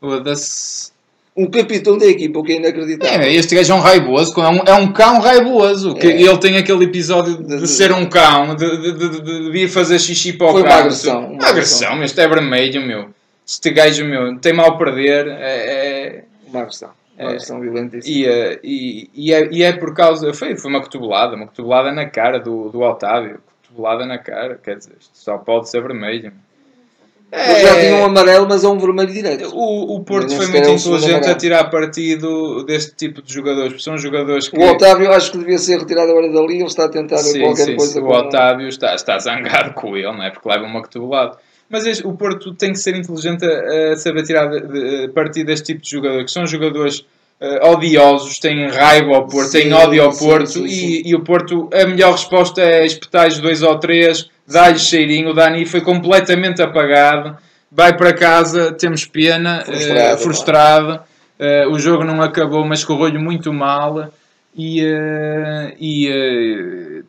Foda-se. Um capitão da equipa, o que é inacreditável. É, este gajo é um raivoso, é um, é um cão raivoso. Que é. Ele tem aquele episódio de, de, ser um cão, de, de, de, de, ir fazer xixi para o Foi uma agressão. Uma agressão, isto é vermelho, meu. Este gajo, meu, tem mal a perder. É, é... Uma agressão. É, são E, eh, e, e, é, e é por causa. Foi, foi uma cotovelada, uma cotovelada na cara do, do Otávio. Cotovelada na cara, quer dizer, isto só pode ser vermelho. É, já tinha um amarelo, mas é um vermelho direto. O, o Porto foi muito inteligente a tirar partido deste tipo de jogadores. São jogadores que. O Otávio acho que devia ser retirado agora dali. Ele está a tentar sim, qualquer sim, coisa. Sim. O Otávio está, está zangado com ele, não é? Porque leva uma cotovelada. Mas o Porto tem que ser inteligente a, a saber tirar de, de, partido deste tipo de jogador, que são jogadores uh, odiosos, têm raiva ao Porto, sim, têm ódio ao Porto, sim, sim, e, e, o Porto, a melhor resposta é espetar dois ou três, dar-lhe cheirinho. O Dani foi completamente apagado, vai para casa, temos pena, frustrado. Uh, frustrado. Uh, o jogo não acabou, mas correu-lhe muito mal. E, e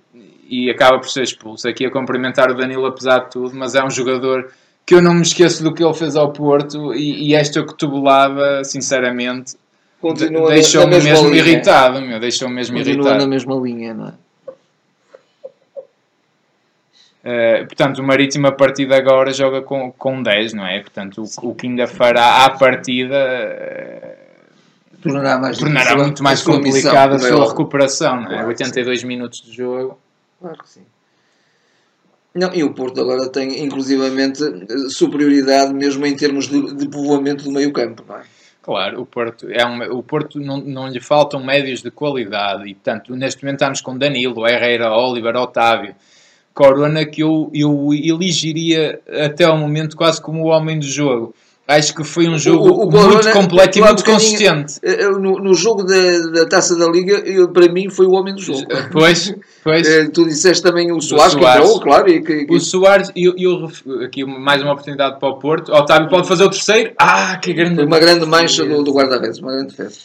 e acaba por ser expulso. Aqui a cumprimentar o Danilo apesar de tudo, mas é um jogador que eu não me esqueço do que ele fez ao Porto e, e esta cotovelada, sinceramente, deixou-me mesmo linha. irritado, meu, deixou-me mesmo Continua irritado. na mesma linha, não é? Uh, portanto, o Marítimo a partir de agora joga com, com 10, não é? Portanto, o, o que ainda fará à partida uh, tornará, mais tornará muito mais complicada a sua recuperação, não é? Claro, 82 sim. minutos de jogo. Claro que sim. Não, e o Porto agora tem, inclusivamente, superioridade mesmo em termos de, de povoamento do meio campo, não é? Claro, o Porto, é um, o Porto não, não lhe faltam médios de qualidade e, portanto, neste momento estamos com Danilo, Herrera, Oliver, Otávio, Corona, que eu, eu elegiria até ao momento quase como o homem do jogo. Acho que foi um jogo o, o muito completo e muito consistente. Eh, eh, no, no jogo da, da, Taça da Liga, eu, para mim, foi o homem do jogo. Pois, pois. Eh, tu disseste também o Soares, que entrou, claro. E que, que... O Soares, eu, eu, aqui mais uma oportunidade para o Porto. Otávio pode fazer o terceiro. Ah, que grande... Foi uma grande mancha do, do guarda-redes, uma grande defesa.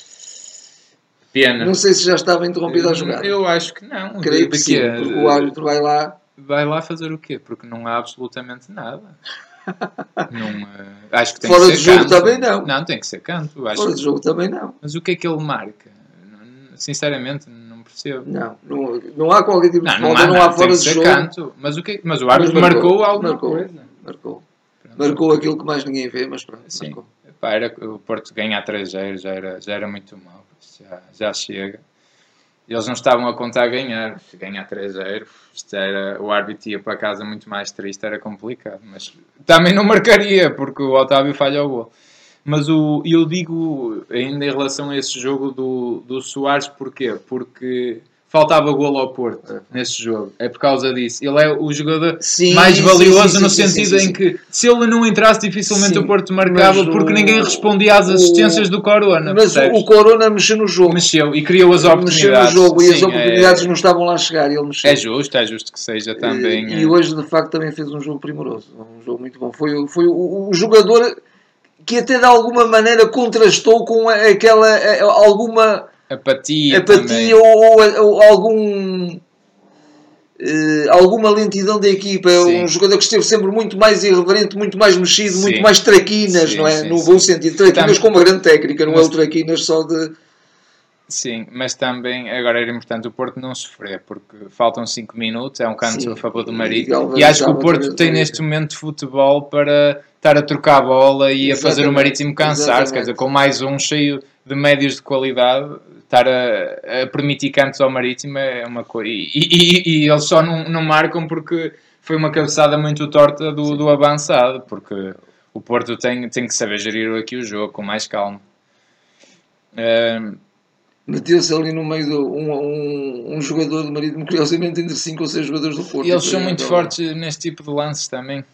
Pena. Não sei se já estava interrompido a jogar. Eu acho que não. Creio que sim, porque o árbitro vai lá... Vai lá fazer o quê? Porque não há absolutamente nada. Não, acho que tem Fora que ser jogo canto. também não. Não, tem que ser canto. Acho Fora de jogo também não. Mas o que é que ele marca? Sinceramente, não percebo. Não, não, não há qualquer tipo de não, falta, não, não, há fora de jogo. Canto. Mas o, que, mas o árbitro mas marcou, marcou alguma marcou, coisa. Marcou. Marcou aquilo que mais ninguém vê, mas pronto. Sim. Pá, era, o Porto ganhar 3 já era, já era muito mal. Já, já chega. Eles não estavam a contar ganhar. Ganhar 3-0, era, o árbitro ia para casa muito mais triste, era complicado. Mas também não marcaria, porque o Otávio falha o gol. Mas o, eu digo ainda em relação a esse jogo do, do Soares, porquê? Porque faltava golo ao Porto é. nesse jogo. É por causa disso. Ele é o jogador sim, mais valioso sim, sim, no sentido em que se ele não entrasse, dificilmente o Porto marcava porque o... ninguém respondia às assistências o... do Corona. Mas percebes? o Corona mexeu no jogo. Mexeu e criou as oportunidades. Mexeu no jogo e as oportunidades é... não estavam lá a chegar. ele mexeu. É justo, é justo que seja também. E, e, hoje, de facto, também fez um jogo primoroso. Um jogo muito bom. Foi, foi o, o jogador que até de alguma maneira contrastou com aquela alguma apatia, apatia ou, ou, ou, algum uh, alguma lentidão da equipa. É um jogador que esteve sempre muito mais irreverente, muito mais mexido, sim. muito mais traquinas, sim, não é? Sim, no bom sentido, traquinas com uma grande técnica, não é o traquinas só de. Sim, mas também agora era importante o Porto não sofrer, porque faltam 5 minutos, é um canto a favor do Marítimo. E, e acho que o Porto tem neste momento futebol para estar a trocar a bola e a fazer o Marítimo cansar-se, quer dizer, com mais um cheio de médios de qualidade, estar a, a permitir cantos ao Marítimo é uma coisa. E, e, e, eles só não, não marcam porque foi uma cabeçada muito torta do, do avançado, porque o Porto tem, tem que saber gerir aqui o jogo com mais calma. Uh, Meteu-se ali no meio de um, um, um jogador do Marítimo, curiosamente, entre 5 ou 6 jogadores do Porto. E eles são muito fortes neste tipo de lances também.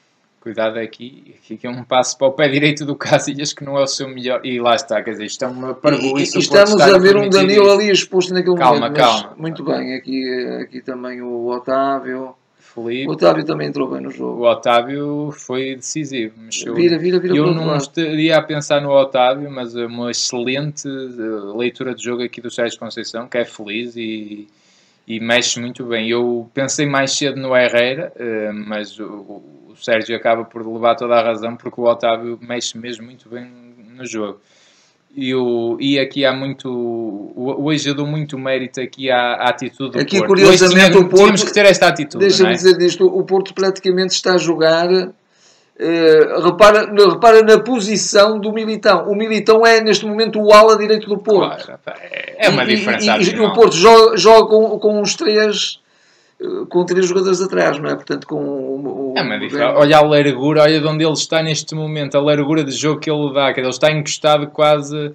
Cuidado aqui, aqui é um passo para o pé direito do Casilhas que não é o seu melhor. E lá está, quer dizer, isto é uma parvoíce. Estamos a ver um Danilo ali exposto naquele calma, momento. Calma, calma. Muito bem, aqui, aqui também o Otávio. Felipe. O Otávio também entrou bem no jogo. O Otávio foi decisivo. Mexeu. Vira, vira, vira eu não estaria a pensar no Otávio, mas é uma excelente eh, leitura de jogo aqui do Sérgio Conceição, que é feliz e, e mexe muito bem. Eu pensei mais cedo no Herrera, eh, mas o, o Sérgio acaba por levar toda a razão, porque o Otávio mexe mesmo muito bem no jogo. E, o, e aqui há muito. Hoje eu dou muito mérito aqui à, à atitude do aqui, Porto. curiosamente, tinha, o Porto. Tínhamos que ter esta atitude. Deixa-me é? dizer disto: o Porto praticamente está a jogar. Uh, repara, repara na posição do Militão. O Militão é neste momento o ala direito do Porto. Claro, é uma diferença. E, e, e o Porto joga, joga com, com os três com três jogadores atrás, não é? Portanto, com o, o, é uma diferença. Olha a largura, olha de onde ele está neste momento, a largura de jogo que ele dá, que ele está encostado quase.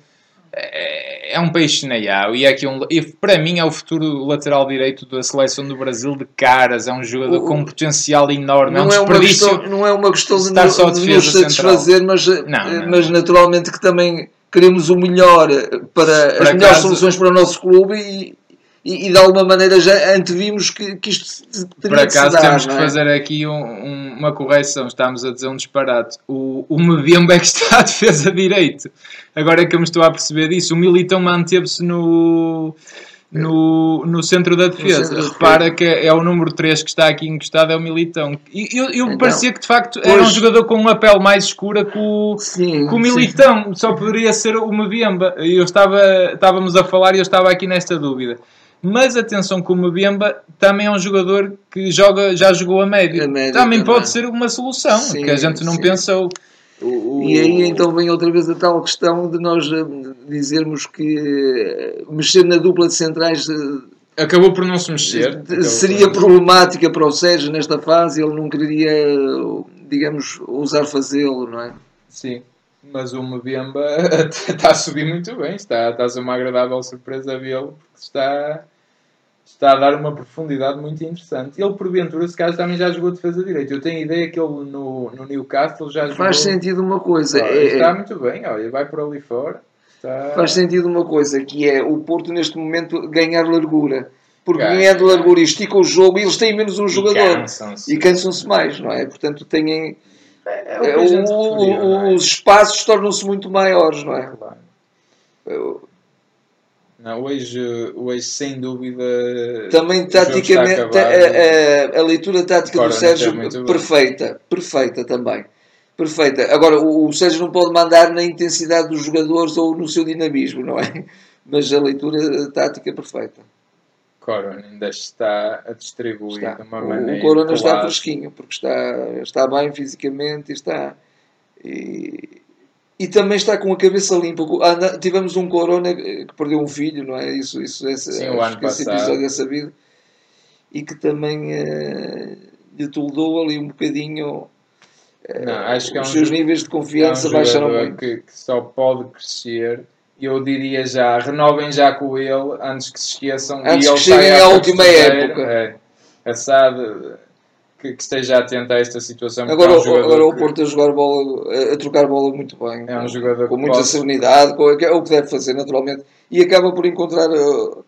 É, é um peixe água e, é aqui um, e para mim é o futuro lateral direito da seleção do Brasil de caras. É um jogador o, com um potencial enorme. Não é, um é uma questão, não é uma questão de, estar só de nos satisfazer, mas, não, não, mas naturalmente que também queremos o melhor para, para as melhores soluções para o nosso clube e, e, e, de alguma maneira já antevimos que, que isto teria Por acaso dar, temos é? que fazer aqui um, um, uma correção, estamos a dizer um disparate. O, o Mbemba é que está a defesa direito. Agora é que eu me estou a perceber disso. O Militão manteve-se no, no, no centro da defesa. Centro Repara que é o número 3 que está aqui encostado, é o Militão. E eu, eu então, parecia que de facto era um jogador com uma pele mais escura que o, sim, que o Militão. Sim. Só poderia ser o Mbemba. Eu estava, estávamos a falar e eu estava aqui nesta dúvida. Mas atenção que o Mbemba também é um jogador que joga, já jogou a médio. A médio também, também, pode ser uma solução, sim, que a gente não sim. pensou. O, o... E aí então vem outra vez a tal questão de nós eh, dizermos que eh, mexer na dupla de centrais eh, acabou por não se mexer. Seria problemática para o Sérgio nesta fase, ele não queria, digamos, ousar fazê-lo, não é? Sim, mas o Mbemba [LAUGHS] está a subir muito bem, está, está a ser uma agradável surpresa vê-lo, porque está, está a dar uma profundidade muito interessante. Ele, porventura, se calhar também já jogou defesa direita. Eu tenho ideia que ele no, no Newcastle já jogou. Faz sentido uma coisa. Olha, é, está muito bem, olha, vai por ali fora. Está... Faz sentido uma coisa, que é o Porto neste momento ganhar largura. Porque ganhando largura e estica o jogo, eles têm menos um e jogador. E cansam-se mais, não é? Portanto, têm. É, é o, o, é? os espaços tornam-se muito maiores, não é? Claro. Não, hoje, hoje, sem dúvida. Também taticamente, a, a, a, leitura tática do Sérgio, perfeita, bem. perfeita também. Perfeita. Agora, o, o Sérgio não pode mandar na intensidade dos jogadores ou no seu dinamismo, não é? Mas a leitura tática perfeita. Corona ainda está a distribuir está. de uma maneira. O Corona está fresquinho, porque está, está bem fisicamente e está. E, e também está com a cabeça limpa. tivemos um Corona que perdeu um filho, não é? Isso, isso esse, Sim, o ano esse episódio é sabido. E que também uh, lhe toldou ali um bocadinho. Uh, não, acho que é um os seus níveis de confiança é um baixaram muito. Que, que só pode crescer eu diria já, renovem já com ele antes que se esqueçam antes e que cheguem à última época. É, assado que, que, esteja atento a esta situação. Agora, é um agora o Porto a jogar bola, a trocar bola muito bem. É um jogador com muita pode... serenidade, com, é o que deve fazer naturalmente. E acaba por encontrar uh,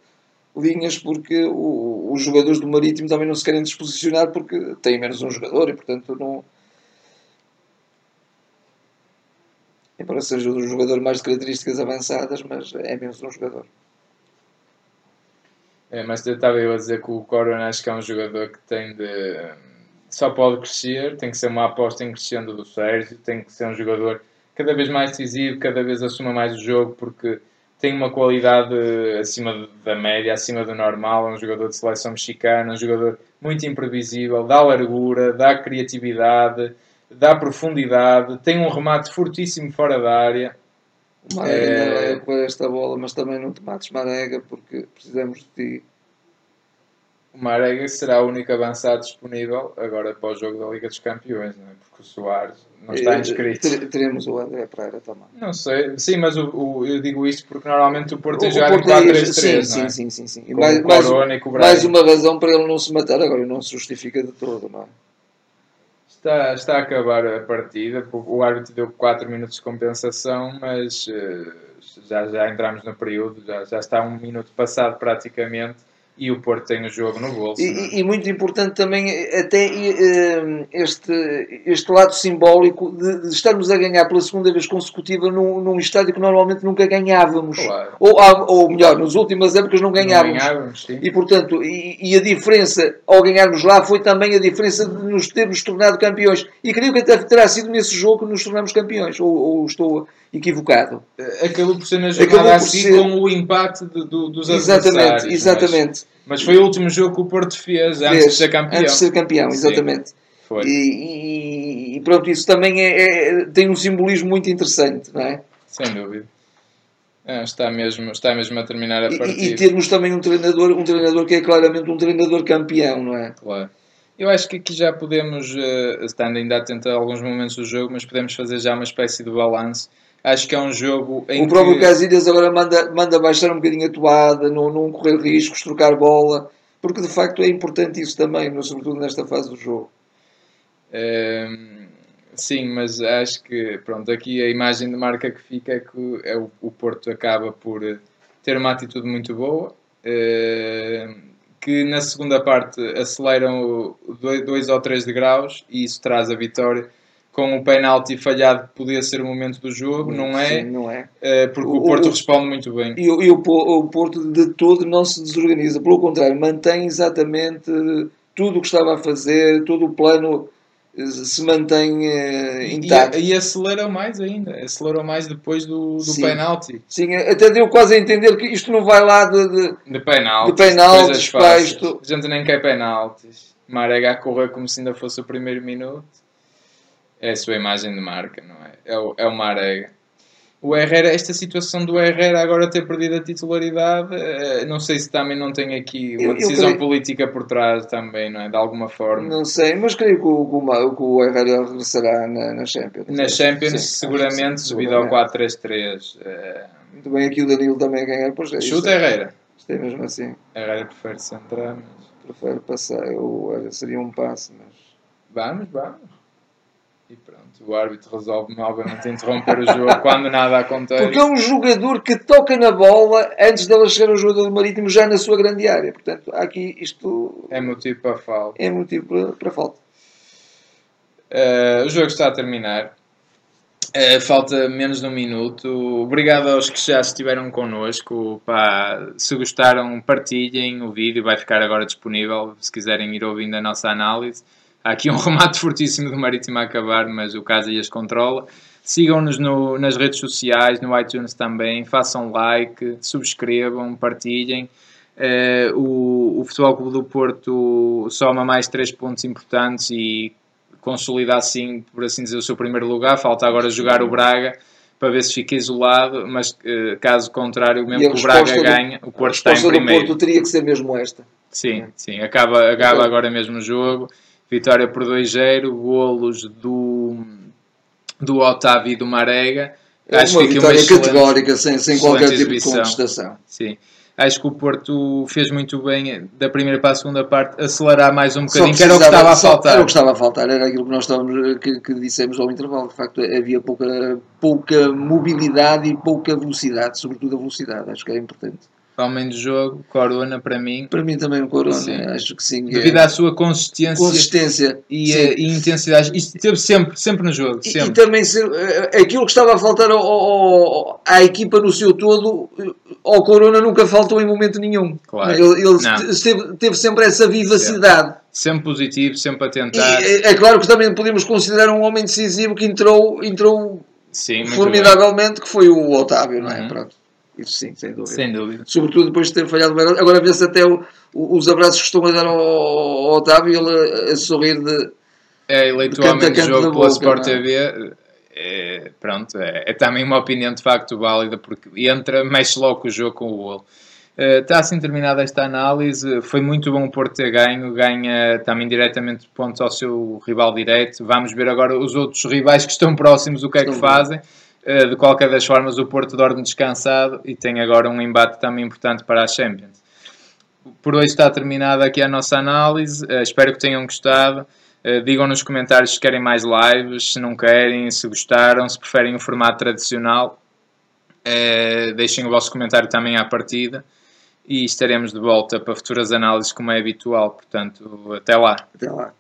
linhas porque o, os jogadores do Marítimo também não se querem disposicionar porque têm menos um jogador e portanto não embora seja um jogador mais de características avançadas, mas é menos um jogador. É, mas eu estava eu a dizer que o Corona acho que é um jogador que tem de. só pode crescer, tem que ser uma aposta em crescendo do Sérgio, tem que ser um jogador cada vez mais decisivo, cada vez assuma mais o jogo, porque tem uma qualidade acima da média, acima do normal, é um jogador de seleção mexicana, um jogador muito imprevisível, dá largura, dá criatividade, dá profundidade, tem um remate fortíssimo fora da área. O Marega é... vai recuperar esta bola, mas também não te mates Marega porque precisamos de ti. O Marega será a única avançada disponível agora para o jogo da Liga dos Campeões, não é? porque o Soares não está Eh, inscrito. Teremos o André Pereira também. Não sei, sim, mas o, o- eu digo isto porque normalmente o Porto O jogado em Porto é- 4-3-3, sim, não é? sim, sim, sim, sim. Mais, o mais, o mais uma razão para ele não se matar agora, não se justifica de todo, não é? Está, está a acabar a partida, o árbitro deu 4 minutos de compensação, mas eh, já, já entramos no período, já, já está um minuto passado praticamente e o Porto tem o jogo no bolso. E, não é? e- muito importante também até eh, este, este lado simbólico de, de estarmos a ganhar pela segunda vez consecutiva num, num estádio que normalmente nunca ganhávamos. Claro. Ou, ah, ou melhor, nas últimas épocas não Não ganhávamos. ganhávamos, sim. E portanto, e, e a diferença ao ganharmos lá foi também a diferença de nos termos tornado campeões. E creio que até terá sido nesse jogo que nos tornamos campeões. Ou, ou estou equivocado? Acabou por ser na jornada assim ser- com o empate de- do- dos Exatamente, adversários. exatamente. Mas, mas foi o último jogo que o Porto fez antes de ser campeão. Antes de ser campeão, Sim. exatamente. Foi. E, e- e pronto, isso também é, é- tem um simbolismo muito interessante, não é? Sem dúvida. Ah, está, mesmo, está mesmo a terminar a partida. E, e termos também um treinador, um treinador que é claramente um treinador campeão, não é? Claro. Eu acho que aqui já podemos, eh, estando ainda atento a alguns momentos do jogo, mas podemos fazer já uma espécie de balanço. Acho que é um jogo em o próprio que... Casilhas agora manda, manda baixar um bocadinho a toada, não, não correr riscos, trocar bola, porque de facto é importante isso também, sobretudo nesta fase do jogo. Ehm, sim, mas acho que pronto, aqui a imagem de marca que fica é que é o, o Porto acaba por ter uma atitude muito boa, ehm, que na segunda parte aceleram 2 ou 3 degraus e isso traz a vitória. Com o penalti falhado podia ser o momento do jogo, não é? Sim, não é? Eh, porque o, O- Porto o- responde muito bem. E, o- e o, o Porto de todo não se desorganiza, pelo contrário, mantém exatamente tudo o que estava a fazer, todo o plano eh, se mantém E, intacto. e acelerou mais ainda, acelerou mais depois do, do Sim. penalti. Sim, até deu quase a entender que isto não vai lá de. de- De penaltis, De penaltis, pá, isto- A gente nem quer penaltis. Marega a correr como se ainda fosse o primeiro minuto. É a sua imagem de marca, não é? É o, é o Marega. O Herrera, esta situação do Herrera agora ter perdido a titularidade, eh, não sei se também não tem aqui uma Eu- eu decisão creio- política por trás também, não é? De alguma forma. não sei, mas creio que o, que o Herrera regressará na, na Champions. Na Champions, Sim, seguramente, sim, devido ao seguramente. 4-3-3. eh, Muito bem, aqui o Danilo também a ganhar. Pois é, Chuta é- Herrera. Isto é mesmo assim. Herrera prefere centrar, mas... Prefiro passar. Eu, seria um passe, mas. Vamos, vamos. E pronto, o árbitro resolve novamente interromper o jogo quando nada acontece. Porque é um jogador que toca na bola antes dela chegar ao jogador do Marítimo, já na sua grande área. Portanto, aqui isto É motivo para falta. é motivo para, para falta. Eh, o jogo está a terminar. Eh, falta menos de um minuto. Obrigado aos que já estiveram connosco. Pá, se gostaram, partilhem o vídeo. Vai ficar agora disponível se quiserem ir ouvindo a nossa análise. Há aqui um [LAUGHS] remate fortíssimo do Marítimo a acabar, mas o Casillas controla. Sigam-nos no- nas redes sociais, no iTunes também. Façam like, subscrevam, partilhem. Eh, o, o Futebol Clube do Porto soma mais três pontos importantes e consolida assim, por assim dizer, o seu primeiro lugar. Falta agora jogar o Braga para ver se fica isolado, mas eh, caso contrário, mesmo que o Braga do- ganhe, o Porto está em resposta do primeiro. Porto teria que ser mesmo esta. Sim, sim, acaba, acaba agora mesmo o jogo. Vitória por 2-0, golos do, do Otávio e do Marega. É Acho uma que vitória excelente- categórica, sem, sem qualquer tipo de contestação. Sim. Acho que o Porto fez muito bem da primeira para a segunda parte, acelerar mais um bocadinho, que era o que estava a faltar. Era o que estava a faltar, era aquilo que nós estávamos, que, que dissemos ao intervalo. De facto, havia pouca, pouca mobilidade e pouca velocidade, sobretudo a velocidade, acho que é importante. Homem do jogo, Corona para mim, Para mim também o Corona, Sim. acho que sim. devido é, à sua consistência consistência e, sim. eh, e intensidade. Isto esteve sempre, sempre no jogo, E, e sempre. também eh, aquilo que estava a faltar ao- ao- à equipa no seu todo, eh, ao Corona nunca faltou em momento nenhum. Claro. Ele, ele teve, teve sempre essa vivacidade. Sempre positivo, sempre a E tentar. é, é claro que também podemos considerar um homem decisivo que entrou, entrou Sim, formidavelmente, que foi o Otávio, não é? Uhum. Pronto. Isso sim, sem dúvida. Sem dúvida. Sobretudo depois de ter falhado o. Agora vê-se até o- o- os abraços que estão a dar ao, ao Otávio, ele a, a sorrir de. É eleito De canto a homem do canto jogo pela Sport é? TV. é, pronto, é, é, também uma opinião de facto válida, porque entra, mexe logo o jogo com o golo. Uh, está assim terminada esta análise. Foi muito bom o Porto ter ganho. Ganha também diretamente pontos ao seu rival direto. Vamos ver agora os outros rivais que estão próximos o que é que fazem. Uh, de qualquer das formas, o Porto dorme descansado e tem agora um embate também importante para a Champions. Por hoje está terminada aqui a nossa análise. Uh, espero que tenham gostado. Uh, digam nos comentários se querem mais lives, se não querem, se gostaram, se preferem o formato tradicional. Deixem o vosso comentário também à partida e estaremos de volta para futuras análises como é habitual. Portanto, até lá. Até lá.